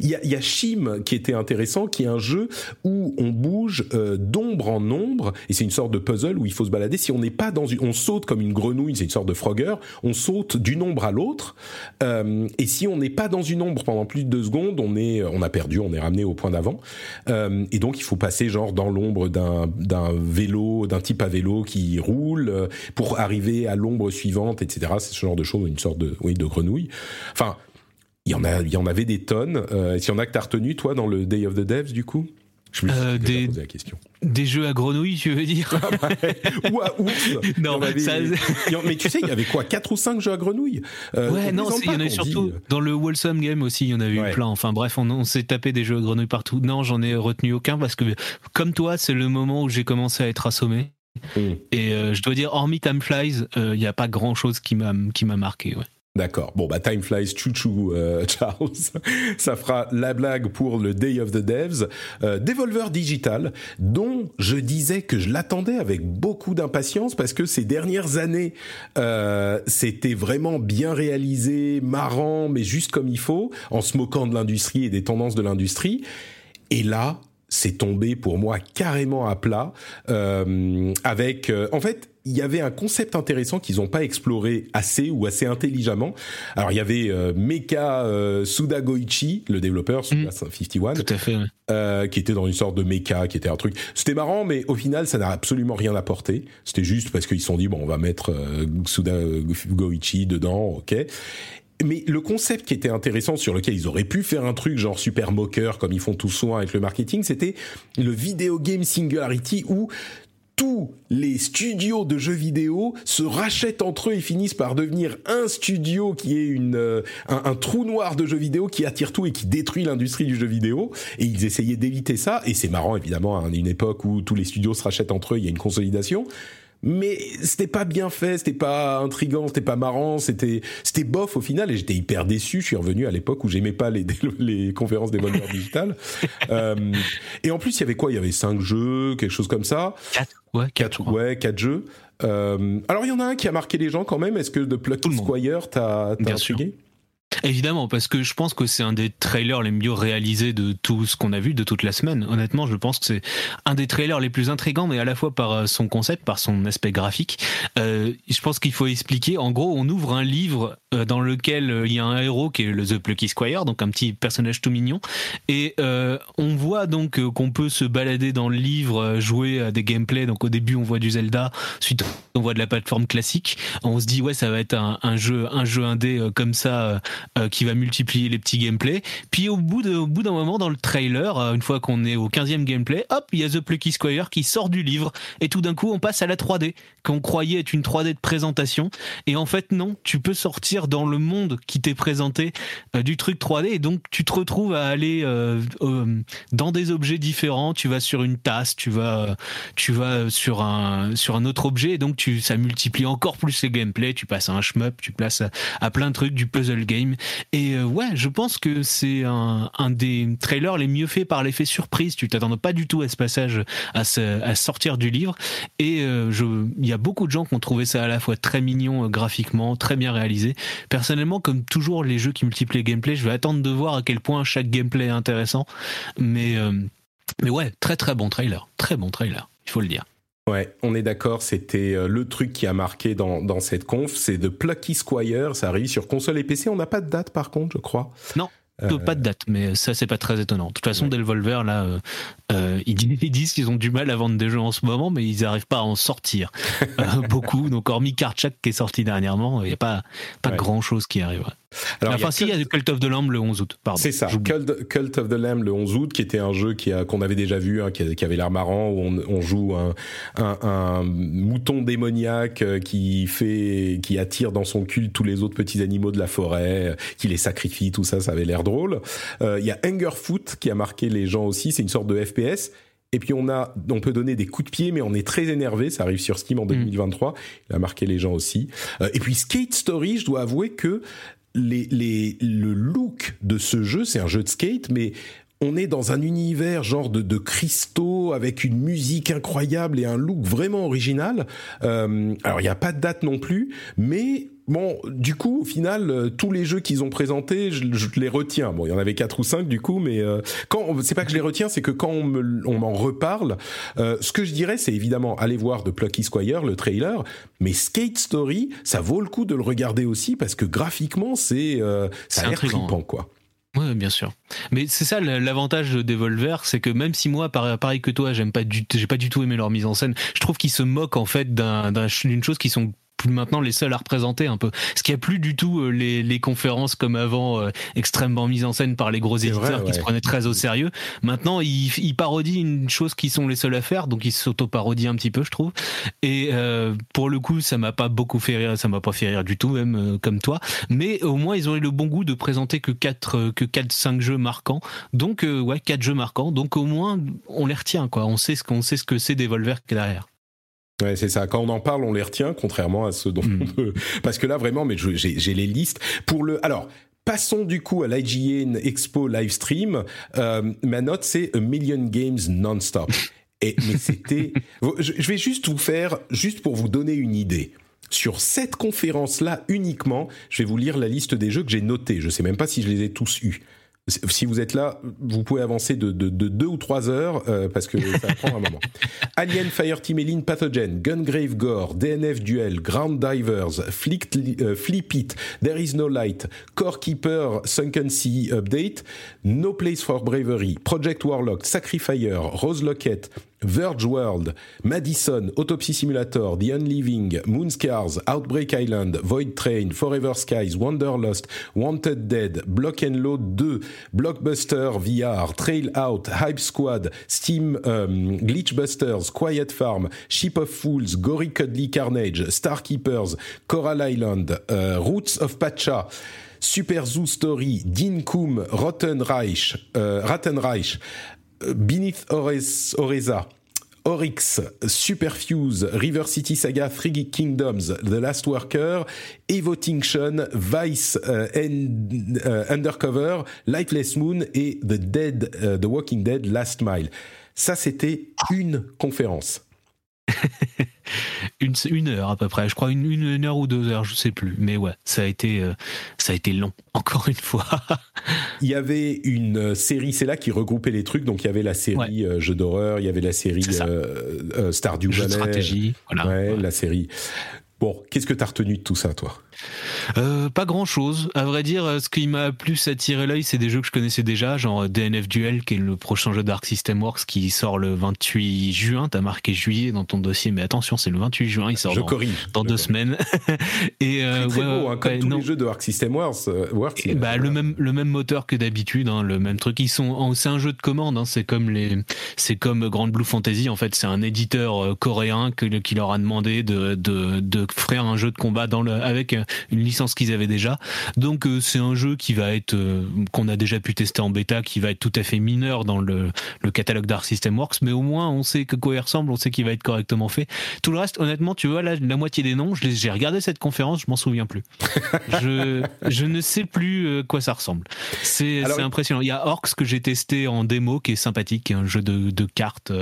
Il y a, y a Shim qui était intéressant, qui est un jeu où on bouge euh, d'ombre en ombre, et c'est une sorte de puzzle où il faut se balader. Si on n'est pas dans une, on saute comme une grenouille, c'est une sorte de Frogger, on saute d'une ombre à l'autre, euh, et si on n'est pas dans une ombre pendant plus de deux secondes, on est, on a perdu, on est ramené au point d'avant, euh, et donc il faut passer genre dans l'ombre d'un d'un vélo, d'un type à vélo qui roule euh, pour arriver à l'ombre suivante, etc. C'est ce genre de choses, une sorte de, oui, de grenouille. Enfin il y en a, il y en avait des tonnes. Euh, Est-ce qu'il y en a que t'as retenu toi dans le Day of the Devs du coup? Je me suis euh, des, la question. Des jeux à grenouilles, tu veux dire? Ah Ou à ours [LAUGHS] Non, mais tu sais, il y avait quoi? 4 ou 5 jeux à grenouilles? Euh, Ouais, non, il y en avait surtout dans le Wholesome Game aussi, il y en avait eu plein. Enfin bref, on, on s'est tapé des jeux à grenouilles partout. Non, j'en ai retenu aucun parce que, comme toi, c'est le moment où j'ai commencé à être assommé. Mm. Et euh, je dois dire, hormis Time Flies, il n'y a pas grand chose qui m'a qui m'a marqué. Ouais. D'accord. Bon, bah, time flies, chouchou, euh, [LAUGHS] Charles. Ça fera la blague pour le Day of the Devs. Euh, Devolver Digital, dont je disais que je l'attendais avec beaucoup d'impatience parce que ces dernières années, euh, c'était vraiment bien réalisé, marrant, mais juste comme il faut, en se moquant de l'industrie et des tendances de l'industrie. Et là, c'est tombé pour moi carrément à plat euh, avec euh, en fait il y avait un concept intéressant qu'ils n'ont pas exploré assez ou assez intelligemment. Alors il y avait euh, Mecha euh, Suda Goichi, le développeur Suda 51, mm. Tout à fait, euh, qui était dans une sorte de mecha, qui était un truc. C'était marrant, mais au final ça n'a absolument rien apporté. C'était juste parce qu'ils se sont dit bon on va mettre Suda Goichi dedans, ok mais le concept qui était intéressant sur lequel ils auraient pu faire un truc genre super moqueur comme ils font tout soin avec le marketing, c'était le video game singularity où tous les studios de jeux vidéo se rachètent entre eux et finissent par devenir un studio qui est une euh, un, un, trou noir de jeux vidéo qui attire tout et qui détruit l'industrie du jeu vidéo. Et ils essayaient d'éviter ça. Et c'est marrant évidemment à une époque où tous les studios se rachètent entre eux il y a une consolidation mais c'était pas bien fait, c'était pas intrigant, c'était pas marrant, c'était c'était bof au final et j'étais hyper déçu. Je suis revenu à l'époque où j'aimais pas les [LAUGHS] les conférences des vendeurs digitales. [LAUGHS] euh, et en plus, il y avait quoi? Il y avait cinq jeux, quelque chose comme ça. Quatre, ouais, quatre, ouais, quatre jeux. Euh, alors il y en a un qui a marqué les gens quand même. Est-ce que de Plucky Squire t'as intrigué? Évidemment, parce que je pense que c'est un des trailers les mieux réalisés de tout ce qu'on a vu de toute la semaine. Honnêtement, je pense que c'est un des trailers les plus intrigants, mais à la fois par euh, son concept, par son aspect graphique. Euh, je pense qu'il faut expliquer. En gros, on ouvre un livre euh, dans lequel il y a un héros qui est le The Plucky Squire, donc un petit personnage tout mignon, et on voit donc qu'on peut se balader dans le livre, jouer à des gameplays. Donc au début, on voit du Zelda, ensuite on voit de la plateforme classique. On se dit ouais, ça va être un jeu, un jeu indé comme ça euh, qui va multiplier les petits gameplays. Puis au bout d'un moment dans le trailer, euh, une fois qu'on est au 15e gameplay, hop, il y a The Plucky Squire qui sort du livre. Et tout d'un coup on passe à la 3D qu'on croyait être une 3D de présentation. Et en fait non, tu peux sortir dans le monde qui t'est présenté euh, du truc 3D et donc tu te retrouves à aller dans des objets différents, tu vas sur une tasse, tu vas sur un autre objet. Et donc ça multiplie encore plus les gameplays, tu passes à un shmup, tu passes à plein de trucs du puzzle game et euh, ouais, je pense que c'est un, des trailers les mieux faits par l'effet surprise. Tu t'attends pas du tout à ce passage, à sortir du livre. Et euh, il y a beaucoup de gens qui ont trouvé ça à la fois très mignon euh, graphiquement, très bien réalisé. Personnellement, comme toujours les jeux qui multiplient les gameplay, je vais attendre de voir à quel point chaque gameplay est intéressant. Mais mais ouais, très très bon trailer, très bon trailer, il faut le dire. Ouais, on est d'accord, c'était euh, le truc qui a marqué dans, dans cette conf, c'est de Plucky Squire, ça arrive sur console et PC, on n'a pas de date par contre, je crois. Non, euh... Pas de date, mais ça c'est pas très étonnant. De toute façon, ouais. Delvolver là, euh, [LAUGHS] ils, disent qu'ils ont du mal à vendre des jeux en ce moment, mais ils n'arrivent pas à en sortir [LAUGHS] euh, beaucoup. Donc hormis Karchak qui est sorti dernièrement, il n'y a pas pas ouais. grand chose qui arrive. Alors, enfin, si, il y a Cult of the Lamb le 11 août, pardon. C'est ça, Cult, Cult, of the Lamb le 11 août, qui était un jeu qui a, qu'on avait déjà vu, hein, qui, qui, avait l'air marrant, où on, on joue un, un, un, mouton démoniaque euh, qui fait, qui attire dans son culte tous les autres petits animaux de la forêt, euh, qui les sacrifie, tout ça, ça avait l'air drôle. Euh, il y a Hungerfoot qui a marqué les gens aussi, c'est une sorte de FPS. Et puis on a, on peut donner des coups de pied, mais on est très énervé. Ça arrive sur Steam en 2023. Mmh. Il a marqué les gens aussi. Et puis Skate Story, je dois avouer que les, les, le look de ce jeu, c'est un jeu de skate, mais on est dans un univers genre de, de, cristaux avec une musique incroyable et un look vraiment original. Euh, alors il n'y a pas de date non plus, mais bon, du coup, au final, euh, tous les jeux qu'ils ont présentés, je, je, les retiens. Bon, il y en avait quatre ou cinq du coup, mais euh, quand c'est pas que je les retiens, c'est que quand on me, on m'en reparle, euh, ce que je dirais, c'est évidemment aller voir de Plucky Squire le trailer, mais Skate Story, ça vaut le coup de le regarder aussi parce que graphiquement, c'est euh, ça a l'air trippant, quoi. Oui, bien sûr. Mais c'est ça l'avantage de Devolver, c'est que même si moi, pareil que toi, j'aime pas du, j'ai pas du tout aimé leur mise en scène, je trouve qu'ils se moquent en fait d'une chose qui sont plus maintenant les seuls à représenter un peu. Ce qui a plus du tout euh, les, les conférences comme avant, euh, extrêmement mises en scène par les gros éditeurs vrai, ouais. qui se prenaient très au sérieux. Maintenant, ils, ils parodient une chose qui sont les seuls à faire, donc ils s'auto-parodient un petit peu, je trouve. Et euh, pour le coup, ça m'a pas beaucoup fait rire, ça m'a pas fait rire du tout, même euh, comme toi. Mais au moins, ils ont eu le bon goût de présenter que 4 euh, que quatre cinq jeux marquants. Donc ouais, quatre jeux marquants. Donc au moins, on les retient quoi. On sait ce qu'on sait ce que c'est Devolver derrière. Ouais, c'est ça. Quand on en parle, on les retient, contrairement à ceux dont mm. on peut. [LAUGHS] Parce que là, vraiment, mais j'ai les listes. Pour le, alors. Passons du coup à l'IGN Expo Livestream. Euh, ma note, c'est A Million Games Non-Stop. [LAUGHS] Et, mais c'était, je vais juste vous faire, juste pour vous donner une idée. Sur cette conférence-là uniquement, je vais vous lire la liste des jeux que j'ai notés. Je sais même pas si je les ai tous eus. Si vous êtes là, vous pouvez avancer de, de, de deux ou trois heures euh, parce que ça prend un moment. [LAUGHS] Alien, Fireteam Elite, Pathogen, Gungrave Gore, DNF Duel, Ground Divers, Flick, euh, Flip It, There Is No Light, Core Keeper, Sunken Sea Update, No Place for Bravery, Project Warlock, Sacrifier, Rose Locket, Verge World, Madison, Autopsy Simulator, The Unliving, Moonscars, Outbreak Island, Void Train, Forever Skies, Wanderlust, Wanted Dead, Block and Load 2, Blockbuster VR, Trail Out, Hype Squad, Steam um, Glitchbusters, Quiet Farm, Ship of Fools, Gory Cuddly Carnage, Star Keepers, Coral Island, uh, Roots of Pacha, Super Zoo Story, Dean Rotten Reich, uh, Rattenreich, Beneath Oreza, Oryx, Superfuse, River City Saga, Three Kingdoms, The Last Worker, Evotinction, Vice uh, and, uh, Undercover, Lifeless Moon et The Dead, uh, The Walking Dead, Last Mile. Ça, c'était une conférence. [LAUGHS] une, une, heure à peu près, je crois une, une, heure ou deux heures, je sais plus. Mais ouais, ça a été, euh, ça a été long, [LAUGHS] encore une fois. il y avait une série, c'est là qui regroupait les trucs. Donc il y avait la série ouais. euh, jeu d'horreur, il y avait la série euh, stratégie, voilà. Ouais, ouais. la série. Bon, qu'est-ce que t'as retenu de tout ça, toi? Euh, pas grand chose. À vrai dire, ce qui m'a plus attiré l'œil, c'est des jeux que je connaissais déjà, genre DNF Duel, qui est le prochain jeu d'Arc System Works qui sort le 28 juin. T'as marqué juillet dans ton dossier, mais attention, c'est le 28 juin, il sort je dans, corrige, dans je deux corrige. semaines. [LAUGHS] Et euh, très, très beau, hein, comme ouais, tous non. les jeux de Arc System Works. Euh, Works Et bah, le même le même moteur que d'habitude, hein, le même truc. Ils sont, c'est un jeu de commande. Hein, c'est comme les, c'est comme Grand Blue Fantasy. En fait, c'est un éditeur euh, coréen que, qui leur a demandé de, de de faire un jeu de combat dans le avec une licence qu'ils avaient déjà. Donc euh, c'est un jeu qui va être euh, qu'on a déjà pu tester en bêta, qui va être tout à fait mineur dans le, le catalogue d'Arc System Works, mais au moins on sait que quoi il ressemble, on sait qu'il va être correctement fait. Tout le reste, honnêtement, tu vois, là, la moitié des noms, j'ai regardé cette conférence, je m'en souviens plus. [LAUGHS] je, je ne sais plus euh, quoi ça ressemble. C'est impressionnant. Il y a Orcs que j'ai testé en démo, qui est sympathique, un jeu de, de cartes,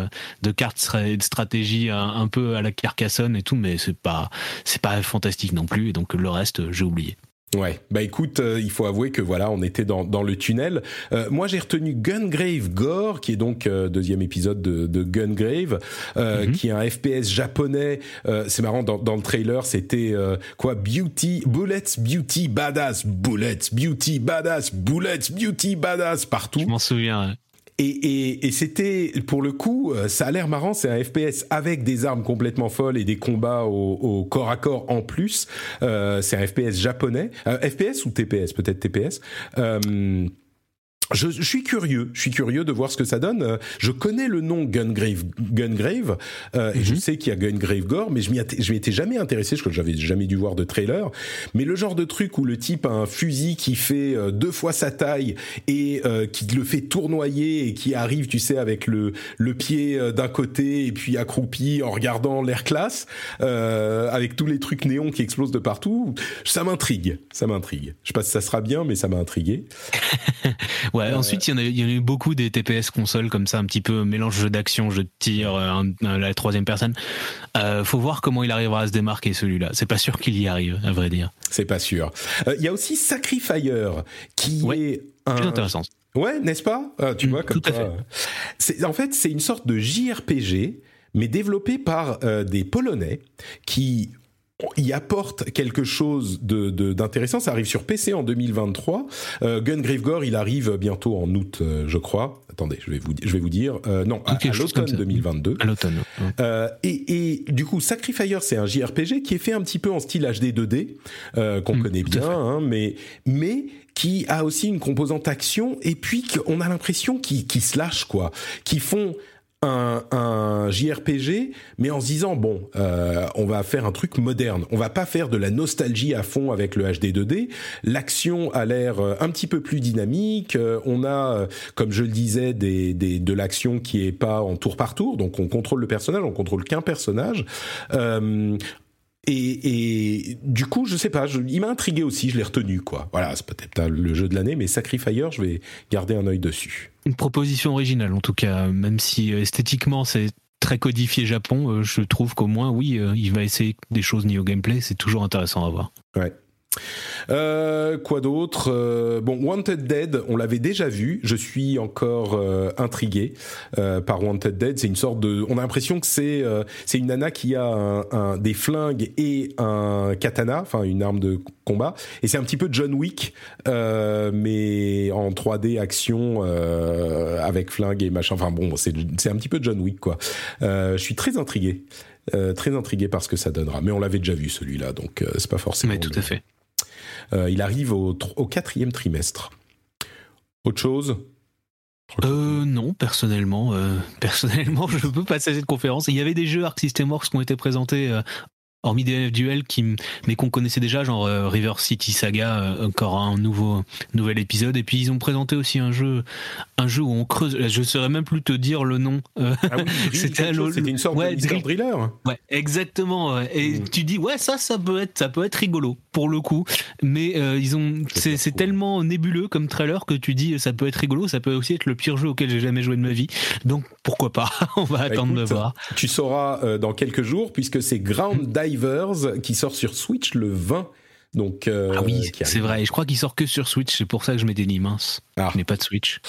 de cartes de stratégie un, un peu à la Carcassonne et tout, mais c'est pas, c'est pas fantastique non plus. Et donc le reste, j'ai oublié. Ouais, bah écoute, euh, il faut avouer que voilà, on était dans, dans le tunnel. Euh, moi, j'ai retenu Gungrave Gore, qui est donc euh, deuxième épisode de, de Gungrave, mm -hmm. qui est un FPS japonais. c'est marrant, dans, dans le trailer, c'était quoi? Beauty, Bullets, Beauty, Badass, Bullets, Beauty, Badass, Bullets, Beauty, Badass, partout. Je m'en souviens. Et, et, et c'était, pour le coup, ça a l'air marrant, c'est un FPS avec des armes complètement folles et des combats au, au corps à corps en plus. Euh, c'est un FPS japonais. Euh, FPS ou TPS Peut-être TPS. Euh, je, je, suis curieux, je suis curieux de voir ce que ça donne. Je connais le nom Gungrave, Gungrave, euh, mm -hmm. et je sais qu'il y a Gungrave Gore, mais je m'y je m'y étais jamais intéressé, parce que j'avais jamais dû voir de trailer. Mais le genre de truc où le type a un fusil qui fait deux fois sa taille et euh, qui le fait tournoyer et qui arrive, tu sais, avec le le pied d'un côté et puis accroupi en regardant l'air classe, euh, avec tous les trucs néons qui explosent de partout, ça m'intrigue, ça m'intrigue. Je sais pas si ça sera bien, mais ça m'a intrigué. [LAUGHS] Ouais, euh, ensuite, il y, en a, il y en a eu beaucoup des TPS consoles comme ça, un petit peu mélange jeu d'action, jeu de tir, un, un, la troisième personne. Euh, faut voir comment il arrivera à se démarquer celui-là. C'est pas sûr qu'il y arrive, à vrai dire. C'est pas sûr. Euh, il y a aussi Sacrifier, qui ouais, est un... Plus intéressant. Ouais, n'est-ce pas? Ah, Tu mmh, vois, comme tout quoi. En fait, c'est une sorte de JRPG, mais développé par euh, des Polonais qui y apporte quelque chose de, de, d'intéressant. Ça arrive sur PC en 2023. Euh, Gungrave Gore, il arrive bientôt en août, euh, je crois. Attendez, je vais vous, je vais vous dire. Euh, non, à, à l'automne 2022. À l'automne. Euh, et, et, du coup, Sacrifier, c'est un JRPG qui est fait un petit peu en style HD 2D, qu'on mmh, connaît bien, hein, mais mais qui a aussi une composante action. Et puis, on a l'impression qu'ils, qu'ils se lâchent, quoi, qui font un, un, JRPG, mais en se disant bon, euh, on va faire un truc moderne. On va pas faire de la nostalgie à fond avec le HD 2D. L'action a l'air un petit peu plus dynamique. On a, comme je le disais, des, des, de l'action qui est pas en tour par tour, donc on contrôle le personnage, on contrôle qu'un personnage. Euh, et, et, du coup, je sais pas, je, il m'a intrigué aussi, je l'ai retenu, quoi. Voilà, c'est peut-être le jeu de l'année, mais Sacrifier, je vais garder un œil dessus. Une proposition originale, en tout cas, même si esthétiquement c'est très codifié Japon, je trouve qu'au moins, oui, il va essayer des choses niveau gameplay, c'est toujours intéressant à voir. Ouais. Euh, quoi d'autre euh, Bon, Wanted Dead, on l'avait déjà vu. Je suis encore euh, intrigué euh, par Wanted Dead. C'est une sorte de. On a l'impression que c'est c'est une nana qui a un, un, des flingues et un katana, enfin une arme de combat. Et c'est un petit peu John Wick, mais en 3D action avec flingue et machin. Enfin bon, c'est c'est un petit peu John Wick quoi. je suis très intrigué. très intrigué par ce que ça donnera. Mais on l'avait déjà vu celui-là, donc c'est pas forcément. Mais tout à fait. Euh, il arrive au, quatrième trimestre. Autre chose? Euh, non, personnellement, euh, [LAUGHS] personnellement, je peux passer cette conférence. Il y avait des jeux Arc System Works qui ont été présentés hormis des duels qui mais qu'on connaissait déjà genre euh, River City Saga euh, encore un nouveau nouvel épisode. Et puis ils ont présenté aussi un jeu un jeu où on creuse je saurais même plus te dire le nom euh, ah oui, [LAUGHS] c'était une sorte ouais, de Driller. Ouais exactement et mm. tu dis ouais ça ça peut être ça peut être rigolo pour le coup. Mais ils ont c'est tellement nébuleux comme trailer que tu dis ça peut être rigolo ça peut aussi être le pire jeu auquel j'ai jamais joué de ma vie. Donc pourquoi pas? [LAUGHS] On va bah, attendre écoute, de voir. tu sauras dans quelques jours puisque c'est Ground Dive qui sort sur Switch le 20. Donc, euh, ah oui, c'est vrai. Et je crois qu'il sort que sur Switch. C'est pour ça que je mets des nids minces. Ah. Je n'ai pas de Switch.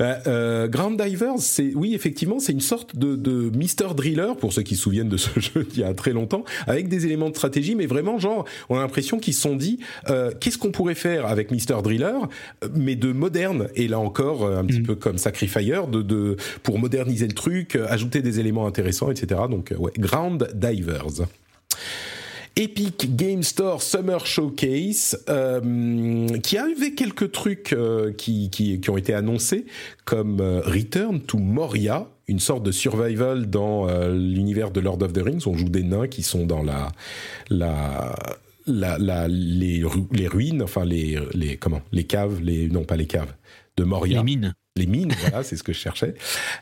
Euh, euh, Ground Divers, c'est oui, effectivement, c'est une sorte de, de Mister Driller pour ceux qui se souviennent de ce [LAUGHS] jeu d'il y a très longtemps, avec des éléments de stratégie, mais vraiment genre, on a l'impression qu'ils se sont dit, qu'est-ce qu'on pourrait faire avec Mister Driller, mais de moderne. Et là encore, un petit mm. peu comme Sacrifier, de, de pour moderniser le truc, ajouter des éléments intéressants, etc. Donc ouais, Ground Divers. Epic Game Store Summer Showcase, euh, qui avait quelques trucs euh, qui, qui, ont été annoncés, comme euh, Return to Moria, une sorte de survival dans euh, l'univers de Lord of the Rings. On joue des nains qui sont dans la, la les, les ruines, enfin les, les comment, les caves, les non pas les caves de Moria. Les mines les mines, [LAUGHS] voilà, c'est ce que je cherchais,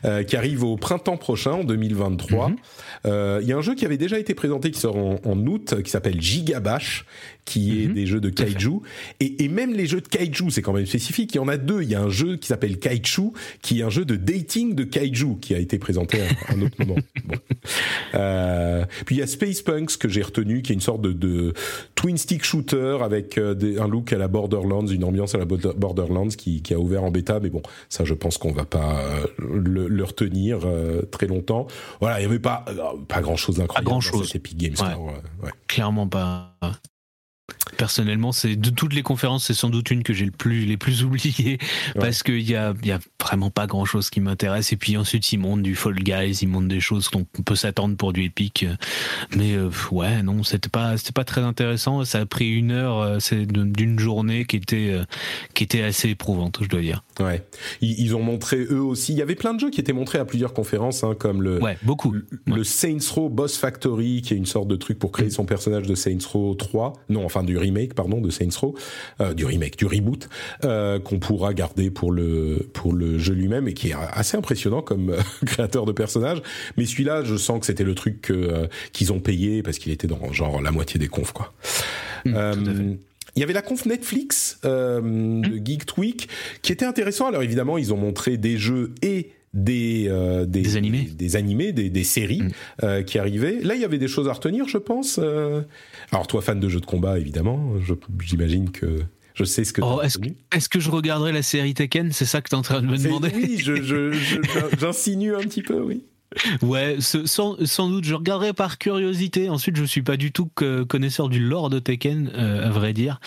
euh, qui arrive au printemps prochain, en 2023. Il mm -hmm. euh, y a un jeu qui avait déjà été présenté, qui sort en, en août, qui s'appelle Gigabash, qui est mhm. des jeux de kaiju. Et, et, même les jeux de kaiju, c'est quand même spécifique. Il y en a deux. Il y a un jeu qui s'appelle Kaiju, qui est un jeu de dating de kaiju, qui a été présenté à un autre moment. [LAUGHS] Bon. Euh, puis il y a Space Punks que j'ai retenu, qui est une sorte de, de twin stick shooter avec euh, des, un look à la Borderlands, une ambiance à la Borderlands, qui, qui a ouvert en bêta. Mais bon, ça, je pense qu'on va pas euh, le, le retenir euh, très longtemps. Voilà, il y avait pas pas grand chose d'incroyable. Pas grand chose. Epic Games Store. Ouais. Clairement pas. Personnellement, c'est de toutes les conférences, c'est sans doute une que j'ai le plus les plus [LAUGHS] oubliées ouais. parce qu'il y a, y a vraiment pas grand chose qui m'intéresse. Et puis ensuite, ils montent du Fall Guys, ils montent des choses qu'on peut s'attendre pour du Epic. Mais euh, ouais, non, c'était pas c'était pas très intéressant. Ça a pris une heure, euh, c'est d'une journée qui était euh, qui était assez éprouvante, je dois dire. Ouais, ils, ils, ont montré eux aussi. Il y avait plein de jeux qui étaient montrés à plusieurs conférences, hein, comme le ouais beaucoup le, ouais. le Saints Row Boss Factory, qui est une sorte de truc pour créer mm. son personnage de Saints Row 3. Non, enfin du remake pardon de Saints Row euh, du remake du reboot euh, qu'on pourra garder pour le pour le jeu lui-même et qui est assez impressionnant comme euh, [LAUGHS] créateur de personnage. Mais celui-là je sens que c'était le truc qu'ils ont payé parce qu'il était dans genre la moitié des confs quoi. Mmh, il y avait la conf Netflix euh, de Geek Tweak qui était intéressant. Alors évidemment, ils ont montré des jeux et des, euh, des, des, animés, des, des animés, des, des séries mm. euh, qui arrivaient. Là, il y avait des choses à retenir, je pense. Euh... Alors, toi, fan de jeux de combat, évidemment, j'imagine que je sais ce que. Oh, est-ce que, est que je regarderai la série Tekken? C'est ça que tu es en train de me demander Oui, j'insinue je, je, [LAUGHS] un petit peu, oui. Ouais, sans, sans, doute, je regarderai par curiosité. Ensuite, je suis pas du tout que connaisseur du lore de Tekken, euh, à vrai dire,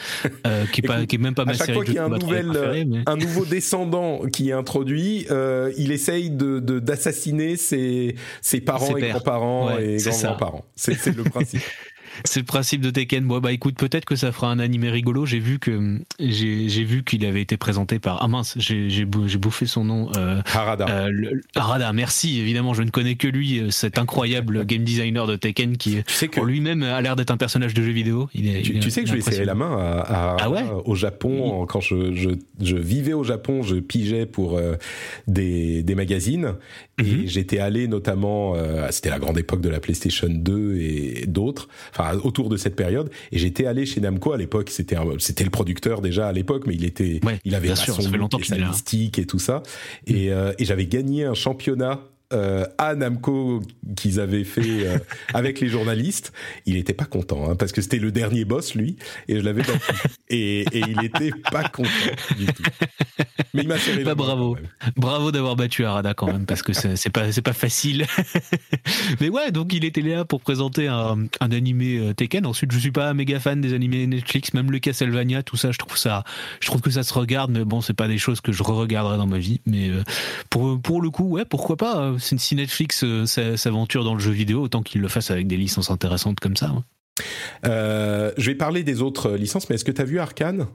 euh, qui, est pas, qui est même pas ma série. À chaque fois qu'il y a un, nouvel, mais... un nouveau descendant qui est introduit, euh, il essaye de d'assassiner ses, ses parents ses et grands-parents ouais, et grands-grands-parents. C'est le principe. [LAUGHS] c'est le principe de Tekken. Bon, bah écoute, peut-être que ça fera un animé rigolo. J'ai vu que j'ai vu qu'il avait été présenté par ah mince, j'ai bouffé son nom. Euh, Harada. Euh, le, Harada. Merci. Évidemment, je ne connais que lui, euh, cet incroyable game designer de Tekken qui, tu sais que... lui-même, a l'air d'être un personnage de jeu vidéo. Il est, tu, il est, tu sais que je lui ai serré la main à, à, ah ouais au Japon oui. quand je, je, je, vivais au Japon, je pigeais pour euh, des, des magazines et mm -hmm. j'étais allé notamment, euh, c'était la grande époque de la PlayStation 2 et d'autres. Enfin, autour de cette période. Et j'étais allé chez Namco à l'époque. C'était c'était le producteur déjà à l'époque, mais il était, ouais, il avait sûr, son mystique et tout ça. Et, euh, et j'avais gagné un championnat euh, à Namco qu'ils avaient fait euh, [LAUGHS] avec les journalistes, il était pas content hein, parce que c'était le dernier boss lui et je l'avais battu et, et il était pas content du tout. Mais il m'a fait bah, bravo, bravo d'avoir battu Arada quand même parce que c'est pas c'est pas facile. [LAUGHS] Mais ouais, donc il était là pour présenter un, un animé euh, Tekken. Ensuite, je suis pas méga fan des animés Netflix, même le Castlevania, tout ça. Je trouve ça, je trouve que ça se regarde, mais bon, c'est pas des choses que je re-regarderai dans ma vie. Mais pour pour le coup, ouais, pourquoi pas si Netflix euh, s'aventure dans le jeu vidéo, autant qu'il le fasse avec des licences intéressantes comme ça. Euh, je vais parler des autres licences, mais est-ce que tu as vu Arkane?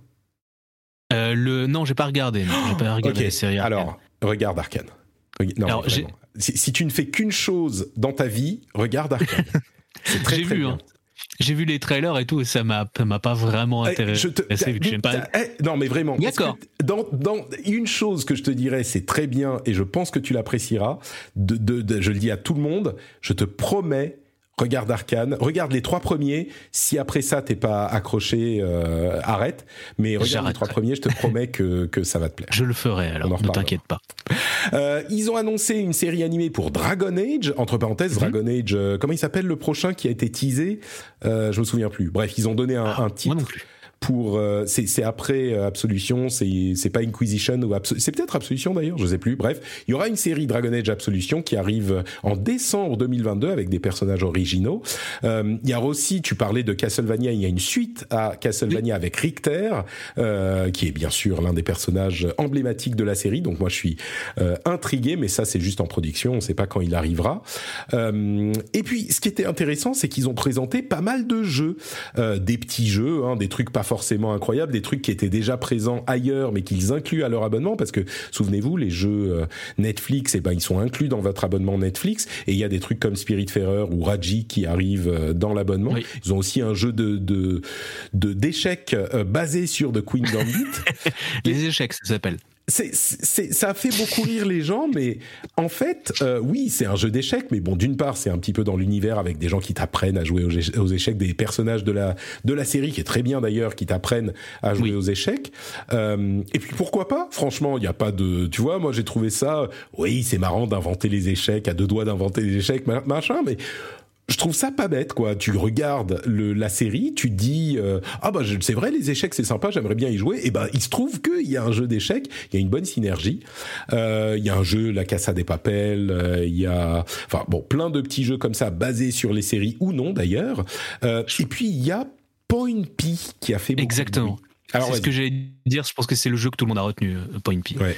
Euh, le... Non, j'ai pas regardé. J'ai pas [GASPS] regardé Alors, regarde Arkane. Non, si, tu ne fais qu'une chose dans ta vie, regarde Arkane. [LAUGHS] C'est très, très vu, bien. Hein. J'ai vu les trailers et tout, et ça m'a, m'a pas vraiment eh, intéressé. Eh, non, mais vraiment. D'accord. Dans, dans, une chose que je te dirais, c'est très bien, et je pense que tu l'apprécieras. De, de, je le dis à tout le monde, je te promets regarde Arkane, regarde les trois premiers. Si après ça t'es pas accroché, euh, arrête. Mais regarde les trois premiers, je te promets que, que ça va te plaire. Je le ferai alors, ne t'inquiète pas. Euh, ils ont annoncé une série animée pour Dragon Age, entre parenthèses, mhm. Dragon Age, euh, comment il s'appelle le prochain qui a été teasé? Je me souviens plus. Bref, ils ont donné un, ah, un titre. Moi non plus pour euh, c'est après euh, Absolution, c'est c'est pas Inquisition ou c'est peut-être Absolution d'ailleurs, je sais plus. Bref, il y aura une série Dragon Age Absolution qui arrive en décembre 2022 avec des personnages originaux. Euh, il y a aussi, tu parlais de Castlevania, il y a une suite à Castlevania avec Richter, euh, qui est bien sûr l'un des personnages emblématiques de la série. Donc moi je suis euh, intrigué, mais ça c'est juste en production, on sait pas quand il arrivera. et puis ce qui était intéressant, c'est qu'ils ont présenté pas mal de jeux, des petits jeux, hein, des trucs pas forcément incroyables, des trucs qui étaient déjà présents ailleurs, mais qu'ils incluent à leur abonnement, parce que souvenez-vous, les jeux euh, Netflix, et eh ben ils sont inclus dans votre abonnement Netflix, et il y a des trucs comme Spiritfarer ou Raji qui arrivent euh, dans l'abonnement. Ils ont aussi un jeu de de d'échecs euh, basé sur The Queen Gambit. [LAUGHS] les échecs, ça s'appelle c'est, ça a fait beaucoup rire les gens, mais en fait, euh, oui, c'est un jeu d'échecs, mais bon, d'une part, c'est un petit peu dans l'univers avec des gens qui t'apprennent à jouer aux, échecs, des personnages de la de la série qui est très bien d'ailleurs, qui t'apprennent à jouer aux échecs. Euh, et puis pourquoi pas? Franchement, il n'y a pas de, tu vois, moi j'ai trouvé ça, oui, c'est marrant d'inventer les échecs, à deux doigts d'inventer les échecs, machin, mais je trouve ça pas bête quoi. Tu regardes le, la série, tu dis euh, ah bah c'est vrai les échecs c'est sympa, j'aimerais bien y jouer. Et ben il se trouve qu'il y a un jeu d'échecs, il y a une bonne synergie. Euh, il y a un jeu La Casa des Papels, euh, il y a enfin bon plein de petits jeux comme ça basés sur les séries ou non d'ailleurs. et puis il y a Point P qui a fait beaucoup exactement. C'est ce que j'allais dire. Je pense que c'est le jeu que tout le monde a retenu, Point P. Ouais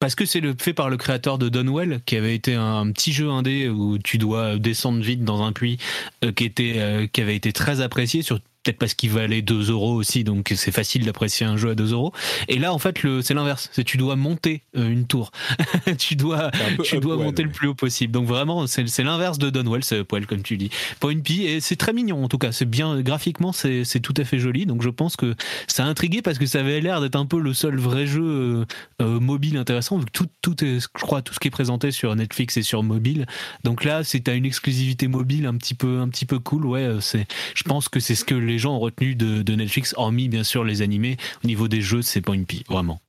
parce que c'est le fait par le créateur de Donwell, qui avait été un petit jeu indé où tu dois descendre vite dans un puits, euh, qui était, euh, qui avait été très apprécié sur peut-être parce qu'il valait 2 euros aussi, donc c'est facile d'apprécier un jeu à 2 euros. Et là, en fait, le, c'est l'inverse. C'est tu dois monter euh, une tour. [LAUGHS] tu dois, tu dois monter le plus haut possible. Donc vraiment, c'est, c'est l'inverse de Donwell, c'est poil comme tu dis. Point P, et c'est très mignon en tout cas. C'est bien graphiquement, c'est, c'est tout à fait joli. Donc je pense que ça a intrigué parce que ça avait l'air d'être un peu le seul vrai jeu euh, euh, mobile intéressant. Vu que tout, tout est, je crois, tout ce qui est présenté sur Netflix est sur mobile. Donc là, c'est à une exclusivité mobile un petit peu, un petit peu cool. Ouais, c'est, je pense que c'est ce que les gens ont retenu de, Netflix, hormis bien sûr les animés. Au niveau des jeux, c'est pas une pie, vraiment.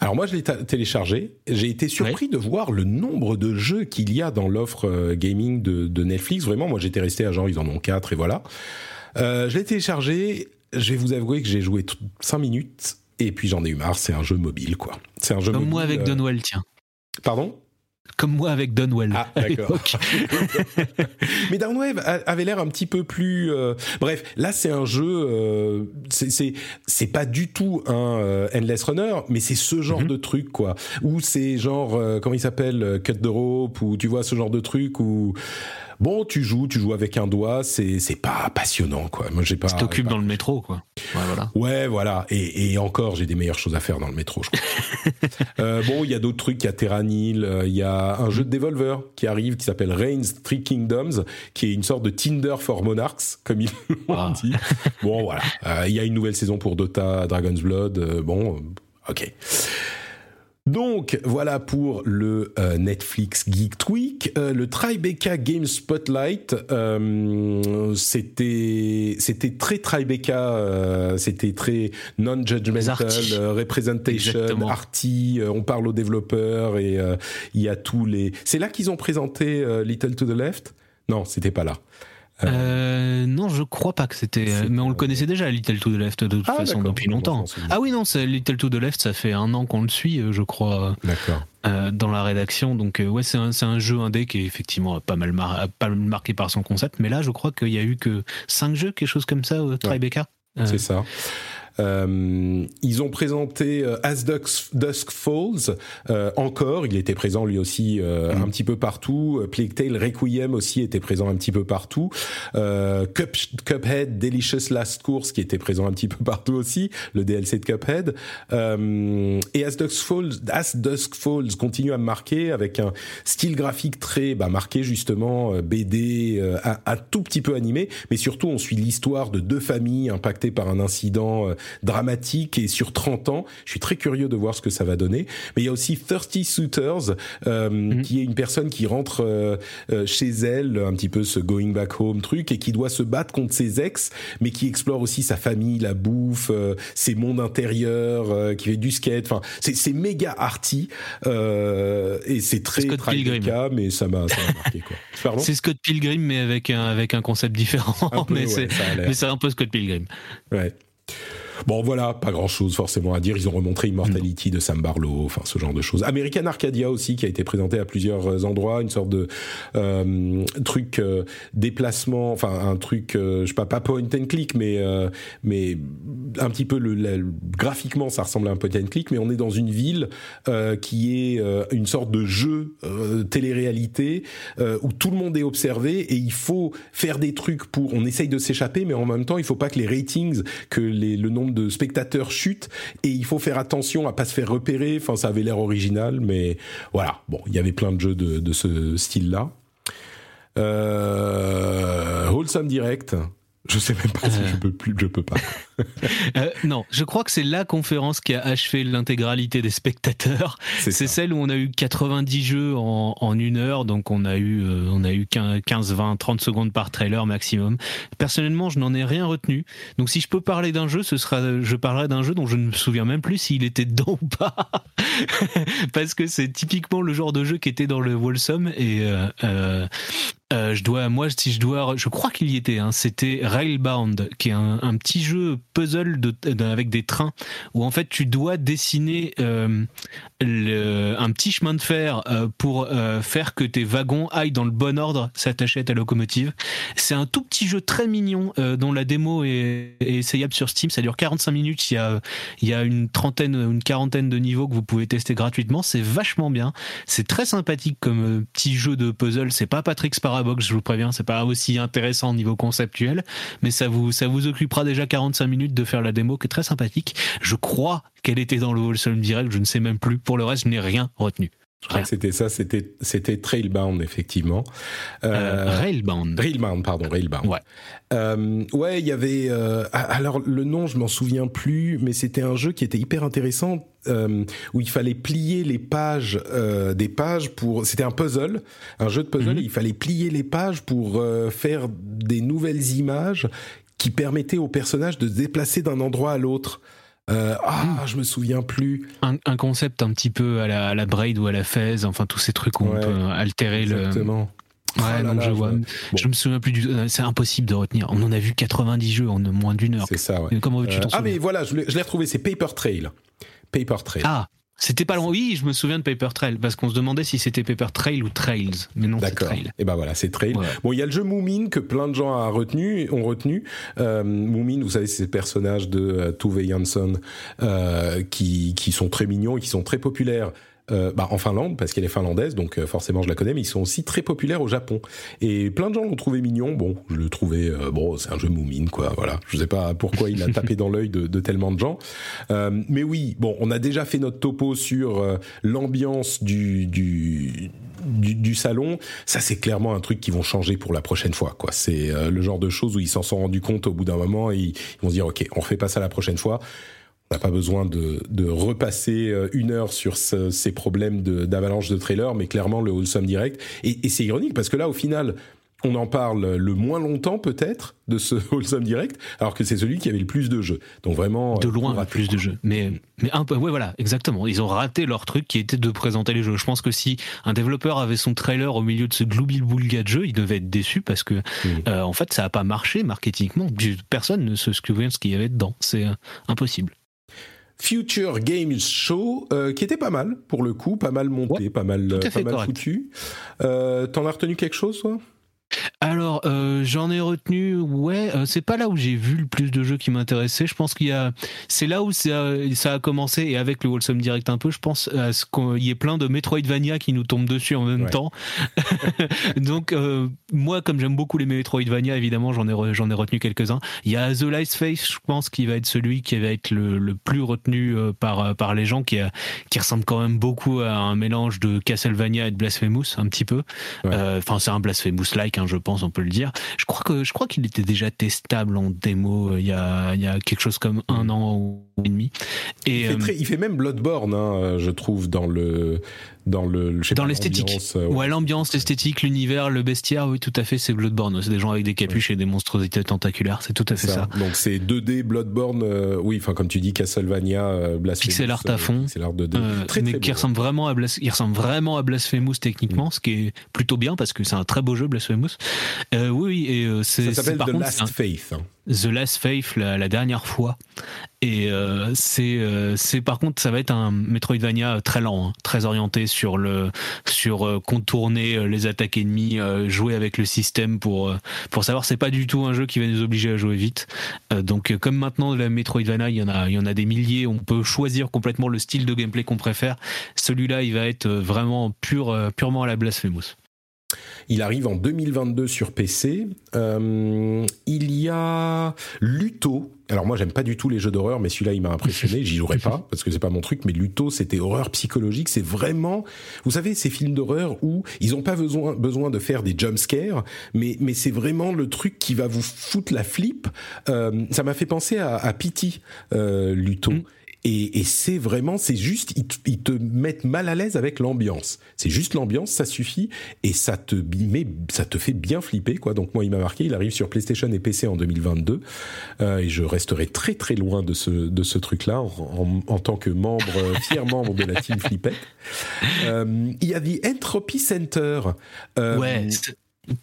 Alors moi, je l'ai téléchargé. J'ai été surpris de voir le nombre de jeux qu'il y a dans l'offre euh, gaming de, Netflix. Vraiment, moi, j'étais resté à genre, ils en ont quatre et voilà. Euh, je l'ai téléchargé. Je vais vous avouer que j'ai joué 5 minutes et puis j'en ai eu marre. C'est un jeu mobile, quoi. C'est un jeu Comme moi avec euh... tiens. Pardon? Comme moi avec Dunwell. Ah, d'accord. [LAUGHS] Mais Dunwell avait l'air un petit peu plus. Euh, bref, là c'est un jeu. Euh, c'est c'est pas du tout un euh, endless runner, mais c'est ce genre mhm. de truc quoi. Ou c'est genre comment il s'appelle cut the rope ou tu vois ce genre de truc où bon, tu joues, tu joues avec un doigt, c'est c'est pas passionnant quoi. Moi j'ai pas. Tu t'occupes dans le métro quoi. Ouais voilà. Ouais voilà. Et, et encore, j'ai des meilleures choses à faire dans le métro. Je crois. [LAUGHS] euh, bon, il y a d'autres trucs. Il y a Terranil, euh, il y a un jeu de Devolver qui arrive qui s'appelle Reigns Three Kingdoms, qui est une sorte de Tinder for Monarchs comme ils [LAUGHS] l'ont ah. dit. Bon voilà. Euh, il y a une nouvelle saison pour Dota, Dragon's Blood. Euh, bon, ok. Donc voilà pour le euh, Netflix Geek Tweak. Euh, le Tribeca Game Spotlight, euh, c'était c'était très Tribeca, c'était très non-judgmental, representation, arty. on parle aux développeurs et il y a tous les. C'est là qu'ils ont présenté Little to the Left? Non, c'était pas là. Euh, non, je crois pas que c'était. Mais on le connaissait déjà, Little to the Left, de toute ah, façon, depuis longtemps. Ah oui, non, c'est Little to the Left, ça fait un an qu'on le suit, euh, je crois. Euh, dans la rédaction. Donc, ouais, c'est un, un, jeu indé qui est effectivement pas mal, pas mal marqué par son concept. Mais là, je crois qu'il y a eu que 5 jeux, quelque chose comme ça, au Tribeca. C'est ça. Euh, ils ont présenté euh, As Dusk, Falls euh, encore, il était présent lui aussi mm. un petit peu partout. Plague Tale Requiem aussi était présent un petit peu partout. Cup, Cuphead Delicious Last Course qui était présent un petit peu partout aussi, le DLC de Cuphead. et As Dusk Falls, As Dusk Falls continue à me marquer avec un style graphique très bah, marqué justement BD, un, un, tout petit peu animé, mais surtout on suit l'histoire de deux familles impactées par un incident dramatique et sur 30 ans. Je suis très curieux de voir ce que ça va donner. Mais il y a aussi Thirsty Suitors, euh, mhm. qui est une personne qui rentre euh, euh, chez elle, un petit peu ce going back home truc, et qui doit se battre contre ses ex, mais qui explore aussi sa famille, la bouffe, ses mondes intérieurs, qui fait du skate. Enfin, c'est méga arty et c'est très très mais ça m'a marqué quoi. [LAUGHS] C'est Scott Pilgrim mais avec un avec un concept différent. mais c'est un peu Scott Pilgrim. Ouais. Bon, voilà, pas grand-chose forcément à dire. Ils ont remontré Immortality de Sam Barlow, enfin ce genre de choses. American Arcadia aussi, qui a été présenté à plusieurs euh, endroits, une sorte de euh, truc euh, déplacement, enfin un truc, euh, je sais pas, pas point and click, mais mais un petit peu le, graphiquement, ça ressemble à un point and click, mais on est dans une ville qui est une sorte de jeu télé-réalité où tout le monde est observé et il faut faire des trucs pour, on essaye de s'échapper, mais en même temps, il faut pas que les ratings, que les, le nombre de spectateurs chute et il faut faire attention à pas se faire repérer. Enfin, ça avait l'air original, mais voilà. Bon, il y avait plein de jeux de, de ce style-là. Euh, Wholesome Direct, je sais même pas si je peux plus, je peux pas. [LAUGHS] euh, non, je crois que c'est la conférence qui a achevé l'intégralité des spectateurs. C'est celle où on a eu 90 jeux en, en une heure, donc on a eu euh, on a eu 15, 20, 30 secondes par trailer maximum. Personnellement, je n'en ai rien retenu. Donc si je peux parler d'un jeu, ce sera je parlerai d'un jeu dont je ne me souviens même plus s'il était dedans ou pas, [LAUGHS] parce que c'est typiquement le genre de jeu qui était dans le Wholesome et euh, je dois, moi, si je dois, je crois qu'il y était. Hein, C'était Railbound, qui est un, petit jeu puzzle avec des trains où en fait tu dois dessiner euh, le, un petit chemin de fer euh, pour euh, faire que tes wagons aillent dans le bon ordre, s'attacher à ta locomotive. C'est un tout petit jeu très mignon euh, dont la démo est, est, essayable sur Steam. Ça dure 45 minutes. Il y a, il y a une trentaine, une quarantaine de niveaux que vous pouvez tester gratuitement. C'est vachement bien. C'est très sympathique comme petit jeu de puzzle. C'est pas Patrick Sparabox, je vous préviens. C'est pas aussi intéressant au niveau conceptuel, mais ça vous, ça vous occupera déjà 45 minutes de faire la démo qui est très sympathique. Je crois qu'elle était dans le Wholesome Direct, je ne sais même plus. Pour le reste, je n'ai rien retenu. Je crois que c'était ça, c'était c'était Trailbound effectivement. Euh, euh, Railbound. Railbound, pardon, Railbound. Ouais. Euh, ouais, il y avait. Euh, alors le nom, je m'en souviens plus, mais c'était un jeu qui était hyper intéressant euh, où il fallait plier les pages des pages pour. C'était un puzzle, un jeu de puzzle. Mhm. il fallait plier les pages pour faire des nouvelles images qui permettaient aux personnages de se déplacer d'un endroit à l'autre. Euh, ah, je me souviens plus. Un, un, concept un petit peu à la, à la Braid ou à la Fez, enfin tous ces trucs où on peut altérer exactement. le. Ouais, oh je vois. Je me souviens plus du. C'est impossible de retenir. On en a vu 90 jeux en moins d'une heure. C'est ça, ouais. Comment veux-tu euh, Ah, mais voilà, je l'ai retrouvé, c'est Paper Trail. Paper Trail. Ah, c'était pas loin. Oui, je me souviens de Paper Trail parce qu'on se demandait si c'était Paper Trail ou Trails, mais non, c'est Trail. Et eh ben voilà, c'est Trail. Bon, il y a le jeu Moomin que plein de gens ont retenu, ont retenu. Euh, Moomin, vous savez, c'est ces personnages de euh, Tove Jansson euh, qui qui sont très mignons et qui sont très populaires euh, bah, en Finlande parce qu'elle est finlandaise, donc euh, forcément je la connais, mais ils sont aussi très populaires au Japon. Et plein de gens l'ont trouvé mignon. Bon, je le trouvais euh, bon, c'est un jeu moumine quoi. Voilà, je sais pas pourquoi il a tapé dans l'œil de, de, tellement de gens. mais oui, bon, on a déjà fait notre topo sur l'ambiance du, du du, du, salon, ça c'est clairement un truc qui vont changer pour la prochaine fois. Quoi, c'est le genre de choses où ils s'en sont rendus compte au bout d'un moment et ils, ils vont se dire ok, on refait pas ça la prochaine fois On n'a pas besoin de, de, repasser une heure sur ces problèmes d'avalanche de, trailers, mais clairement le Wholesome Direct. Et, et c'est ironique parce que là, au final, on en parle le moins longtemps peut-être de ce [LAUGHS] Wholesome Direct, alors que c'est celui qui avait le plus de jeux. Donc vraiment de loin le plus de jeux. Mais mais un peu ouais voilà exactement. Ils ont raté leur truc qui était de présenter les jeux. Je pense que si un développeur avait son trailer au milieu de ce glooby boulga de jeu, il devait être déçu parce que euh, en fait ça a pas marché marketingement. Personne ne se souvient de ce qu'il y avait dedans. C'est euh, impossible. Future Games Show, euh, qui était pas mal pour le coup, pas mal monté, pas mal, pas mal foutu. T'en as retenu quelque chose, toi? Alors, euh, j'en ai retenu, ouais, euh, c'est pas là où j'ai vu le plus de jeux qui m'intéressaient. Je pense qu'il y a, c'est là où ça, ça, a commencé et avec le Wholesome Direct un peu, je pense à ce qu'il y ait plein de Metroidvania qui nous tombent dessus en même temps. [LAUGHS] Donc, euh, moi, comme j'aime beaucoup les Metroidvania, évidemment, j'en ai, j'en ai retenu quelques-uns. Il y a The Last Face, je pense, qui va être celui qui va être le, le plus retenu par, par les gens, qui, a, qui ressemble quand même beaucoup à un mélange de Castlevania et de Blasphemous, un petit peu. Enfin, c'est un Blasphemous-like, hein, je pense on peut le dire. Je crois que je crois qu'il était déjà testable en démo euh, il y a il y a quelque chose comme un an ou demi. Et il fait, euh, il fait même Bloodborne, hein, je trouve dans le dans le dans l'esthétique. euh, ouais, l'ambiance l'esthétique l'univers le bestiaire oui tout à fait c'est Bloodborne c'est des gens avec des capuches et des monstruosités tentaculaires c'est tout à fait ça, donc c'est 2D Bloodborne euh, oui enfin comme tu dis Castlevania euh, Blasphemous pixel art à fond. c'est l'art 2D très, mais qui ressemble vraiment à il ressemble vraiment à Blasphemous techniquement mm. ce qui est plutôt bien parce que c'est un très beau jeu Blasphemous. Oui oui et c'est ça s'appelle The Last Faith hein. The Last Faith la, dernière fois et euh, c'est euh, c'est par contre ça va être un Metroidvania très lent, hein, très orienté sur le sur euh, contourner les attaques ennemies, jouer avec le système pour pour savoir c'est pas du tout un jeu qui va nous obliger à jouer vite. donc comme maintenant la Metroidvania il y en a il y en a des milliers, on peut choisir complètement le style de gameplay qu'on préfère. Celui-là il va être vraiment pur purement à la Blasphemous. Il arrive en 2022 sur PC. Euh, il y a Luto. Alors moi j'aime pas du tout les jeux d'horreur, mais celui-là il m'a impressionné. J'y jouerai pas parce que c'est pas mon truc. Mais Luto c'était horreur psychologique. C'est vraiment, vous savez, ces films d'horreur où ils ont pas besoin besoin de faire des jump scares, mais mais c'est vraiment le truc qui va vous foutre la flip. Euh, ça m'a fait penser à, à Pity, euh, Luto. Mm. Et, c'est vraiment, c'est juste, ils, te mettent mal à l'aise avec l'ambiance. C'est juste l'ambiance, ça suffit, et ça te met, ça te fait bien flipper, quoi. Donc moi, il m'a marqué. Il arrive sur PlayStation et PC en 2022, euh, et je resterai très très loin de ce de ce truc-là en, tant que membre, fier [LAUGHS] membre de la team Flippette. Euh, il y a The Entropy Center. Euh, ouais,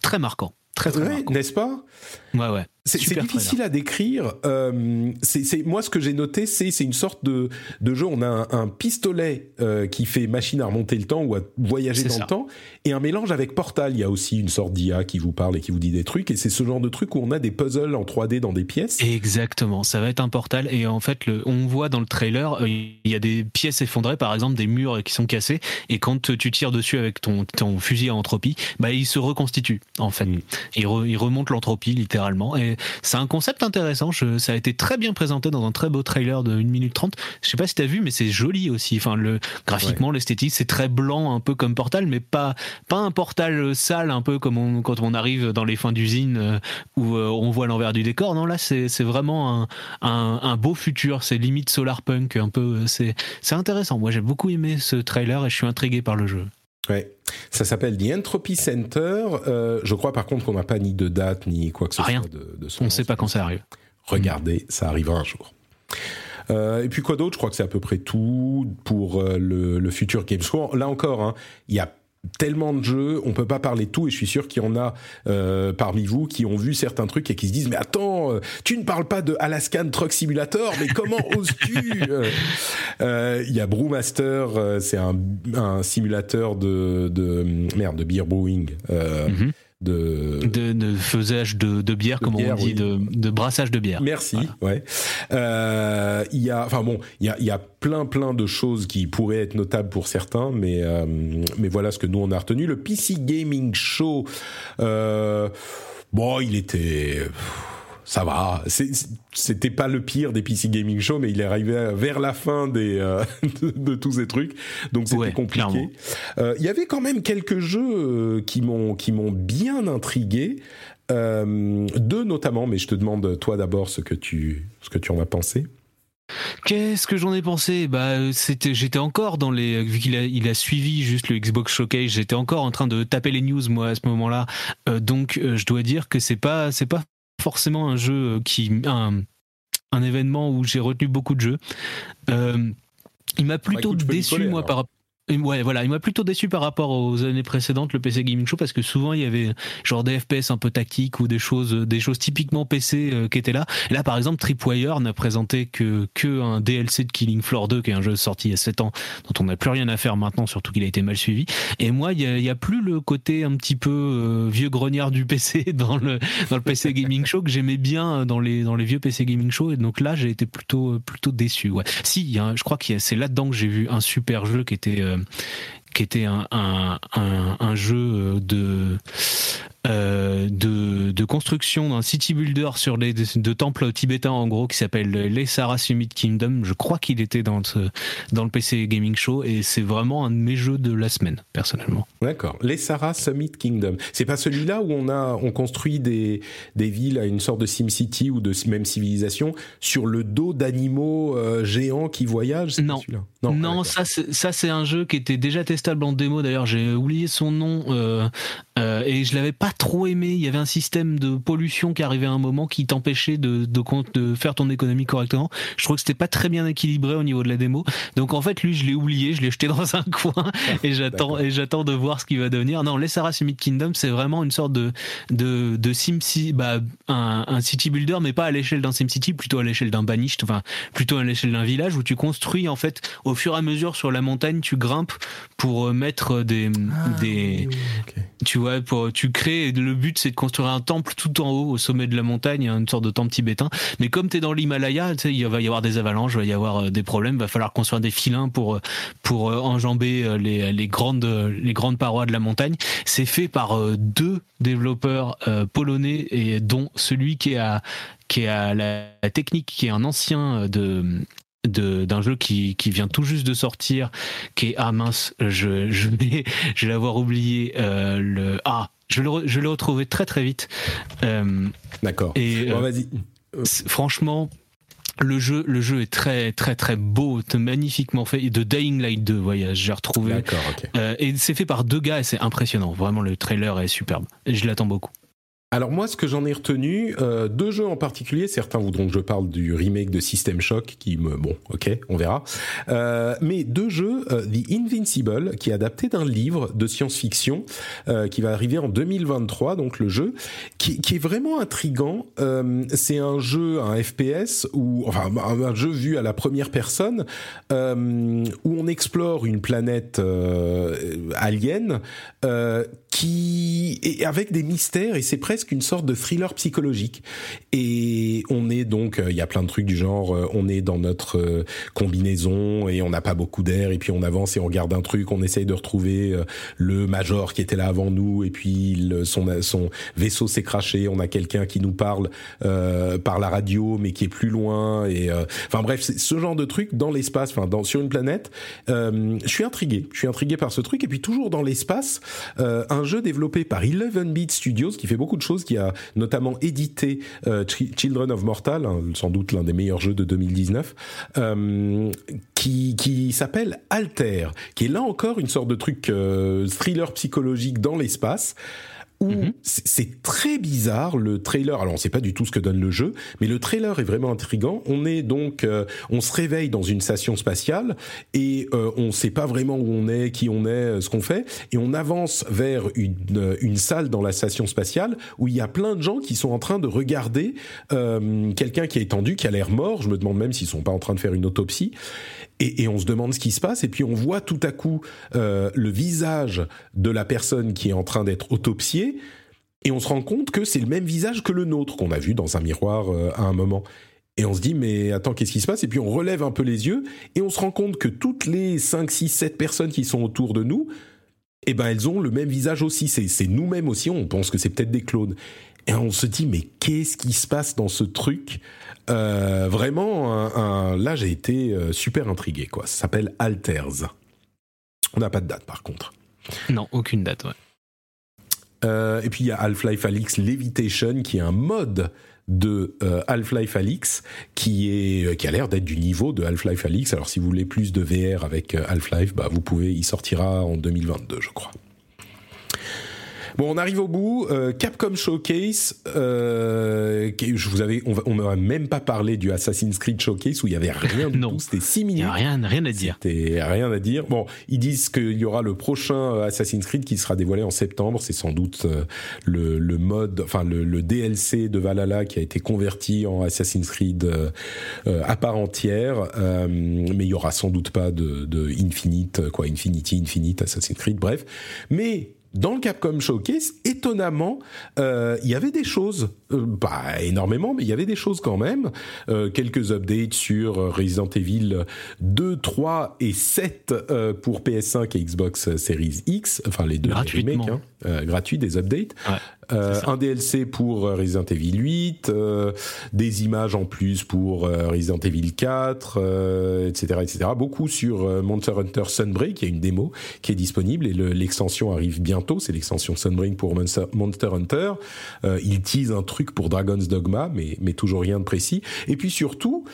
très marquant. Très, très ouais, n'est-ce pas? Ouais, ouais. C'est difficile à décrire. Euh, c'est moi ce que j'ai noté, c'est une sorte de de jeu. On a un, un pistolet euh, qui fait machine à remonter le temps ou à voyager dans le temps, et un mélange avec Portal. Il y a aussi une sorte d'IA qui vous parle et qui vous dit des trucs. Et c'est ce genre de truc où on a des puzzles en 3D dans des pièces. Exactement. Ça va être un Portal. Et en fait, le, on voit dans le trailer, euh, il y a des pièces effondrées, par exemple des murs qui sont cassés. Et quand tu tires dessus avec ton ton fusil à entropie, bah il se reconstitue en fait. Mm. Il, il remonte l'entropie littéralement. Et c'est un concept intéressant. ça a été très bien présenté dans un très beau trailer de 1 minute 30. Je sais pas si t'as vu, mais c'est joli aussi. Enfin, le, graphiquement, l'esthétique, c'est très blanc, un peu comme Portal, mais pas, pas un Portal sale, un peu comme quand on arrive dans les fins d'usine euh, où euh, on voit l'envers du décor. Non, là, c'est, vraiment un, un, beau futur. C'est limite solarpunk, un peu. C'est, c'est intéressant. Moi, j'ai beaucoup aimé ce trailer et je suis intrigué par le jeu. Ouais. Ça s'appelle The Entropy Center. Euh, je crois par contre qu'on n'a pas ni de date ni quoi que ce Rien. soit de, de On ne sait pas quand ça arrive. Regardez, ça arrivera un jour. Euh, et puis quoi d'autre? Je crois que c'est à peu près tout pour euh, le, le futur Games Là encore, hein, il y a tellement de jeux, on peut pas parler de tout et je suis sûr qu'il y en a euh, parmi vous qui ont vu certains trucs et qui se disent mais attends, euh, tu ne parles pas de Alaskan Truck Simulator, mais comment [LAUGHS] oses-tu euh, Il y a Brewmaster, c'est un, un, simulateur de, de merde de beer brewing. Mm-hmm de de, de faisage de, de bière, comme on dit, de, de, brassage de bière. Merci. Ouais. Euh, il y a, enfin bon, il y a, il y a plein plein de choses qui pourraient être notables pour certains, mais euh, mais voilà ce que nous on a retenu. Le PC Gaming Show, euh, bon, il était ça va. C'était pas le pire des PC Gaming Show, mais il est arrivé vers la fin des euh, [LAUGHS] de, tous ces trucs, donc c'était compliqué. Euh, il y avait quand même quelques jeux euh, qui m'ont qui m'ont bien intrigué. deux notamment, mais je te demande toi d'abord ce que tu ce que tu en as pensé. Qu'est-ce que j'en ai pensé? Bah, c'était, j'étais encore dans les, vu qu'il a, il a suivi juste le Xbox Showcase, j'étais encore en train de taper les news moi à ce moment-là. Euh, donc, euh, je dois dire que c'est pas, c'est pas forcément un jeu qui, un, un événement où j'ai retenu beaucoup de jeux. Euh, il m'a plutôt écoute, déçu coller, moi alors. par Ouais, voilà, il m'a plutôt déçu par rapport aux années précédentes, le PC Gaming Show, parce que souvent il y avait genre des FPS un peu tactiques ou des choses, des choses typiquement PC euh, qui étaient là. Là, par exemple, Tripwire n'a présenté que, que un DLC de Killing Floor 2, qui est un jeu sorti il y a 7 ans, dont on n'a plus rien à faire maintenant, surtout qu'il a été mal suivi. Et moi, il y a, a plus le côté un petit peu euh, vieux grognard du PC [LAUGHS] dans le, dans le PC Gaming Show que j'aimais bien dans les, dans les vieux PC Gaming Show. Et donc là, j'ai été plutôt, plutôt déçu. Ouais. Si, il y a un- je crois que c'est là-dedans que j'ai vu un super jeu qui était, euh, qui était un jeu de, euh, de, de construction d'un city builder sur les de temples tibétains en gros qui s'appelle les Sarah Summit Kingdom. Je crois qu'il était dans, ce, dans le PC Gaming Show et c'est vraiment un de mes jeux de la semaine personnellement. D'accord. Les Sarah Summit Kingdom. C'est pas celui-là où on a on construit des des villes à une sorte de SimCity ou de même civilisation sur le dos d'animaux euh, géants qui voyagent? Non. pas celui-là Non, ça c'est ça c'est un jeu qui était déjà testable en démo. D'ailleurs, j'ai oublié son nom euh, et je l'avais pas trop aimé. Il y avait un système de pollution qui arrivait à un moment qui t'empêchait de, de con- de faire ton économie correctement. Je trouve que c'était pas très bien équilibré au niveau de la démo. Donc en fait, lui, je l'ai oublié, je l'ai jeté dans un [LAUGHS] coin et j'attends D'accord. et j'attends de voir ce qui va devenir. Non, les Sarah Summit Kingdom, c'est vraiment une sorte de de de SimCity, bah un, un city builder, mais pas à l'échelle d'un SimCity, plutôt à l'échelle d'un banished, enfin plutôt à l'échelle d'un village où tu construis en fait au fur et à mesure sur la montagne, tu grimpes pour euh, mettre des des ok. Tu vois pour tu crées le but c'est de construire un temple tout en haut au sommet de la montagne, une sorte de temple tibétain. Mais comme tu es dans l'Himalaya, il va y avoir des avalanches, il va y avoir euh, des problèmes, va falloir construire des filins pour euh, pour euh, enjamber les les grandes les grandes parois de la montagne. C'est fait par deux développeurs polonais et dont celui qui est à qui est à la, technique qui est un ancien de- d'un jeu qui, qui vient tout juste de sortir qui est ah mince je je vais [LAUGHS] je vais l'avoir oublié euh, le ah je vais le, je très très vite Euh, D'accord. et Bon, euh, vas-y. franchement le jeu le jeu est très très très beau magnifiquement fait de Dying Light 2 voyage j'ai retrouvé D'accord, ok. Euh, et c'est fait par deux gars et c'est impressionnant vraiment le trailer est superbe je l'attends beaucoup Alors moi, ce que j'en ai retenu, euh, deux jeux en particulier. Certains voudront que je parle du remake de System Shock, qui me, bon, ok, on verra. Euh, mais deux jeux, euh, The Invincible, qui est adapté d'un livre de science-fiction, euh, qui va arriver en 2023, donc le jeu, qui, qui est vraiment intrigant. Euh, c'est un jeu, un FPS ou enfin un, jeu vu à la première personne, euh, où on explore une planète alien. Qui est avec des mystères et c'est presque une sorte de thriller psychologique. Et on est donc, euh, il y a plein de trucs du genre, euh, on est dans notre euh, combinaison et on n'a pas beaucoup d'air et puis on avance et on regarde un truc, on essaye de retrouver le major qui était là avant nous et puis son son vaisseau s'est craché, on a quelqu'un qui nous parle par la radio mais qui est plus loin et enfin bref, ce genre de truc dans l'espace, enfin dans sur une planète. Je suis intrigué, je suis intrigué par ce truc et puis toujours dans l'espace, un jeu développé par 11 Bit Studios qui fait beaucoup de choses, qui a notamment édité euh, Ch- Children of Mortal, hein, sans doute l'un des meilleurs jeux de 2019, euh, qui, qui s'appelle Alter, qui est là encore une sorte de truc euh, thriller psychologique dans l'espace où c'est- c'est très bizarre le trailer. Alors on sait pas du tout ce que donne le jeu, mais le trailer est vraiment intrigant. On est donc, euh, on se réveille dans une station spatiale et euh, on sait pas vraiment où on est, qui on est, euh, ce qu'on fait, et on avance vers une, euh, une salle dans la station spatiale où il y a plein de gens qui sont en train de regarder euh, quelqu'un qui est étendu, qui a l'air mort. Je me demande même s'ils sont pas en train de faire une autopsie. Et, on se demande ce qui se passe, et puis on voit tout à coup euh, le visage de la personne qui est en train d'être autopsiée, et on se rend compte que c'est le même visage que le nôtre qu'on a vu dans un miroir euh, à un moment. Et on se dit, mais attends, qu'est-ce qui se passe? Et puis on relève un peu les yeux, et on se rend compte que toutes les 5, 6, 7 personnes qui sont autour de nous, eh ben elles ont le même visage aussi. C'est nous-mêmes aussi, on pense que c'est peut-être des clones. Et on se dit, mais qu'est-ce qui se passe dans ce truc? Euh, Vraiment, un- un- là j'ai été euh, super intrigué. Quoi. Ça s'appelle Alters. On n'a pas de date par contre. non aucune date ouais. Euh, et puis il y a Half-Life Alix Levitation qui est un mode de Half-Life Alix qui est qui a l'air d'être du niveau de Half-Life Alix. Alors si vous voulez plus de VR avec Half-Life, bah vous pouvez, il sortira en 2022, je crois. Bon, on arrive au bout. Euh, Capcom Showcase. Euh, je vous avais, on, on m'aurait même pas parlé du Assassin's Creed Showcase où il y avait rien [LAUGHS] du tout. C'était 6 minutes. Il y a rien, rien à dire. C'était rien à dire. Bon, ils disent qu'il y aura le prochain Assassin's Creed qui sera dévoilé en septembre. C'est sans doute euh, le, le, mode, enfin le, le, DLC de Valhalla qui a été converti en Assassin's Creed euh, euh à part entière. mais il y aura sans doute pas de, de Infinite, quoi, Infinity, Infinite, Assassin's Creed, bref. Mais dans le Capcom Showcase, étonnamment, euh, il y avait des choses, euh, pas énormément, mais il y avait des choses quand même. Euh, quelques updates sur Resident Evil 2, 3 et 7 euh, pour PS5 et Xbox Series X, enfin les deux remakes, hein, euh, gratuits, des updates. Ouais. Euh, un DLC pour euh, Resident Evil 8, euh, des images en plus pour euh, Resident Evil 4, etc., etc. Beaucoup sur Monster Hunter Sunbreak, il y a une démo qui est disponible et l'extension arrive bientôt. C'est l'extension Sunbreak pour Monster, Monster Hunter. il tease un truc pour Dragon's Dogma, mais, mais toujours rien de précis. Et puis surtout,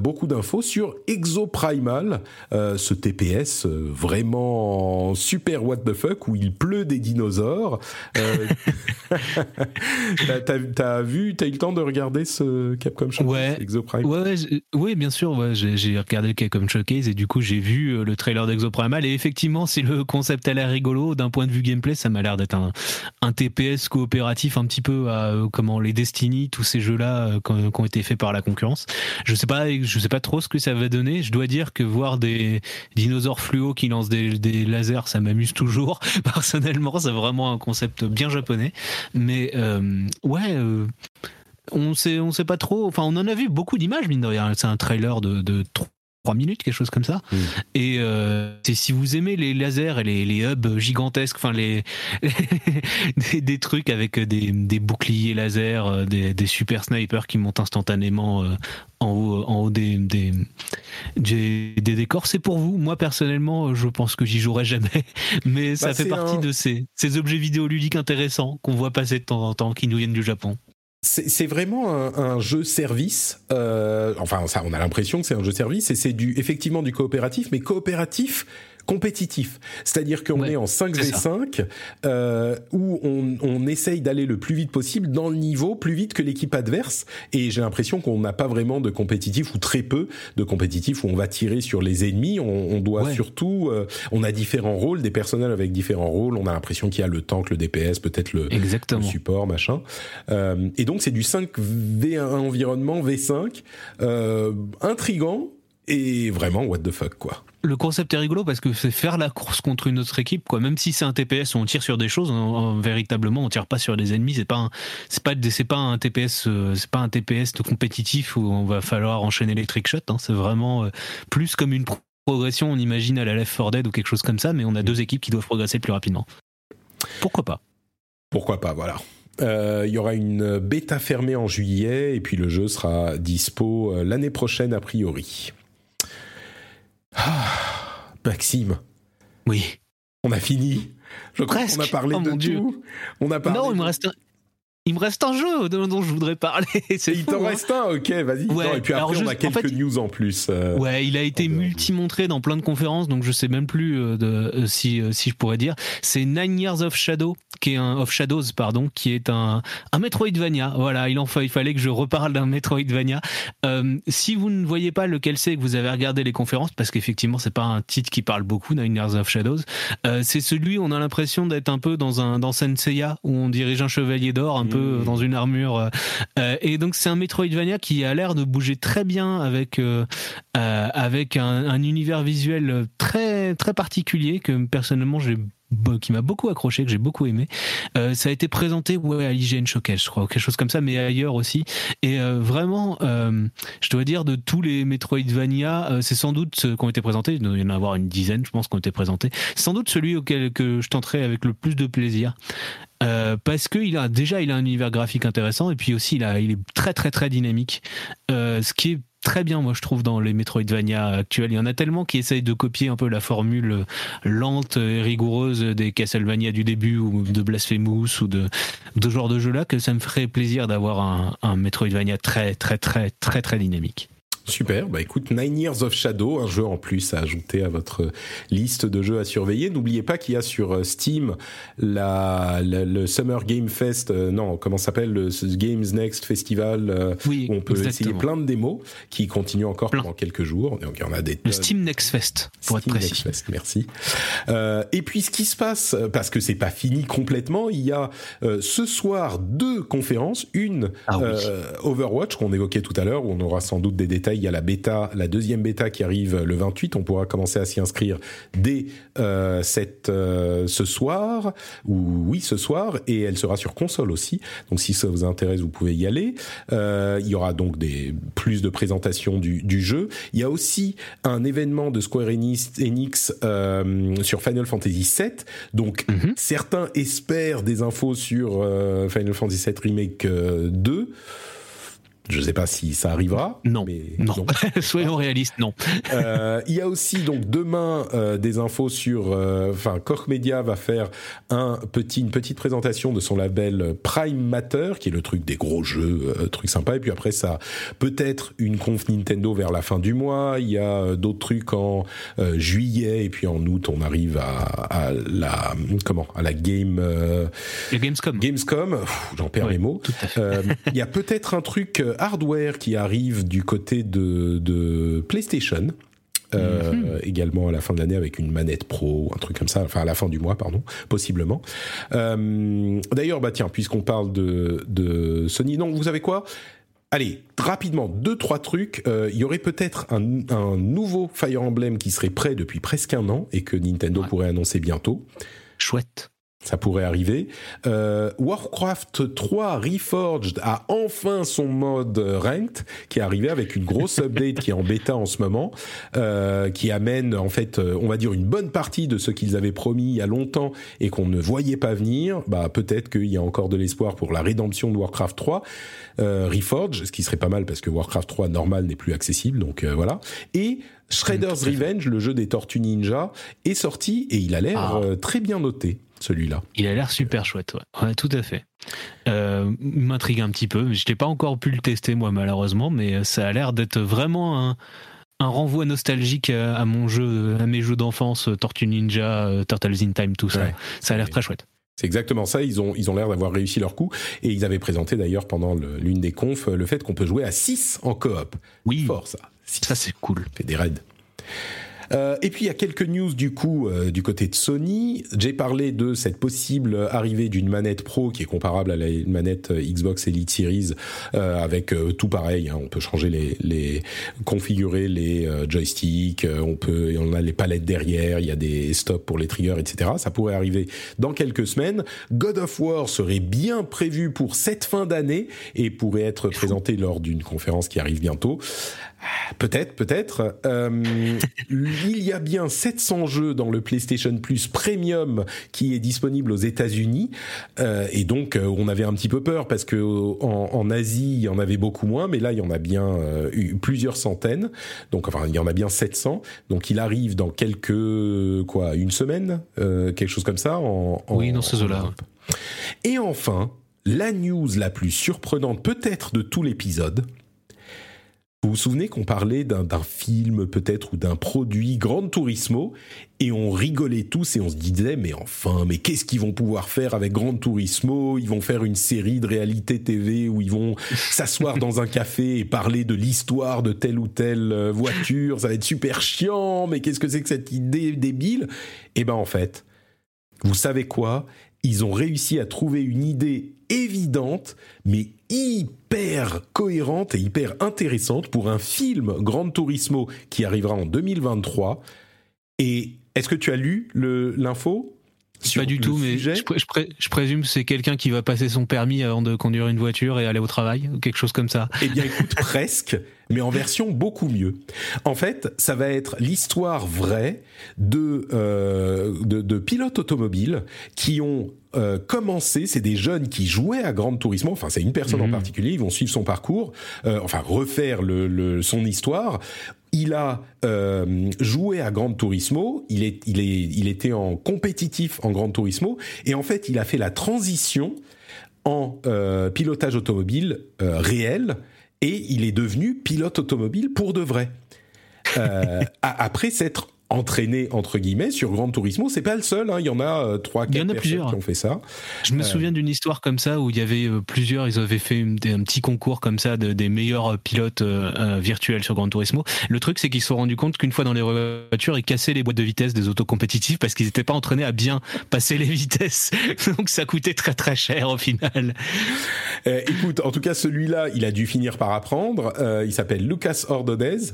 beaucoup d'infos sur Exoprimal, ce TPS vraiment super what the fuck où il pleut des dinosaures. [LAUGHS] [LAUGHS] t'as, as vu, t'as eu le temps de regarder ce Capcom Showcase ouais. Exoprime ouais, oui, bien sûr. Ouais, j'ai, regardé le Capcom Showcase et du coup j'ai vu euh, le trailer d'Exoprimal et effectivement, si le concept a l'air rigolo, d'un point de vue gameplay, ça m'a l'air d'être un, un TPS coopératif un petit peu à euh, comment les Destiny, tous ces jeux-là euh, qui ont été faits par la concurrence. Je sais pas, je sais pas trop ce que ça va donner. Je dois dire que voir des dinosaures fluo qui lancent des, des lasers, ça m'amuse toujours. [LAUGHS] Personnellement, c'est vraiment un concept bien japonais. Mais euh, ouais, euh, on sait, sait pas trop. Enfin, on en a vu beaucoup d'images, mine de rien. C'est un trailer de, de 3 minutes, quelque chose comme ça. Mm. Et euh, si vous aimez les lasers et les, les hubs gigantesques, enfin les, [LAUGHS] des, des, trucs avec des, des boucliers laser, euh, des, des, super snipers qui montent instantanément euh, en haut, en haut des, des, des, décors, c'est pour vous. Moi personnellement, je pense que j'y jouerai jamais, [LAUGHS] mais ça bah, fait partie de ces, ces objets vidéoludiques intéressants qu'on voit passer de temps en temps, qui nous viennent du Japon c'est vraiment un, un, jeu service. Euh, enfin, ça, on a l'impression que c'est un jeu service et c'est du effectivement du coopératif, mais coopératif compétitif. C'est-à-dire qu'on est en 5v5 euh, où on, on essaye d'aller le plus vite possible dans le niveau, plus vite que l'équipe adverse. Et j'ai l'impression qu'on n'a pas vraiment de compétitif ou très peu de compétitif où on va tirer sur les ennemis. On, on doit surtout, euh, on a différents rôles, des personnages avec différents rôles. On a l'impression qu'il y a le tank, le DPS, peut-être le, le, support, machin. Euh, et donc c'est du 5v1 environnement V5, euh, intrigant et vraiment what the fuck quoi le concept est rigolo parce que c'est faire la course contre une autre équipe quoi. Même si c'est un TPS où on tire sur des choses on, véritablement on tire pas sur des ennemis. C'est pas c'est pas c'est pas un TPS euh, c'est pas un TPS de compétitif où on va falloir enchaîner les trick shots hein, c'est vraiment euh, plus comme une progression on imagine à la Left 4 Dead ou quelque chose comme ça mais on a deux équipes qui doivent progresser plus rapidement. Pourquoi pas? Pourquoi pas voilà. Euh, il y aura une bêta fermée en juillet et puis le jeu sera dispo l'année prochaine a priori. Ah, Maxime. Oui. On a fini. Je crois qu'on a parlé oh de tout. On a parlé. Non, il me reste il me reste un jeu dont, je voudrais parler. [LAUGHS] il t'en hein. reste un, ok, vas-y. et puis après, on a quelques news en plus. Euh, ouais, il a été multi-montré dans plein de conférences, donc je sais même plus euh, de, euh, si, si je pourrais dire. C'est Nine Years of Shadow, qui est un of Shadows, pardon, qui est un, un Metroidvania. Voilà, il en il fallait que je reparle d'un Metroidvania. Euh, si vous ne voyez pas lequel c'est, que vous avez regardé les conférences, parce qu'effectivement, c'est pas un titre qui parle beaucoup, Nine Years of Shadows. Euh, c'est celui où on a l'impression d'être un peu dans un dans Senseiya, où on dirige un chevalier d'or, un peu mmh. dans une armure. Euh, et donc c'est un Metroidvania qui a l'air de bouger très bien avec euh, euh, avec un, un, univers visuel très très particulier que personnellement j'ai qui m'a beaucoup accroché, que j'ai beaucoup aimé. Ça a été présenté ouais, à l'IGN Showcase, je crois, ou quelque chose comme ça, mais ailleurs aussi. Et vraiment, je dois dire, de tous les Metroidvania, c'est sans doute ceux qui ont été présentés, il doit y en avoir une dizaine, je pense, qui ont été présentés. Sans doute celui auquel que je tenterai avec le plus de plaisir. Euh, parce que il a déjà il a un univers graphique intéressant et puis aussi il, a, il est très très très dynamique, euh, ce qui est très bien, moi je trouve, dans les Metroidvania actuels. Il y en a tellement qui essayent de copier un peu la formule lente et rigoureuse des Castlevania du début ou de Blasphemous ou de, de ce genre de jeu-là que ça me ferait plaisir d'avoir un, un Metroidvania très, très, très, très, très dynamique. Super, bah écoute, Nine Years of Shadow, un jeu en plus à ajouter à votre liste de jeux à surveiller. N'oubliez pas qu'il y a sur euh, Steam la, le Summer Game Fest, euh, non, comment s'appelle, le Games Next Festival, euh, oui, où on peut essayer plein de démos qui continuent encore pendant quelques jours. Donc il y en a des le Steam Next Fest, pour Steam être précis. Next Fest, merci. Euh, et puis ce qui se passe, parce que c'est pas fini complètement, il y a euh, ce soir deux conférences, une ah, oui. Overwatch qu'on évoquait tout à l'heure, où on aura sans doute des détails il y a la bêta, la deuxième bêta qui arrive le 28. On pourra commencer à s'y inscrire dès euh, cette euh, ce soir ou oui ce soir et elle sera sur console aussi. Donc si ça vous intéresse, vous pouvez y aller. Euh, il y aura donc des plus de présentations du, du jeu. Il y a aussi un événement de Square Enix, Enix sur Final Fantasy VII. Donc mm -hmm. certains espèrent des infos sur Final Fantasy VII Remake 2. Je ne sais pas si ça arrivera. Non, mais non. non. [LAUGHS] Soyons réalistes, non. euh, il y a aussi donc demain euh, des infos sur. Enfin, Koch Media va faire un petit, une petite présentation de son label Prime Matter, qui est le truc des gros jeux, euh, truc sympa. Et puis après, ça peut-être une conf Nintendo vers la fin du mois. Il y a d'autres trucs en euh, juillet et puis en août, on arrive à, à la comment à la game. la Gamescom. Gamescom. J'en perds ouais, les mots. Il y a peut-être un truc hardware qui arrive du côté de, de PlayStation. Euh, mm -hmm. également à la fin de l'année avec une manette pro ou un truc comme ça, enfin à la fin du mois, pardon, possiblement. Euh, D'ailleurs, bah tiens, puisqu'on parle de, de Sony, non, vous savez quoi? Allez, rapidement, deux, trois trucs. Euh, il y aurait peut-être un, un, nouveau Fire Emblem qui serait prêt depuis presque un an et que Nintendo ouais. pourrait annoncer bientôt. Chouette. Ça pourrait arriver. Euh, Warcraft 3 Reforged a enfin son mode ranked qui est arrivé avec une grosse update qui est en bêta en ce moment, euh, qui amène en fait, on va dire une bonne partie de ce qu'ils avaient promis il y a longtemps et qu'on ne voyait pas venir. Bah peut-être qu'il y a encore de l'espoir pour la rédemption de Warcraft 3 euh, Reforged, ce qui serait pas mal parce que Warcraft 3 normal n'est plus accessible, donc euh, voilà. Et Shredder's Revenge, le jeu des Tortues Ninja, est sorti et il a l'air ah. très bien noté celui-là. Il a l'air super chouette, ouais. ouais. tout à fait. Euh, M'intrigue un petit peu. Je n'ai pas encore pu le tester moi malheureusement, mais ça a l'air d'être vraiment un, un, renvoi nostalgique à, à, mon jeu, à mes jeux d'enfance, Tortue Ninja, Turtles in Time, tout ça. Ouais. Ça a l'air très chouette. C'est exactement ça. Ils ont ils ont l'air d'avoir réussi leur coup et ils avaient présenté d'ailleurs pendant l'une des confs le fait qu'on peut jouer à 6 en coop. Oui, fort ça. Six. Ça c'est cool. Fait des raids. Euh, et puis il y a quelques news du coup euh, du côté de Sony. J'ai parlé de cette possible arrivée d'une manette pro qui est comparable à la manette Xbox Elite Series euh, avec tout pareil. Hein, on peut changer les, les configurer les joysticks, on peut on a les palettes derrière, il y a des stops pour les triggers, etc. Ça pourrait arriver dans quelques semaines. God of War serait bien prévu pour cette fin d'année et pourrait être présenté lors d'une conférence qui arrive bientôt. Peut-être, peut-être. Euh, il y a bien 700 jeux dans le PlayStation Plus Premium qui est disponible aux États-Unis, euh, et donc euh, on avait un petit peu peur parce que en, en, Asie il y en avait beaucoup moins, mais là il y en a bien euh, eu plusieurs centaines. Donc enfin il y en a bien 700. Donc il arrive dans quelques quoi, une semaine, euh, quelque chose comme ça. En, en oui, dans ces eaux-là. Et enfin, la news la plus surprenante peut-être de tout l'épisode vous vous souvenez qu'on parlait d'un film peut-être ou d'un produit Grand Turismo et on rigolait tous et on se disait mais enfin mais qu'est-ce qu'ils vont pouvoir faire avec Grand Turismo? Ils vont faire une série de réalité TV où ils vont [LAUGHS] s'asseoir dans un café et parler de l'histoire de telle ou telle voiture. Ça va être super chiant. Mais qu'est-ce que c'est que cette idée débile? Eh ben en fait, vous savez quoi? Ils ont réussi à trouver une idée évidente mais hyper cohérente et hyper intéressante pour un film Grand Turismo qui arrivera en 2023. Et est-ce que tu as lu l'info? Pas du tout, mais je, je, présume que c'est quelqu'un qui va passer son permis avant de conduire une voiture et aller au travail, ou quelque chose comme ça. Eh bien, écoute, [LAUGHS] presque, mais en version beaucoup mieux. En fait, ça va être l'histoire vraie de, euh, de, de, pilotes automobiles qui ont euh, commencé, c'est des jeunes qui jouaient à Grand Turismo, enfin c'est une personne en mhm. particulier, ils vont suivre son parcours, euh, enfin refaire le, le, son histoire. Il a euh, joué à Grand Turismo, il, est, il, est, il était en compétitif en Grand Turismo, et en fait il a fait la transition en euh, pilotage automobile euh, réel, et il est devenu pilote automobile pour de vrai. [LAUGHS] Après s'être entraîné entre guillemets sur Grand Turismo. C'est pas le seul, hein. il y en a euh, trois, quatre personnes plusieurs. qui ont fait ça. Je me euh, souviens d'une histoire comme ça où il y avait euh, plusieurs, ils avaient fait un petit concours comme ça de, des meilleurs pilotes virtuels sur Grand Turismo. Le truc, c'est qu'ils se sont rendus compte qu'une fois dans les voitures, ils cassaient les boîtes de vitesse des autos compétitifs parce qu'ils n'étaient pas entraînés à bien passer les [LAUGHS] vitesses. Donc ça coûtait très très cher au final. écoute, en tout cas, celui-là, il a dû finir par apprendre. il s'appelle Lucas Ordonez.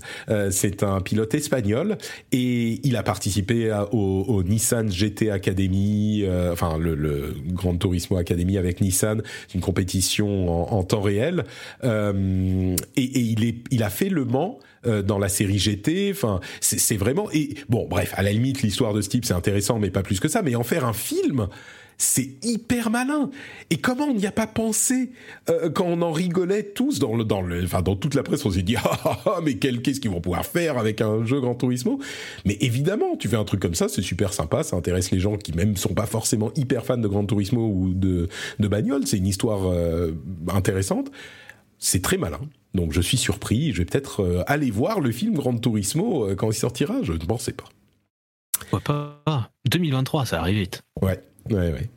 c'est un pilote espagnol et il a participé au, Nissan GT Academy, euh, enfin le, le, Grand Turismo Academy avec Nissan, une compétition en, temps réel. Euh, et, et, il, a fait Le Mans euh, dans la série GT. Enfin, c'est vraiment et bon, bref, à la limite, l'histoire de ce type c'est intéressant, mais pas plus que ça. Mais en faire un film, c'est hyper malin. Et comment on n'y a pas pensé euh, quand on en rigolait tous dans le dans le enfin dans toute la presse on s'est dit [LAUGHS] ah, ah, ah mais qu'est-ce qu'ils vont pouvoir faire avec un jeu Grand Turismo? Mais évidemment, tu fais un truc comme ça, c'est super sympa, ça intéresse les gens qui même sont pas forcément hyper fans de Grand Turismo ou de de bagnole, c'est une histoire euh, intéressante. C'est très malin. Donc je suis surpris, je vais peut-être euh, aller voir le film Grand Turismo quand il sortira, je ne pensais pas. Pourquoi pas 2023, ça arrive vite. Ouais. Ouais, ouais.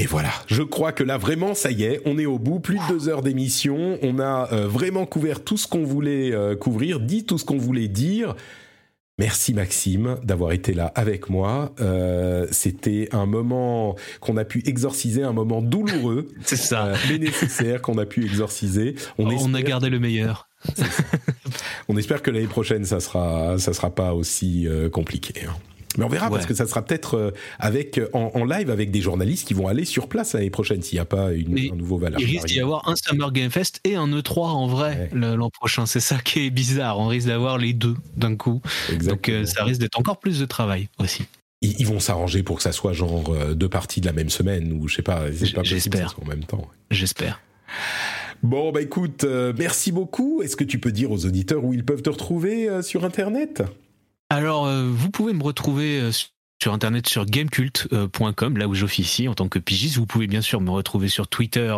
Et voilà, je crois que là vraiment ça y est, on est au bout, plus de deux heures d'émission, on a euh, vraiment couvert tout ce qu'on voulait euh, couvrir, dit tout ce qu'on voulait dire. Merci Maxime d'avoir été là avec moi. Euh, C'était un moment qu'on a pu exorciser, un moment douloureux, [LAUGHS] c'est ça, mais nécessaire qu'on a pu exorciser. On, on a gardé le meilleur. on espère que l'année prochaine ça sera ça sera pas aussi compliqué. Hein. Mais on verra parce que ça sera peut-être euh, avec en, live avec des journalistes qui vont aller sur place l'année prochaine s'il n'y a pas une, un nouveau valeur. Il risque d'y avoir un Summer Game Fest et un E3 en vrai l'an prochain. C'est ça qui est bizarre. On risque d'avoir les deux d'un coup. Donc euh, ça risque d'être encore plus de travail aussi. Ils, vont s'arranger pour que ça soit genre euh, deux parties de la même semaine ou je sais pas. J'espère. En même temps. J'espère. Bon, bah écoute, merci beaucoup. Est-ce que tu peux dire aux auditeurs où ils peuvent te retrouver sur Internet? Alors, euh, vous pouvez me retrouver euh, sur internet sur gamecult.com là où j'officie en tant que pigiste. Vous pouvez bien sûr me retrouver sur Twitter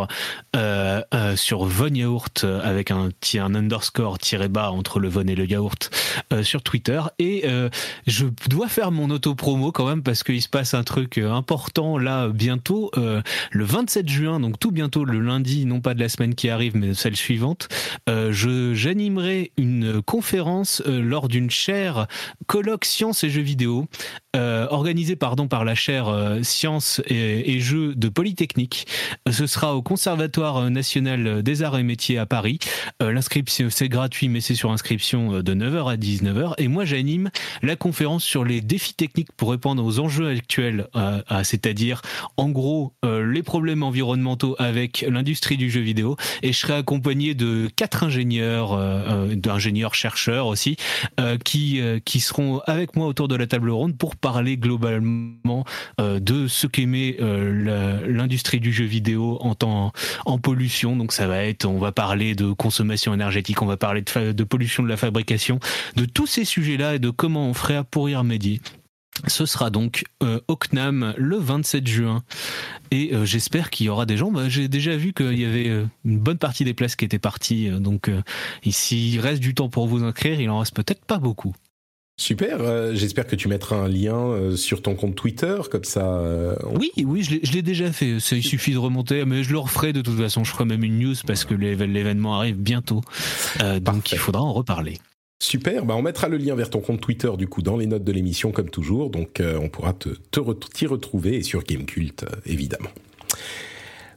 euh, euh, sur Von Yaourt euh, avec un, un underscore tiré bas entre le Von et le yaourt euh, sur Twitter. Et euh, je dois faire mon auto promo quand même parce qu'il se passe un truc important là bientôt le 27 juin donc tout bientôt le lundi non pas de la semaine qui arrive mais celle suivante je j'animerai une conférence lors d'une chaire colloque sciences et jeux vidéo euh, organisé pardon par la chaire euh, sciences et, jeux de Polytechnique. Ce sera au Conservatoire national des arts et métiers à Paris. Euh, l'inscription c'est gratuit mais c'est sur inscription de 9h à 19h et moi j'anime la conférence sur les défis techniques pour répondre aux enjeux actuels, c'est-à-dire en gros les problèmes environnementaux avec l'industrie du jeu vidéo et je serai accompagné de quatre ingénieurs, d'ingénieurs chercheurs aussi qui qui seront avec moi autour de la table ronde pour parler globalement euh, de ce qu'aimait euh, l'industrie du jeu vidéo en temps en pollution. Donc ça va être, on va parler de consommation énergétique, on va parler de, pollution de la fabrication, de tous ces sujets-là et de comment on ferait pour y remédier. Ce sera donc euh, au CNAM le 27 juin et euh, j'espère qu'il y aura des gens. Bah, J'ai déjà vu qu'il y avait une bonne partie des places qui étaient parties, donc ici il reste du temps pour vous inscrire, il en reste peut-être pas beaucoup. Super, euh, j'espère que tu mettras un lien euh, sur ton compte Twitter, comme ça. Euh, oui, oui, je l'ai déjà fait. il suffit de remonter, mais je le referai de toute façon. Je ferai même une news parce que l'événement arrive bientôt. donc il faudra en reparler. Super, bah on mettra le lien vers ton compte Twitter du coup dans les notes de l'émission comme toujours, donc on pourra te t'y retrouver et sur Gamecult évidemment.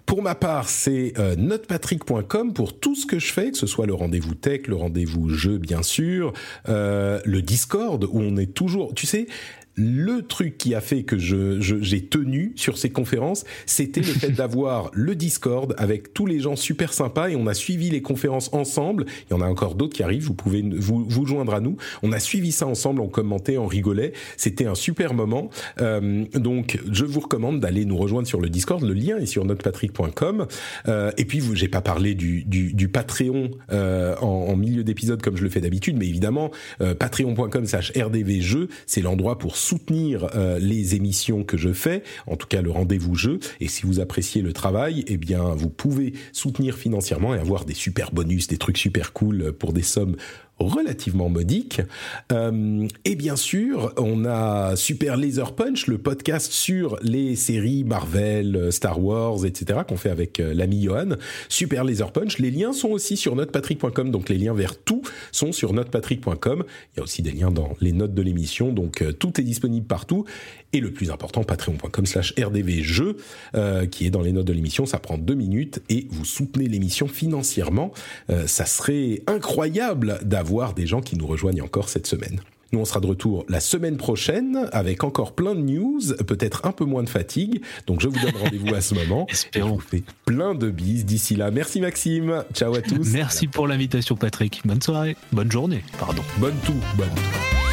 Pour ma part, c'est euh, notepatrick.com pour tout ce que je fais, que ce soit le rendez-vous tech, le rendez-vous jeu bien sûr, euh, le Discord où on est toujours, tu sais, le truc qui a fait que je, j'ai tenu sur ces conférences, c'était le fait [LAUGHS] d'avoir le Discord avec tous les gens super sympas et on a suivi les conférences ensemble. Il y en a encore d'autres qui arrivent, vous pouvez vous, vous joindre à nous. On a suivi ça ensemble, on commentait, on rigolait. C'était un super moment. Euh, donc, je vous recommande d'aller nous rejoindre sur le Discord. Le lien est sur notrepatrick.com. Euh, et puis, j'ai pas parlé du, du, du Patreon euh, en, en, milieu d'épisode comme je le fais d'habitude, mais évidemment, euh, patreon.com/rdvjeux, c'est l'endroit pour soutenir euh, les émissions que je fais, en tout cas le rendez-vous jeu. Et si vous appréciez le travail, eh bien vous pouvez soutenir financièrement et avoir des super bonus, des trucs super cool pour des sommes relativement modique. Euh, et bien sûr, on a Super Laser Punch, le podcast sur les séries Marvel, Star Wars, etc. qu'on fait avec euh, l'ami Johan. Super Laser Punch. Les liens sont aussi sur notrepatrick.com, donc les liens vers tout sont sur notrepatrick.com. Il y a aussi des liens dans les notes de l'émission, donc euh, tout est disponible partout. Et le plus important, patreon.com slash rdvjeux, euh, qui est dans les notes de l'émission. Ça prend deux minutes et vous soutenez l'émission financièrement. Euh, ça serait incroyable d'avoir des gens qui nous rejoignent encore cette semaine. Nous, on sera de retour la semaine prochaine avec encore plein de news, peut-être un peu moins de fatigue. Donc, je vous donne rendez-vous à ce moment. [LAUGHS] Espérons. Je vous fais plein de bises d'ici là. Merci Maxime. Ciao à tous. Merci pour l'invitation, Patrick. Bonne soirée. Bonne journée, pardon. Bonne tout. Bonne tout.